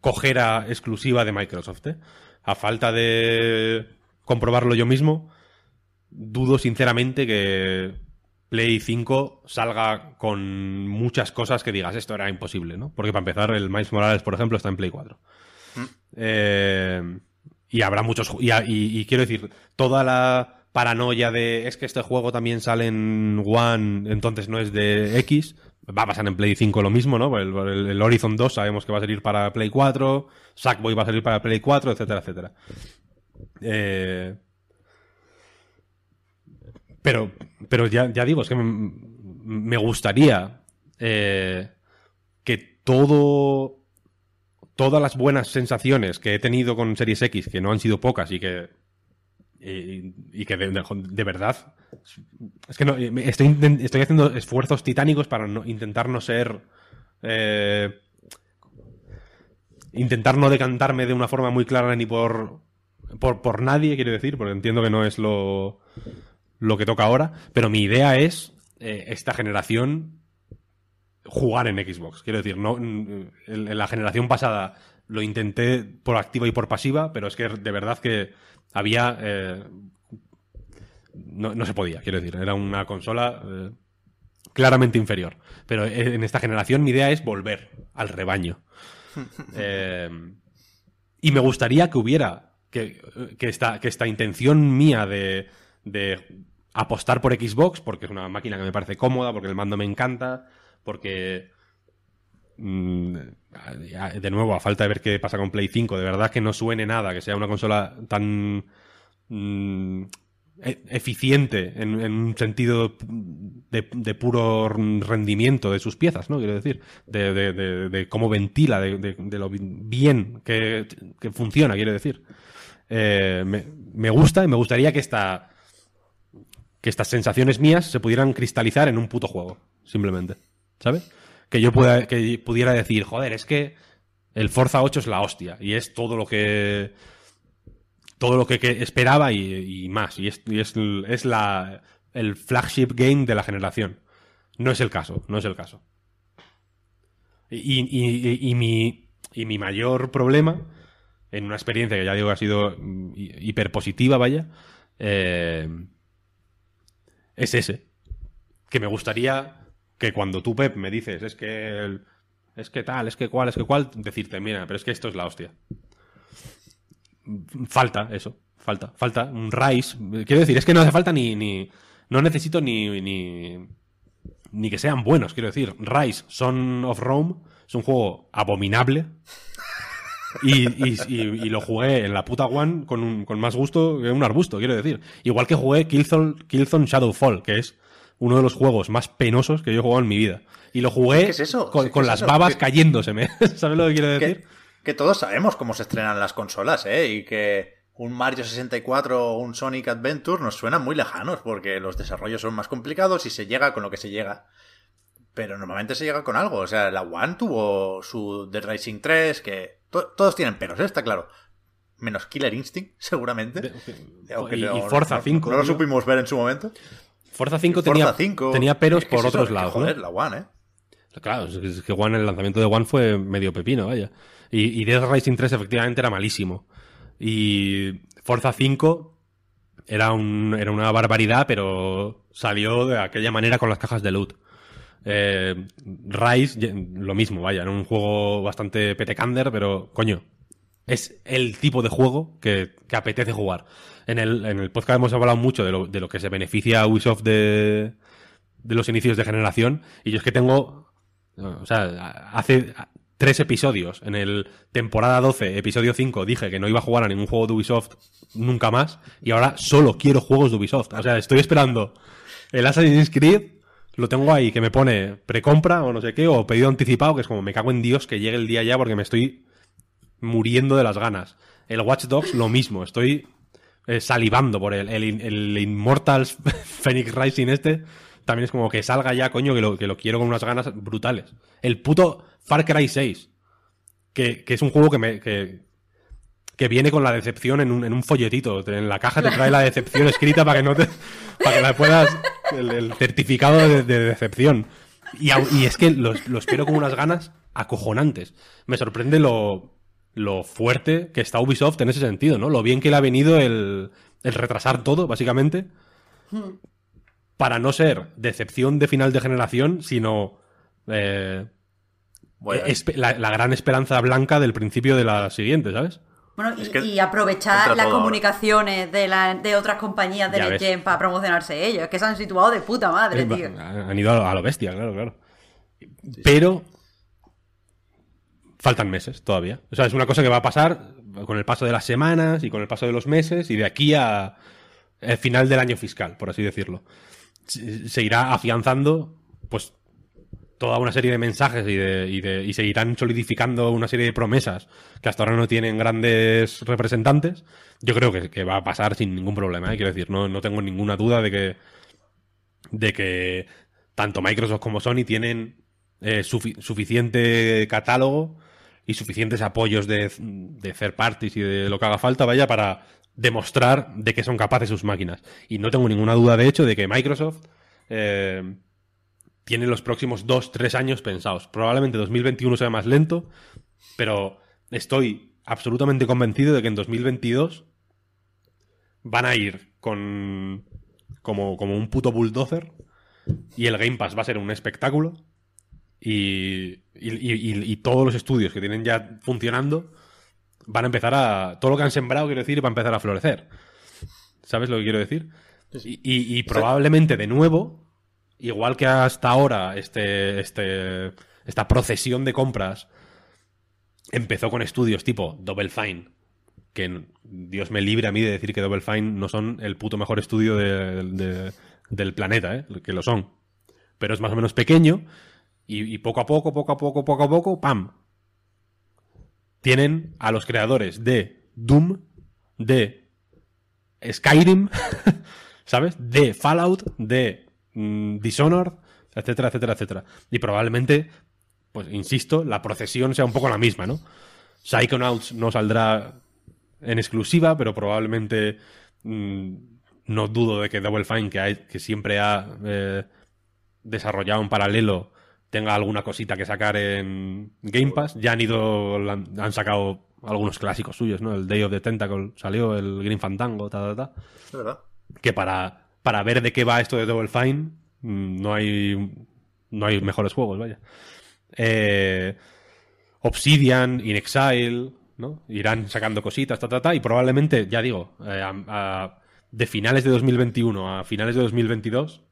cojera exclusiva de Microsoft. ¿eh? A falta de comprobarlo yo mismo, dudo sinceramente que Play 5 salga con muchas cosas que digas esto era imposible, ¿no? Porque para empezar, el Miles Morales, por ejemplo, está en Play 4. Mm. Eh, y habrá muchos. Y, quiero decir, toda la paranoia de es que este juego también sale en One, entonces no es de X. Va a pasar en Play 5 lo mismo, ¿no? El, el- el Horizon 2 sabemos que va a salir para Play 4, Sackboy va a salir para Play 4, etcétera, etcétera. Eh, pero, pero ya, ya digo, es que me, gustaría eh, que todo. Todas las buenas sensaciones que he tenido con Series X, que no han sido pocas y que. Y, que de, verdad. Es que no, me- estoy, estoy haciendo esfuerzos titánicos para no- intentar no ser. eh, intentar no decantarme de una forma muy clara ni por, por, por nadie, quiero decir, porque entiendo que no es lo, lo que toca ahora, pero mi idea es eh, esta generación jugar en Xbox. Quiero decir, no, en, en la generación pasada lo intenté por activa y por pasiva, pero es que de verdad que había... eh, no, no se podía, quiero decir, era una consola eh, claramente inferior. Pero en esta generación mi idea es volver al rebaño. Eh, y me gustaría que hubiera que, que, esta, que esta intención mía de, de apostar por Xbox, porque es una máquina que me parece cómoda, porque el mando me encanta, porque... mm, de nuevo, a falta de ver qué pasa con Play 5, de verdad que no suene nada, que sea una consola tan mm, e- eficiente en, un sentido de, puro rendimiento de sus piezas, ¿no? Quiero decir, de, cómo ventila, de, lo bien que, que funciona, quiero decir. Eh, me, me gusta y me gustaría que esta que estas sensaciones mías se pudieran cristalizar en un puto juego, simplemente. ¿Sabes? Que yo pueda, que pudiera decir, joder, es que el Forza 8 es la hostia y es todo lo que todo lo que, que esperaba y, más. Y es, es, es la, el flagship game de la generación. No es el caso, no es el caso. Y, y- mi, y mi mayor problema, en una experiencia que ya digo que ha sido hi- hiperpositiva, vaya, eh, es ese. Que me gustaría que cuando tú, Pep, me dices, es que es que tal, es que cual, es que cual, decirte, mira, pero es que esto es la hostia. Falta eso, falta, falta un Rise. Quiero decir, es que no hace falta ni, ni no necesito ni, ni ni que sean buenos, quiero decir. Rise, Son of Rome, es un juego abominable. Y, y- y- y lo jugué en la puta One con, un- con más gusto que un arbusto, quiero decir. Igual que jugué Killzone, Killzone Shadowfall, que es uno de los juegos más penosos que yo he jugado en mi vida. Y lo jugué ¿Qué es eso? con, ¿Qué con es las eso? babas ¿Qué- cayéndoseme. ¿Sabes lo que quiero decir? Que, que todos sabemos cómo se estrenan las consolas, ¿eh? Y que un Mario 64 o un Sonic Adventure nos suenan muy lejanos porque los desarrollos son más complicados y se llega con lo que se llega. Pero normalmente se llega con algo. O sea, la One tuvo su Dead Racing 3, que to- todos tienen peros, ¿eh? está claro. Menos Killer Instinct, seguramente. De- Aunque y, no- y Forza no- 5. No lo supimos ver en su momento. Forza 5 Forza tenía, 5, tenía peros es que por es otros lados. la One, ¿eh? Claro, es que- es que One, el lanzamiento de One fue medio pepino, vaya. Y, y Dead Rising 3 efectivamente era malísimo. Y Forza 5 era, un, era una barbaridad, pero salió de aquella manera con las cajas de loot. Eh, Rise, lo mismo, vaya, era un juego bastante petecander, pero coño, es el tipo de juego que, que apetece jugar. En el, en el podcast hemos hablado mucho de lo, de lo que se beneficia a Ubisoft de, de los inicios de generación, y yo es que tengo, o sea, hace tres episodios, en el temporada 12, episodio 5, dije que no iba a jugar a ningún juego de Ubisoft nunca más, y ahora solo quiero juegos de Ubisoft. O sea, estoy esperando el Assassin's Creed, lo tengo ahí, que me pone precompra o no sé qué, o pedido anticipado, que es como me cago en Dios que llegue el día ya porque me estoy muriendo de las ganas. El Watch Dogs, lo mismo, estoy eh, salivando por él. El, el Immortals Phoenix Rising este, también es como que salga ya, coño, que lo, que lo quiero con unas ganas brutales. El puto Far Cry 6, que, que es un juego que me... Que, que viene con la decepción en un, en un folletito. En la caja te trae la decepción escrita para que no te. para que la puedas. El, el certificado de, de decepción. Y, es que lo, lo espero con unas ganas acojonantes. Me sorprende lo, lo fuerte que está Ubisoft en ese sentido, ¿no? Lo bien que le ha venido el, el retrasar todo, básicamente. Para no ser decepción de final de generación, sino. eh, Bueno, espe- la, la gran esperanza blanca del principio de la siguiente, ¿sabes? Bueno, y, aprovechar las comunicaciones de, la- de otras compañías de Ya Next ves. Gen para promocionarse ellos. Es que se han situado de puta madre, tío. Han ido a lo, a lo bestia, claro, claro. Pero faltan meses todavía. O sea, es una cosa que va a pasar con el paso de las semanas y con el paso de los meses y de aquí a el final del año fiscal, por así decirlo. Se irá afianzando, pues, toda una serie de mensajes y, de, y, seguirán solidificando una serie de promesas que hasta ahora no tienen grandes representantes. Yo creo que, va a pasar sin ningún problema, ¿eh? quiero decir, no, no tengo ninguna duda de que de que tanto Microsoft como Sony tienen eh, sufi- suficiente catálogo y suficientes apoyos de, de third parties y de lo que haga falta, vaya, para demostrar de que son capaces sus máquinas. Y no tengo ninguna duda, de hecho, de que Microsoft eh, tiene los próximos dos, tres años pensados. Probablemente 2021 sea más lento, pero estoy absolutamente convencido de que en 2022 van a ir con como, como un puto bulldozer y el Game Pass va a ser un espectáculo y, y, y- y todos los estudios que tienen ya funcionando van a empezar a... Todo lo que han sembrado, quiero decir, va a empezar a florecer. ¿Sabes lo que quiero decir? Y probablemente de nuevo, igual que hasta ahora este, este, esta procesión de compras empezó con estudios tipo Double Fine, que Dios me libre a mí de decir que Double Fine no son el puto mejor estudio de- de- del planeta, ¿eh? que lo son. Pero es más o menos pequeño y poco a poco, poco a poco, poco a poco, ¡pam! Tienen a los creadores de Doom, de Skyrim, ¿sabes? De Fallout, de mm, Dishonored, etcétera, etcétera, etcétera. Y probablemente, pues insisto, la procesión sea un poco la misma, ¿no? Psychonauts no saldrá en exclusiva, pero probablemente mm, no dudo de que Double Fine, que, hay- que siempre ha eh, desarrollado en paralelo, tenga alguna cosita que sacar en Game Pass. Ya han ido, han, sacado algunos clásicos suyos, ¿no? El Day of the Tentacle salió, el Green Fantango, ta, ta, ta. Es verdad. Que para, para ver de qué va esto de Double Fine, mm, no hay, no hay mejores juegos, vaya. Eh, Obsidian, In Exile, ¿no? Irán sacando cositas, ta, ta, ta, y probablemente, ya digo, eh, de finales de 2021 a finales de 2022,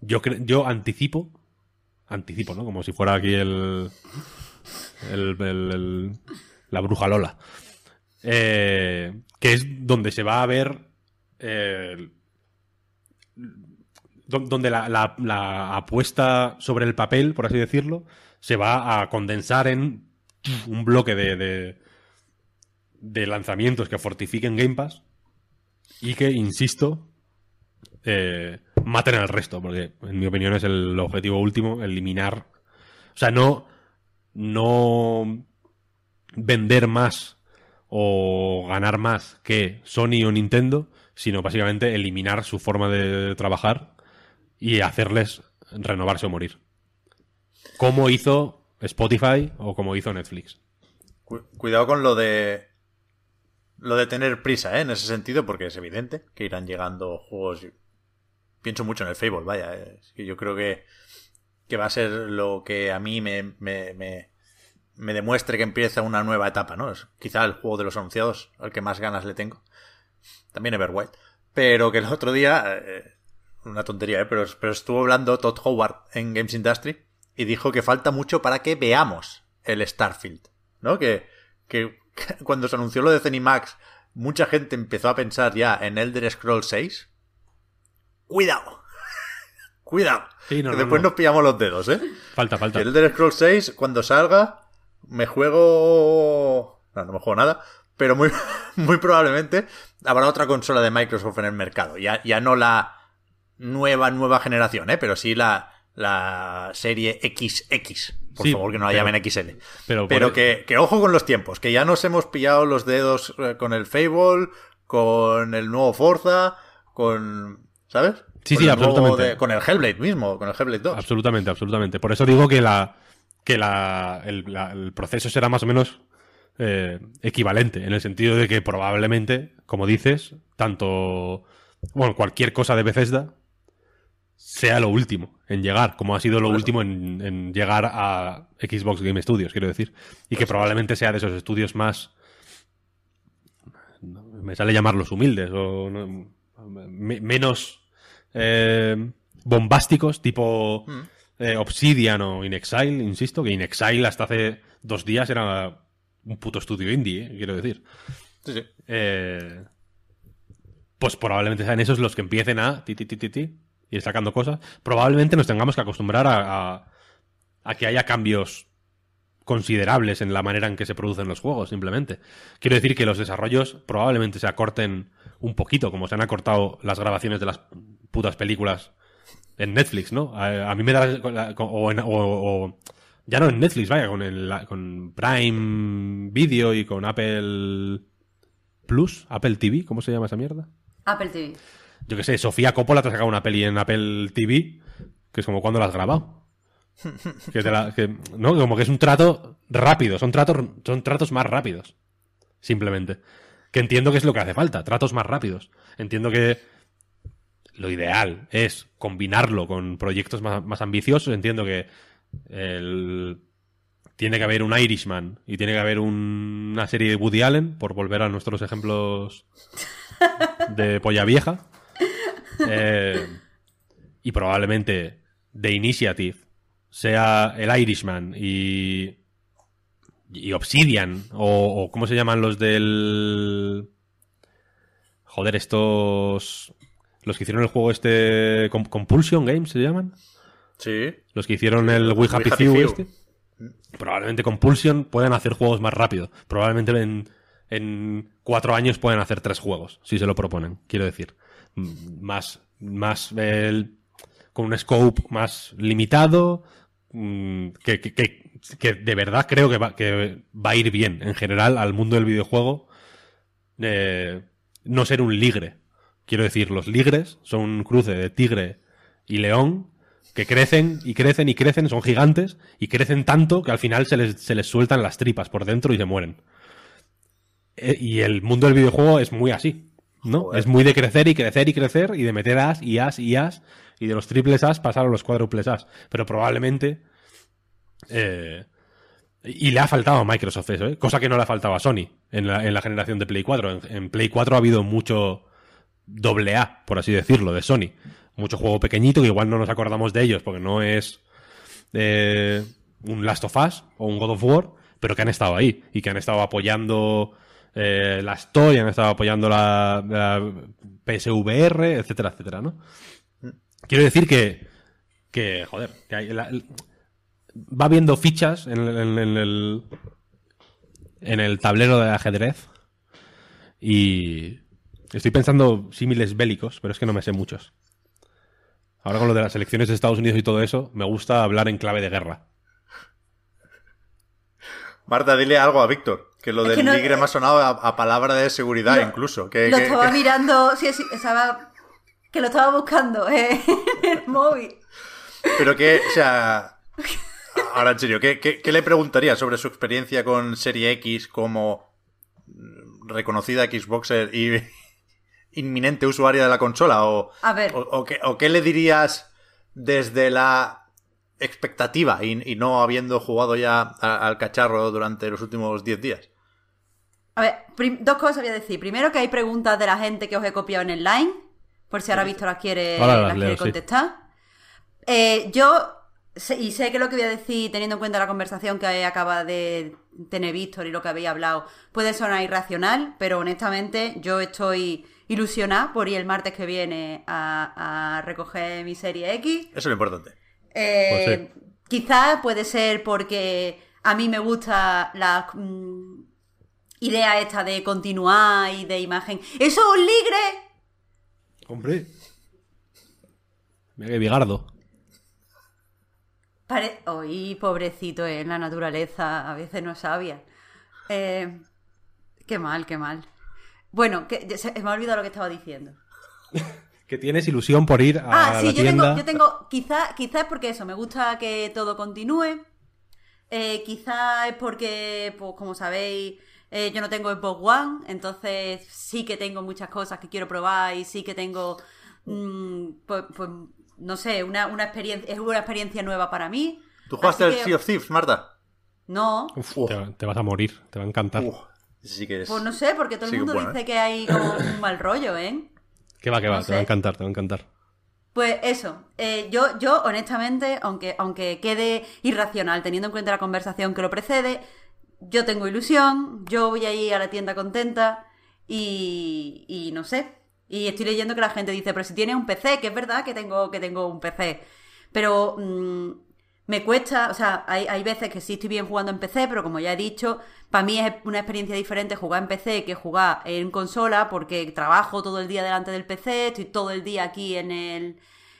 yo, yo anticipo, anticipo, ¿no? Como si fuera aquí el, el- la bruja Lola, eh, que es donde se va a ver eh, donde la, apuesta sobre el papel, por así decirlo, se va a condensar en un bloque de, de, de lanzamientos que fortifiquen Game Pass y que, insisto, eh, maten al resto, porque en mi opinión es el objetivo último, eliminar... O sea, no, no vender más o ganar más que Sony o Nintendo, sino básicamente eliminar su forma de trabajar y hacerles renovarse o morir. Como hizo Spotify o como hizo Netflix. Cu- cuidado con lo de. Lo de tener prisa, ¿eh? En ese sentido, porque es evidente que irán llegando juegos. Pienso mucho en el Fable, vaya. eh, Es que yo creo que. Que va a ser lo que a mí me. me, me, me demuestre que empieza una nueva etapa, ¿no? Es quizá el juego de los anunciados al que más ganas le tengo. También Everwild. Pero que el otro día. eh, una tontería, ¿eh? Pero, pero estuvo hablando Todd Howard en Games Industry y dijo que falta mucho para que veamos el Starfield, ¿no? Que, que cuando se anunció lo de Zenimax, mucha gente empezó a pensar ya en Elder Scrolls 6. Cuidado. Cuidado. Sí, no, que no, después no. nos pillamos los dedos, ¿eh? Falta, falta. El Elder Scrolls 6, cuando salga, me juego... No, no me juego nada, pero muy, muy probablemente habrá otra consola de Microsoft en el mercado. Ya, ya no la nueva, nueva generación, ¿eh? Pero sí la, la serie XX. Por Sí, favor, que no la pero- llamen XL. pero Pero, que, que ojo con los tiempos, que ya nos hemos pillado los dedos eh, con el Fable, con el nuevo Forza, con... ¿Sabes? Sí, Con sí, absolutamente. de- con el Hellblade mismo, con el Hellblade 2. Absolutamente, absolutamente. Por eso digo que la que la, el, la- el proceso será más o menos eh, equivalente, en el sentido de que probablemente, como dices, tanto bueno, cualquier cosa de Bethesda sea lo último en llegar, como ha sido lo último en, en llegar a Xbox Game Studios, quiero decir. Y que probablemente sea de esos estudios más me sale llamarlos humildes o no- me- menos eh, bombásticos, tipo eh, Obsidian o In Exile, insisto, que In Exile hasta hace dos días era un puto estudio indie, eh, quiero decir. Sí, sí. Eh, pues probablemente sean esos los que empiecen a ti, ti, ti, ir sacando cosas. Probablemente nos tengamos que acostumbrar a, a- a que haya cambios considerables en la manera en que se producen los juegos, simplemente. Quiero decir que los desarrollos probablemente se acorten un poquito, como se han acortado las grabaciones de las putas películas en Netflix, ¿no? A, a mí me da... la- O, en- o- o- ya no en Netflix, vaya, con, el, con Prime Video y con Apple Plus, Apple TV, ¿cómo se llama esa mierda? Apple TV. Yo qué sé, Sofía Coppola te ha sacado una peli en Apple TV, que es como cuando la has grabado. Que te la- que- no, como que es un trato rápido, son tratos, son tratos más rápidos. Simplemente. Que entiendo que es lo que hace falta, tratos más rápidos. Entiendo que lo ideal es combinarlo con proyectos más, más ambiciosos. Entiendo que el- tiene que haber un Irishman y tiene que haber un- una serie de Woody Allen, por volver a nuestros ejemplos de polla vieja. Eh, y probablemente The Initiative sea el Irishman y, y Obsidian o, o ¿cómo se llaman los del... Joder, estos... Los que hicieron el juego este... Com- Compulsion Games se llaman. Sí. Los que hicieron el We Happy Happy Few este. Probablemente Compulsion puedan hacer juegos más rápido. Probablemente en, en cuatro años pueden hacer tres juegos, si se lo proponen, quiero decir. Más, más el- con un scope más limitado, mm, que, que- que- que de verdad creo que va, que va a ir bien en general al mundo del videojuego. eh, no ser un ligre. Quiero decir, los ligres son un cruce de tigre y león que crecen y crecen y crecen, son gigantes y crecen tanto que al final se les, se les sueltan las tripas por dentro y se mueren. Eh, y el mundo del videojuego es muy así, ¿no? Joder. Es muy de crecer y crecer y crecer y de meter as y as y as y de los triples as pasar a los cuádruples as. Pero probablemente... eh, y le ha faltado a Microsoft eso, ¿eh? cosa que no le ha faltado a Sony en la, en la generación de Play 4. En, en Play 4 ha habido mucho doble A, por así decirlo, de Sony. Mucho juego pequeñito que igual no nos acordamos de ellos porque no es eh, un Last of Us o un God of War, pero que han estado ahí y que han estado apoyando eh, la Story, han estado apoyando la, PSVR, etcétera, etcétera, ¿no? Quiero decir que, que joder, que hay va viendo fichas en, el- en- en el en el tablero de ajedrez y estoy pensando símiles bélicos, pero es que no me sé muchos. Ahora con lo de las elecciones de Estados Unidos y todo eso, me gusta hablar en clave de guerra. Marta, dile algo a Víctor. Que lo Es del que no- ligre me ha sonado a, a palabra de seguridad incluso. Que, lo que- estaba que- mirando, sí, sí, estaba, que lo estaba buscando eh, en el móvil. Pero que, o sea... Ahora en serio, ¿qué, qué, qué le preguntaría sobre su experiencia con Serie X como reconocida Xboxer y inminente usuaria de la consola? ¿O, A ver. o, o qué, o qué le dirías desde la expectativa y, y no habiendo jugado ya a- al cacharro durante los últimos 10 días? A ver, prim- dos cosas voy a decir. Primero que hay preguntas de la gente que os he copiado en el line, por si ahora Víctor las quiere, Ahora las las quiere sí. contestar. Eh, yo, sé- y sé que lo que voy a decir, teniendo en cuenta la conversación que acaba de tener Víctor y lo que habéis hablado, puede sonar irracional, pero honestamente yo estoy ilusionada por ir el martes que viene a, a recoger mi serie X. Eso es lo importante. Eh, Pues Quizás puede ser porque a mí me gusta la mm, idea esta de continuar y de imagen. ¡Eso es un ligre! Hombre. Mira que bigardo. Pare... Oye, pobrecito, en la naturaleza a veces no es sabia. Eh, qué mal, qué mal. Bueno, que, se, me ha olvidado lo que estaba diciendo. Que tienes ilusión por ir a Ah, sí, la yo tienda. tengo, yo tengo, quizás quizá es porque eso, me gusta que todo continúe. Eh, quizás es porque, pues como sabéis, eh, yo no tengo Xbox One, entonces sí que tengo muchas cosas que quiero probar y sí que tengo, mm, pues, pues, no sé, una, una experiencia, es una experiencia nueva para mí. ¿Tú jugaste que- Sea of Thieves, Marta? No, Uf. Te, te vas a morir, te va a encantar. Uf, Sí que es... Pues no sé, porque todo el sí que mundo bueno, dice ¿eh? que hay como un mal rollo, ¿eh? Que va, que va, No te va a encantar, te va a encantar. Pues eso, eh, yo, yo honestamente, aunque, aunque quede irracional teniendo en cuenta la conversación que lo precede, yo tengo ilusión, yo voy ahí a la tienda contenta y, y no sé. Y estoy leyendo que la gente dice, pero si tienes un PC, que es verdad que tengo, que tengo un PC, pero mm, me cuesta, o sea, hay, hay veces que sí estoy bien jugando en PC, pero como ya he dicho, para mí es una experiencia diferente jugar en PC que jugar en consola, porque trabajo todo el día delante del PC, estoy todo el día aquí en el,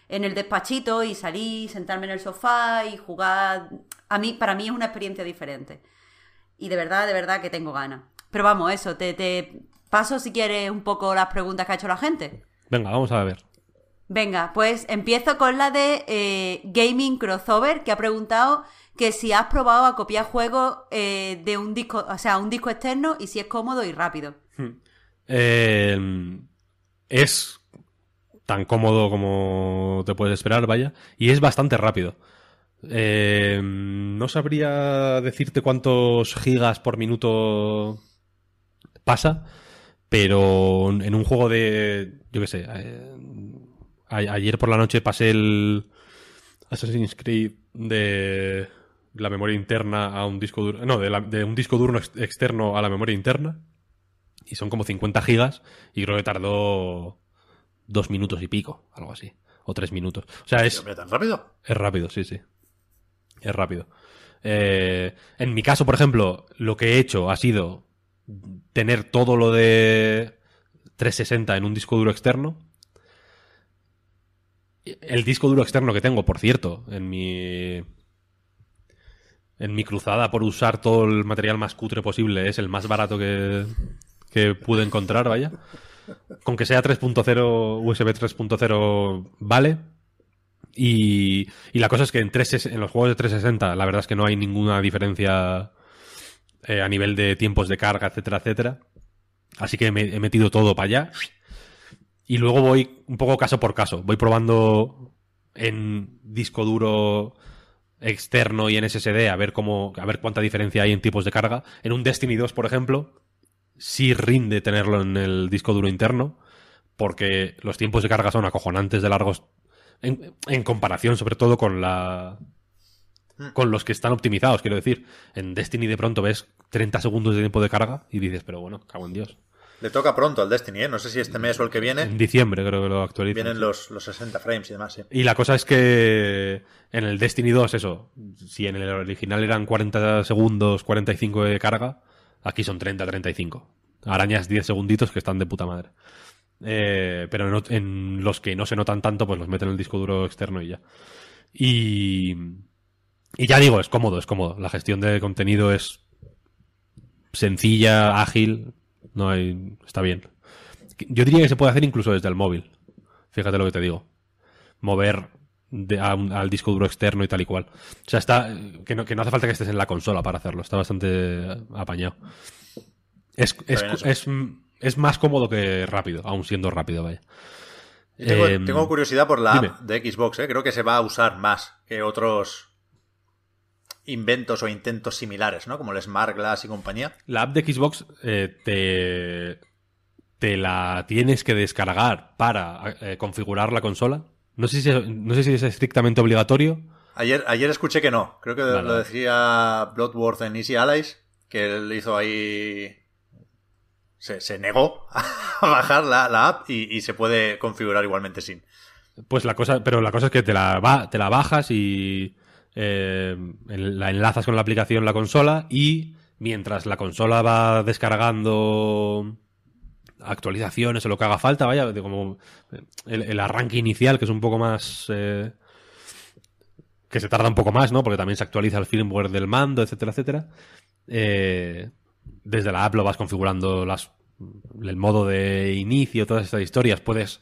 en el despachito y salir, sentarme en el sofá y jugar. A mí, para mí es una experiencia diferente. Y de verdad, de verdad que tengo ganas. Pero vamos, eso, te, te paso si quieres un poco las preguntas que ha hecho la gente. Venga, vamos a ver. Venga, pues empiezo con la de eh, Gaming Crossover, que ha preguntado que si has probado a copiar juegos eh, de un disco, o sea, un disco externo y si es cómodo y rápido. Eh, es tan cómodo como te puedes esperar, vaya, y es bastante rápido. Eh, no sabría decirte cuántos gigas por minuto pasa, pero en un juego de, yo qué sé, eh, ayer por la noche pasé el Assassin's Creed de la memoria interna a un disco duro, no, de, la- de un disco duro ex- externo a la memoria interna y son como 50 gigas y creo que tardó dos minutos y pico, algo así, o tres minutos. O sea, es, tan rápido. es rápido, sí, sí. Es rápido. Eh, en mi caso, por ejemplo, lo que he hecho ha sido tener todo lo de 360 en un disco duro externo. El disco duro externo que tengo, por cierto, en mi. En mi cruzada por usar todo el material más cutre posible, es el más barato que, que pude encontrar, vaya. Con que sea 3.0, USB 3.0, vale. Y, y la cosa es que en, 3, en los juegos de 360 la verdad es que no hay ninguna diferencia eh, a nivel de tiempos de carga, etcétera, etcétera. Así que he metido todo para allá. Y luego voy un poco caso por caso. Voy probando en disco duro externo y en SSD a ver cómo a ver cuánta diferencia hay en tipos de carga. En un Destiny 2, por ejemplo, sí rinde tenerlo en el disco duro interno porque los tiempos de carga son acojonantes de largos en, en comparación sobre todo con la con los que están optimizados, quiero decir. En Destiny de pronto ves 30 segundos de tiempo de carga y dices, pero bueno, cago en Dios. Le toca pronto al Destiny, ¿eh? No sé si este mes o el que En viene diciembre creo que lo actualizan. vienen los, los 60 frames y demás. Y la cosa es que en el Destiny 2, eso, si en el original eran 40 segundos, 45 de carga, aquí son 30, 35. Arañas 10 segunditos que están de puta madre. Eh, pero en, en los que no se notan tanto, pues los meten en el disco duro externo y ya. Y, y ya digo, es cómodo, es cómodo. La gestión de contenido es sencilla, ágil, no hay, está bien. Yo diría que se puede hacer incluso desde el móvil. Fíjate lo que te digo. Mover de- a un- al disco duro externo y tal y cual. O sea, está que no, que no hace falta que estés en la consola para hacerlo. Está bastante apañado. Es, es, es, es más cómodo que rápido, aún siendo rápido, vaya. Tengo, Em, tengo curiosidad por la dime. app de Xbox, ¿eh? Creo que se va a usar más que otros inventos o intentos similares, ¿no? Como el Smart Glass y compañía. La app de Xbox eh, te, te la tienes que descargar para eh, configurar la consola. No sé, si, no sé si es estrictamente obligatorio. Ayer, ayer escuché que no. Creo que Vale, lo decía Bloodworth en Easy Allies, que él hizo ahí... Se, se negó a bajar la, la app y, y se puede configurar igualmente sin. Pues la cosa, pero la cosa es que te la, te la bajas y eh, la enlazas con la aplicación la consola y mientras la consola va descargando actualizaciones o lo que haga falta, vaya, como el, el arranque inicial que es un poco más eh, que se tarda un poco más, ¿no? Porque también se actualiza el firmware del mando, etcétera, etcétera. Eh, desde la app lo vas configurando el modo de inicio, todas estas historias. Puedes,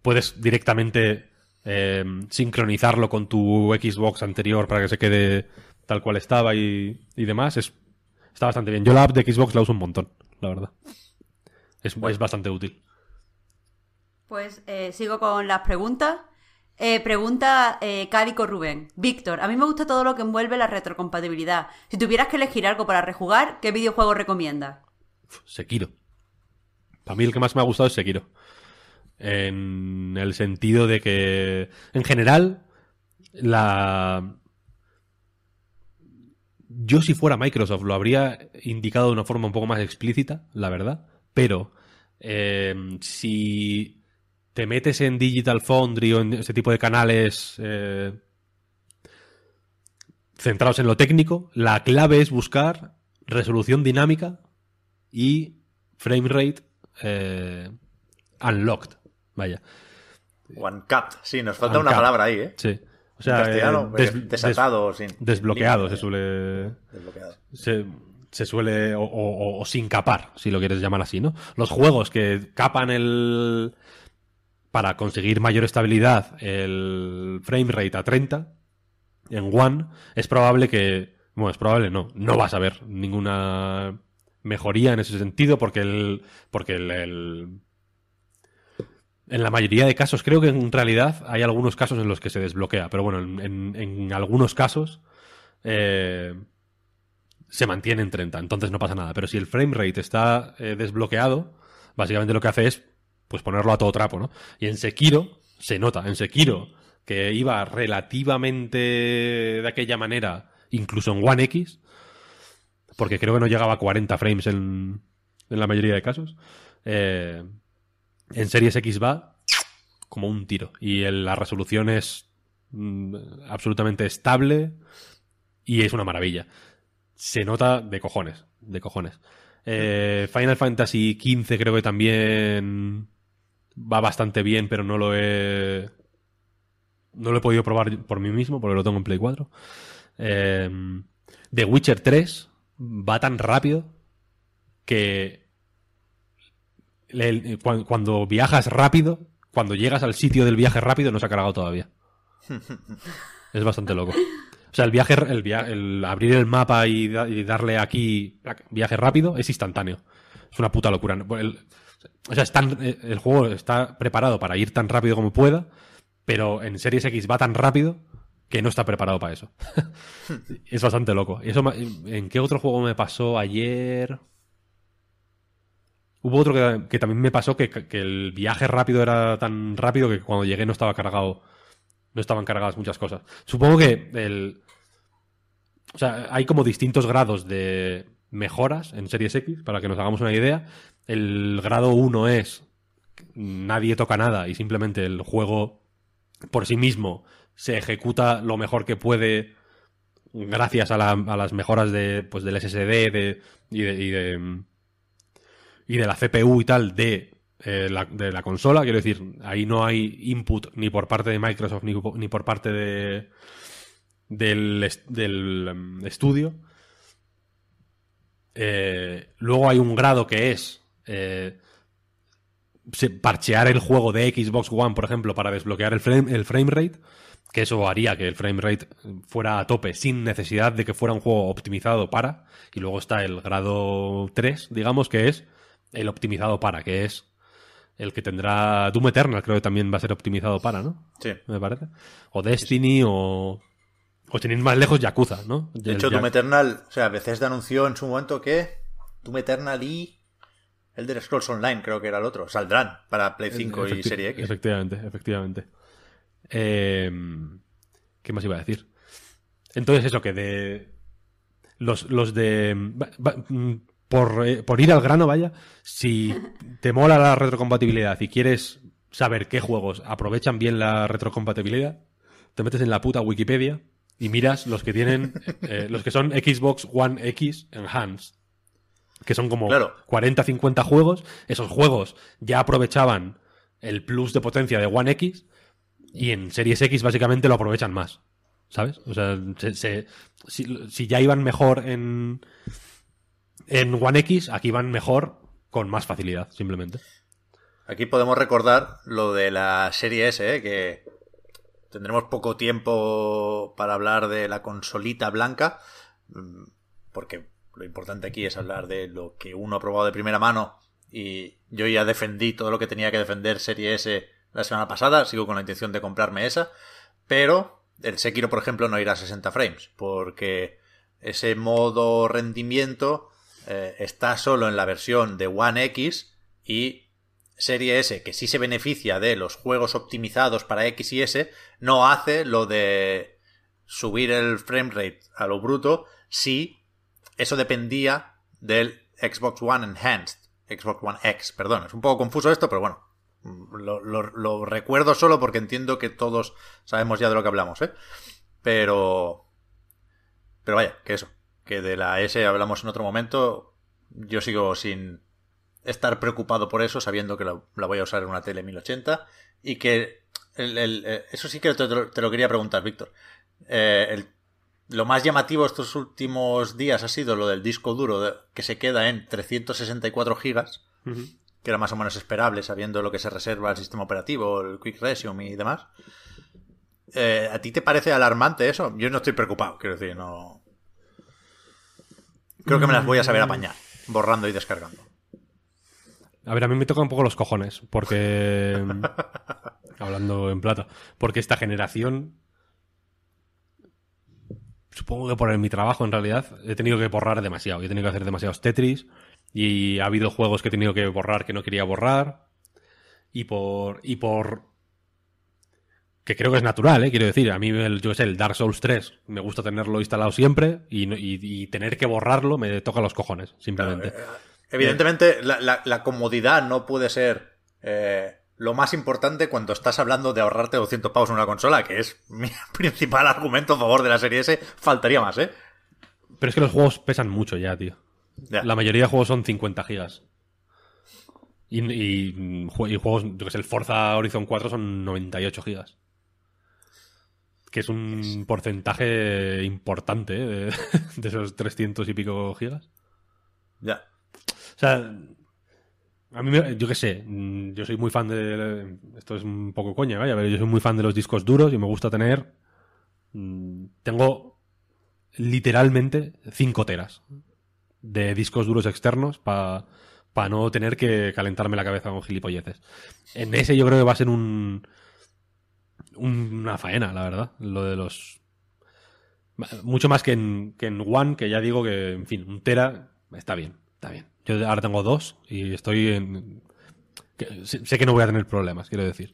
puedes directamente eh, sincronizarlo con tu Xbox anterior para que se quede tal cual estaba y, y demás. Es, está bastante bien. Yo la app de Xbox la uso un montón, la verdad. Es, es bastante útil. Pues eh, sigo con las preguntas. Eh, pregunta eh, Cálico Rubén. Víctor, a mí me gusta todo lo que envuelve la retrocompatibilidad. Si tuvieras que elegir algo para rejugar, ¿qué videojuego recomiendas? Sekiro. Para mí el que más me ha gustado es Sekiro. En el sentido de que, en general, la... Yo si fuera Microsoft lo habría indicado de una forma un poco más explícita, la verdad, pero eh, si te metes en Digital Foundry o en ese tipo de canales eh, centrados en lo técnico, la clave es buscar resolución dinámica y frame rate eh, unlocked. Vaya. One cut, sí, nos falta una palabra ahí, ¿eh? Sí. O sea, castellano, eh, des, desatado, sin. Desbloqueado se suele. Desbloqueado. Se, se suele. O, o, o, sin capar, si lo quieres llamar así, ¿no? Los juegos que capan el. Para conseguir mayor estabilidad, el frame rate a 30 en One, es probable que. Bueno, es probable, no. No vas a ver ninguna mejoría en ese sentido porque el. Porque el, el en la mayoría de casos, creo que en realidad hay algunos casos en los que se desbloquea, pero bueno, en, algunos casos eh, se mantiene en 30, entonces no pasa nada. Pero si el frame rate está eh, desbloqueado, básicamente lo que hace es pues ponerlo a todo trapo, ¿no? Y en Sekiro se nota, en Sekiro que iba relativamente de aquella manera, incluso en One X, porque creo que no llegaba a 40 frames en, en la mayoría de casos. Eh, en Series X va como un tiro. Y la resolución es mm, absolutamente estable y es una maravilla. Se nota de cojones, de cojones. Eh, Final Fantasy XV creo que también va bastante bien, pero no lo he... No lo he podido probar por mí mismo, porque lo tengo en Play 4. Eh, The Witcher 3 va tan rápido que cuando viajas rápido, cuando llegas al sitio del viaje rápido, no se ha cargado todavía. es bastante loco. O sea, el viaje, el, via el abrir el mapa y, da y, darle aquí viaje rápido es instantáneo. Es una puta locura. El, o sea, tan, el juego está preparado para ir tan rápido como pueda, pero en Series X va tan rápido que no está preparado para eso. es bastante loco. ¿Y eso, ¿En qué otro juego me pasó ayer? Hubo otro que, también me pasó que, el viaje rápido era tan rápido que cuando llegué no estaba cargado. No estaban cargadas muchas cosas. Supongo que el. O sea, hay como distintos grados de mejoras en Series X, para que nos hagamos una idea. El grado 1 es nadie toca nada y simplemente el juego por sí mismo se ejecuta lo mejor que puede gracias a, la, a las mejoras de, pues, del SSD y de y de la CPU y tal de, eh, la, de la consola. Quiero decir, ahí no hay input ni por parte de Microsoft ni, ni por parte de del, um, estudio. Eh, luego hay un grado que es eh, parchear el juego de Xbox One, por ejemplo, para desbloquear el frame, el frame rate. Que eso haría que el frame rate fuera a tope sin necesidad de que fuera un juego optimizado para. Y luego está el grado 3, digamos, que es el optimizado para, que es el que tendrá Doom Eternal, creo que también va a ser optimizado para, ¿no? Sí. Me parece. O Destiny o... O tenéis más lejos Yakuza, ¿no? De hecho, Doom Eternal, o sea, Bethesda anunció en su momento que Doom Eternal y Elder Scrolls Online, creo que era el otro, saldrán para Play 5 Efecti y Serie X. Efectivamente, efectivamente. Eh, ¿Qué más iba a decir? Entonces, eso que de... Los, los de... Por, eh, por, ir al grano, vaya, si te mola la retrocompatibilidad y quieres saber qué juegos aprovechan bien la retrocompatibilidad, te metes en la puta Wikipedia y miras los que tienen, eh, los que son Xbox One X Enhanced, que son como claro. 40, 50 juegos. Esos juegos ya aprovechaban el plus de potencia de One X y en Series X básicamente lo aprovechan más. ¿Sabes? O sea, se, se, si, si ya iban mejor en, en One X aquí van mejor con más facilidad, simplemente. Aquí podemos recordar lo de la serie S, ¿eh? que tendremos poco tiempo para hablar de la consolita blanca, porque lo importante aquí es hablar de lo que uno ha probado de primera mano y yo ya defendí todo lo que tenía que defender serie S la semana pasada, sigo con la intención de comprarme esa, pero el Sekiro, por ejemplo, no irá a 60 frames, porque ese modo rendimiento eh, está solo en la versión de One X y Serie S, que sí se beneficia de los juegos optimizados para X y S, no hace lo de subir el framerate a lo bruto si eso dependía del Xbox One Enhanced. Xbox One X, perdón. Es un poco confuso esto, pero bueno. Lo, lo recuerdo solo porque entiendo que todos sabemos ya de lo que hablamos, ¿eh? Pero... Pero vaya, que eso. Que de la S hablamos en otro momento. Yo sigo sin estar preocupado por eso, sabiendo que la, voy a usar en una tele 1080 y que eh, eso sí que te, lo quería preguntar, Víctor. Eh, lo más llamativo estos últimos días ha sido lo del disco duro que se queda en 364 gigas, que era más o menos esperable sabiendo lo que se reserva el sistema operativo, el Quick Resume y demás. Eh, ¿A ti te parece alarmante eso? Yo no estoy preocupado, quiero decir, no. Creo que me las voy a saber apañar, borrando y descargando. A ver, a mí me toca un poco los cojones, porque. hablando en plata. Porque esta generación. Supongo que por mi trabajo, en realidad, he tenido que borrar demasiado. He tenido que hacer demasiados Tetris. Y ha habido juegos que he tenido que borrar que no quería borrar. Y por. Y por. Que creo que es natural, ¿eh? Quiero decir, a mí, el, yo sé, el Dark Souls 3 me gusta tenerlo instalado siempre y, tener que borrarlo me toca los cojones, simplemente. Eh, Evidentemente, la, comodidad no puede ser eh, lo más importante cuando estás hablando de ahorrarte 200 pavos en una consola, que es mi principal argumento a favor de la serie S. Faltaría más, ¿eh? Pero es que los juegos pesan mucho ya, tío. La mayoría de juegos son 50 gigas. Y, juegos, yo que sé, el Forza Horizon 4 son 98 gigas. Que es un porcentaje importante ¿eh? de, de, esos 300 y pico gigas. Ya. O sea, a mí, yo qué sé, mm, yo soy muy fan de. Esto es un poco coña, vaya, pero yo soy muy fan de los discos duros y me gusta tener. Mm, tengo literalmente 5 teras de discos duros externos para no tener que calentarme la cabeza con gilipolleces. En ese yo creo que va a ser un. Una faena, la verdad. Lo de los. Mucho más que en, que en One, que ya digo que, en fin, un tera está bien, está bien. Yo ahora tengo dos y estoy en... Sé que no voy a tener problemas, quiero decir.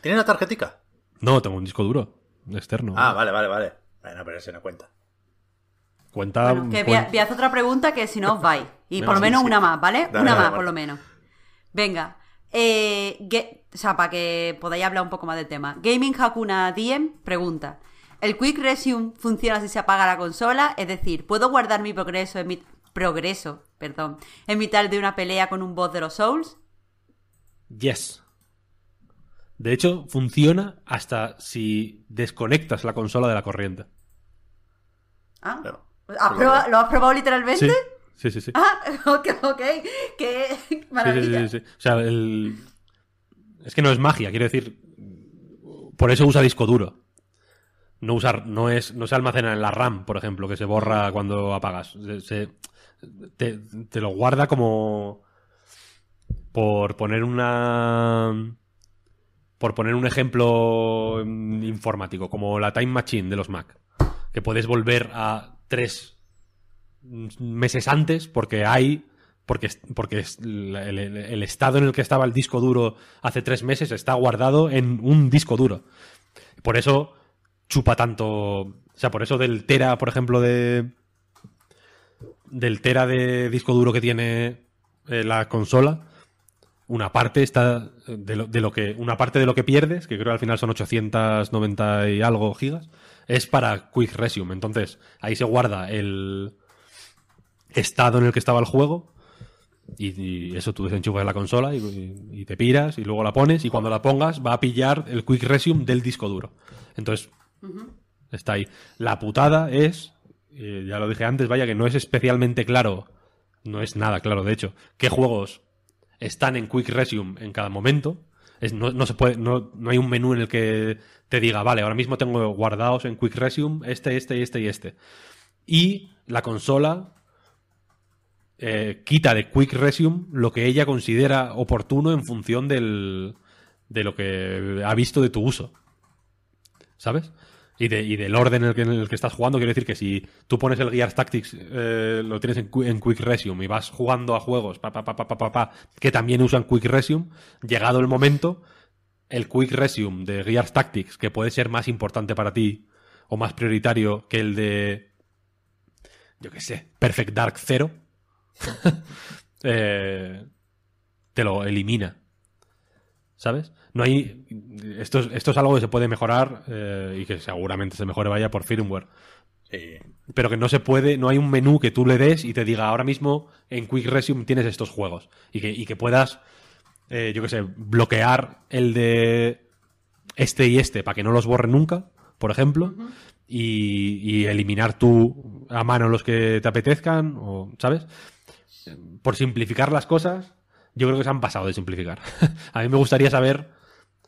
¿Tiene una tarjetica? No, tengo un disco duro externo. Ah, vale, vale, vale. Bueno, pero ese no cuenta. Cuenta. Bueno, que voy, a, hacer otra pregunta que si no os vais. Y por lo menos una más, ¿vale? una más, por lo menos. Venga. Eh, o sea, para que podáis hablar un poco más del tema. Gaming Hakuna Diem pregunta: ¿El Quick Resume funciona si se apaga la consola? Es decir, ¿puedo guardar mi progreso en mi, progreso, perdón, en mitad de una pelea con un boss de los Souls? Yes. De hecho, funciona hasta si desconectas la consola de la corriente. Ah. ¿Lo has probado literalmente? Sí, sí, sí. Ah, ok, ok. Qué maravilla. Sí, sí, sí, O sea, es que no es magia, quiero decir. Por eso usa disco duro. No usar, no es, no se almacena en la RAM, por ejemplo, que se borra cuando apagas. Se, te, lo guarda como por poner una por poner un ejemplo informático como la Time Machine de los Mac que puedes volver a tres meses antes porque hay porque, porque el, estado en el que estaba el disco duro hace tres meses está guardado en un disco duro. Por eso chupa tanto. O sea, por eso del Tera, por ejemplo, de, del tera de disco duro que tiene eh, la consola, una parte está de lo, que una parte de lo que pierdes, que creo que al final son 890 y algo gigas, es para Quick Resume. Entonces, ahí se guarda el estado en el que estaba el juego y, eso tú desenchufas la consola y, te piras y luego la pones y cuando la pongas va a pillar el Quick Resume del disco duro. Entonces, está ahí. La putada es ya lo dije antes, vaya que no es especialmente claro, no es nada claro, de hecho, qué juegos están en Quick Resume en cada momento. no, se puede, no, hay un menú en el que te diga, vale, ahora mismo tengo guardados en Quick Resume este, este, este y este. Y la consola eh, quita de Quick Resume lo que ella considera oportuno en función del, de lo que ha visto de tu uso. ¿Sabes? y, de- y del orden en el, que, en el que estás jugando. Quiero decir que si tú pones el Gears Tactics, eh, lo tienes en, Qui- en Quick Resume y vas jugando a juegos pa, pa, pa, que también usan Quick Resume, llegado el momento, el Quick Resume de Gears Tactics, que puede ser más importante para ti o más prioritario que el de, yo qué sé, Perfect Dark Zero, eh, te lo elimina. ¿Sabes? No hay. Esto es, esto es algo que se puede mejorar eh, y que seguramente se mejore vaya por firmware. Sí. Pero que no se puede, no hay un menú que tú le des y te diga ahora mismo en Quick Resume tienes estos juegos. Y que, y que puedas, eh, yo qué sé, bloquear el de este y este para que no los borre nunca, por ejemplo. y, y eliminar tú a mano los que te apetezcan, o, ¿sabes? Por simplificar las cosas, yo creo que se han pasado de simplificar. a mí me gustaría saber,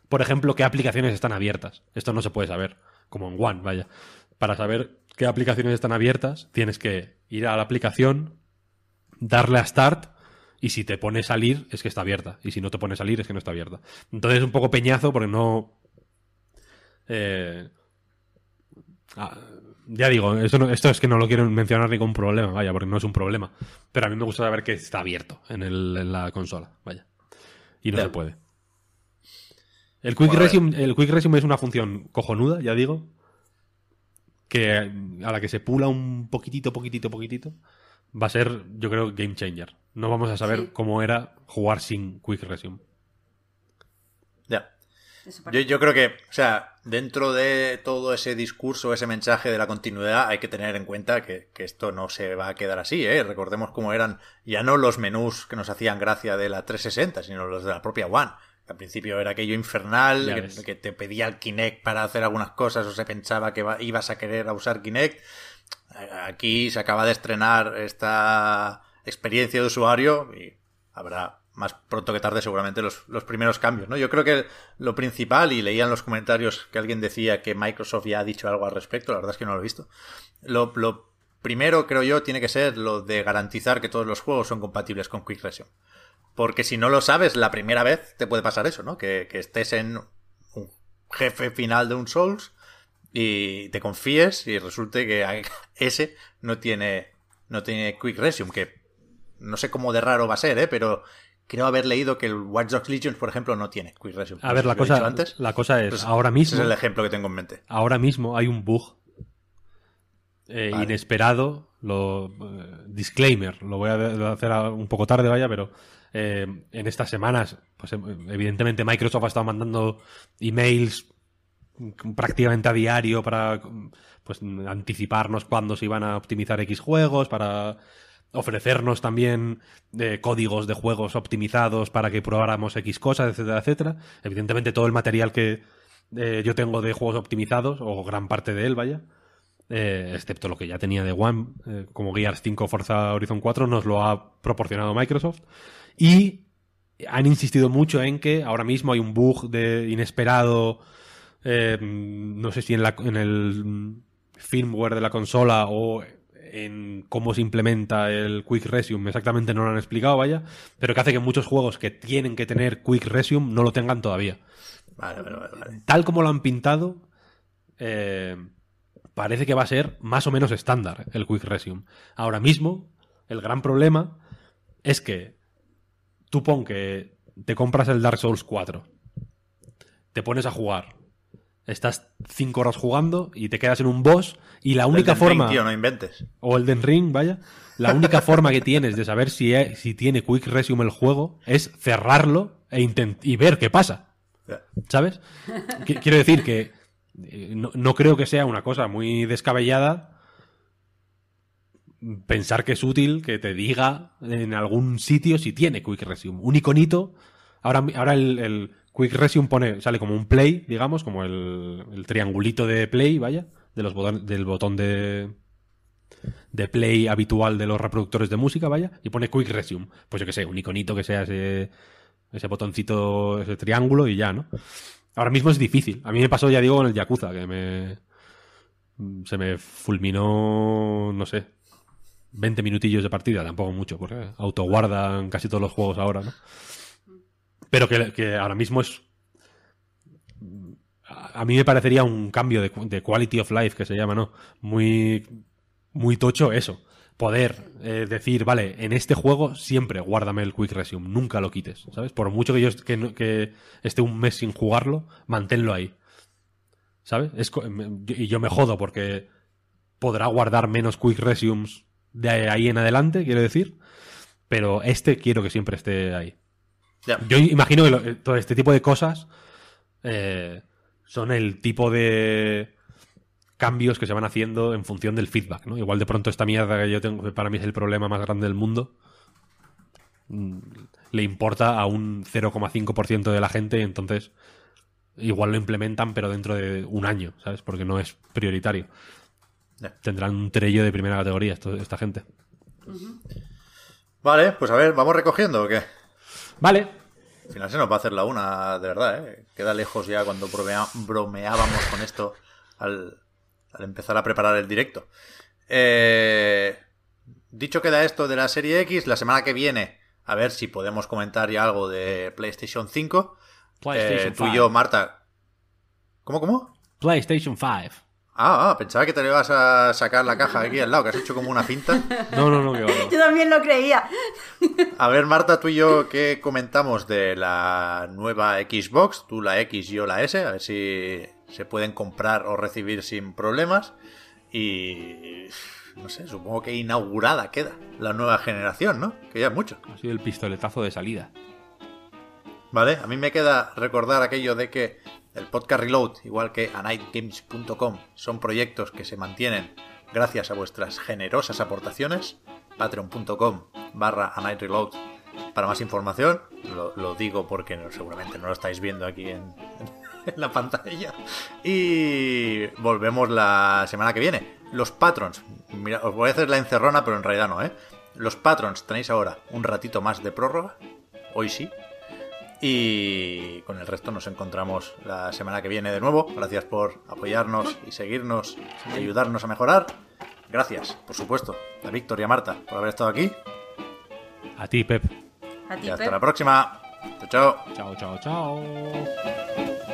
por ejemplo, qué aplicaciones están abiertas. Esto no se puede saber, como en One, vaya. Para saber qué aplicaciones están abiertas, tienes que ir a la aplicación, darle a Start, y si te pone salir, es que está abierta. Y si no te pone salir, es que no está abierta. Entonces es un poco peñazo porque no. Eh, ah, ya digo, esto, no- esto es que no lo quiero mencionar ni con problema, vaya, porque no es un problema. Pero a mí me gusta saber que está abierto en, el- en la consola, vaya. Y no Ya. se puede. El Quick. Resume, el Quick Resume es una función cojonuda, ya digo. Que a la que se pula un poquitito, poquitito, poquitito, va a ser, yo creo, game changer. No vamos a saber Sí. cómo era jugar sin Quick Resume. Yo, yo creo que, o sea, dentro de todo ese discurso, ese mensaje de la continuidad, hay que tener en cuenta que, que esto no se va a quedar así, ¿eh? Recordemos cómo eran ya no los menús que nos hacían gracia de la 360, sino los de la propia One. Al principio era aquello infernal, que, que te pedía el Kinect para hacer algunas cosas o se pensaba que va- ibas a querer a usar Kinect. Aquí se acaba de estrenar esta experiencia de usuario y habrá más pronto que tarde seguramente los, los primeros cambios, ¿no? Yo creo que lo principal, y leía en los comentarios que alguien decía que Microsoft ya ha dicho algo al respecto, la verdad es que no lo he visto. Lo, lo primero, creo yo, tiene que ser lo de garantizar que todos los juegos son compatibles con Quick Resume. Porque si no lo sabes la primera vez, te puede pasar eso, ¿no? Que, que estés en un jefe final de un Souls y te confíes y resulte que ese no tiene, no tiene Quick Resume, que no sé cómo de raro va a ser, ¿eh? Pero creo haber leído que el Watch Dogs Legion, por ejemplo, no tiene Quick Resume. A ver, la cosa, dicho antes. la cosa es, Pues ahora Ese mismo, es el ejemplo que tengo en mente. ahora mismo hay un bug eh, Vale. inesperado. Lo, eh, disclaimer, lo voy a hacer un poco tarde, vaya, pero eh, en estas semanas, pues eh, evidentemente Microsoft ha estado mandando emails prácticamente a diario para pues anticiparnos cuándo se iban a optimizar X juegos, para ofrecernos también eh, códigos de juegos optimizados para que probáramos X cosas, etcétera, etcétera. Evidentemente todo el material que eh, yo tengo de juegos optimizados, o gran parte de él, vaya, eh, excepto lo que ya tenía de One, eh, como Gears 5 Forza Horizon 4, nos lo ha proporcionado Microsoft. Y han insistido mucho en que ahora mismo hay un bug de inesperado, no sé si en, la, en el firmware de la consola o en cómo se implementa el Quick Resume, exactamente no lo han explicado, vaya, pero que hace que muchos juegos que tienen que tener Quick Resume no lo tengan todavía Vale, vale, vale. tal como lo han pintado, eh, parece que va a ser más o menos estándar el Quick Resume. Ahora mismo, el gran problema es que tú pon que te compras el Dark Souls 4, te pones a jugar, estás 5 horas jugando y te quedas en un boss y la única Elden Ring, forma... tío, no inventes. O Elden Ring, vaya. La única forma que tienes de saber si, he- si tiene Quick Resume el juego es cerrarlo e intent- y ver qué pasa. ¿Sabes? Qu- Quiero decir que eh, no, no creo que sea una cosa muy descabellada pensar que es útil que te diga en algún sitio si tiene Quick Resume. Un iconito. Ahora, ahora el, el Quick Resume pone, sale como un play, digamos, como el, el triangulito de play, vaya, de los botones, del botón de, de play habitual de los reproductores de música, vaya, y pone Quick Resume. Pues yo que sé, un iconito que sea ese, ese botoncito, ese triángulo y ya, ¿no? Ahora mismo es difícil. A mí me pasó, ya digo, en el Yakuza, que me. Se me fulminó, no sé, 20 minutillos de partida, tampoco mucho, porque autoguardan casi todos los juegos ahora, ¿no? Pero que, ahora mismo es. a mí me parecería un cambio de, quality of life, que se llama, ¿no? Muy, muy tocho eso. Poder eh, decir, vale, en este juego siempre guárdame el Quick Resume, nunca lo quites, ¿sabes? Por mucho que yo que, esté un mes sin jugarlo, manténlo ahí. ¿Sabes? Es y yo me jodo porque podrá guardar menos Quick Resumes de ahí en adelante, quiero decir. Pero este quiero que siempre esté ahí. Yo imagino que lo- eh, todo este tipo de cosas eh, son el tipo de cambios que se van haciendo en función del feedback, ¿no? Igual de pronto esta mierda que yo tengo, que para mí es el problema más grande del mundo, mm, le importa a un 0,5% de la gente y entonces igual lo implementan pero dentro de un año, ¿sabes? Porque no es prioritario. Tendrán un trello de primera categoría esto- esta gente. Vale, pues a ver, ¿vamos recogiendo o qué? Vale, Al final se nos va a hacer la una, de verdad, ¿eh? Queda lejos ya cuando bromea- bromeábamos con esto al, al empezar a preparar el directo. Eh, dicho queda esto de la serie X, la semana que viene, a ver si podemos comentar ya algo de PlayStation 5. PlayStation Eh, tú y 5. yo, Marta. ¿Cómo, cómo? PlayStation 5. Ah, ah, pensaba que te le ibas a sacar la caja aquí al lado, que has hecho como una finta. No, no, no, que va, que va. Yo también lo creía. A ver, Marta, tú y yo, ¿qué comentamos de la nueva Xbox? Tú la X, yo la S, a ver si se pueden comprar o recibir sin problemas. Y. No sé, supongo que inaugurada queda la nueva generación, ¿no? Que ya es mucho. Ha sido el pistoletazo de salida. Vale, a mí me queda recordar aquello de que el podcast Reload, igual que anightgames.com, son proyectos que se mantienen gracias a vuestras generosas aportaciones. Patreon.com barra anightreload para más información. Lo, digo porque seguramente no lo estáis viendo aquí en, en la pantalla. Y volvemos la semana que viene. Los patrons. Mira, os voy a hacer la encerrona, pero en realidad no, ¿eh? Los patrons tenéis ahora un ratito más de prórroga. Hoy sí. Y con el resto nos encontramos la semana que viene de nuevo. Gracias por apoyarnos y seguirnos y ayudarnos a mejorar. Gracias, por supuesto, a Víctor y a Marta por haber estado aquí. A ti, Pep. A ti, Y hasta Pep. la próxima. Chao, chao. Chao, chao, chao.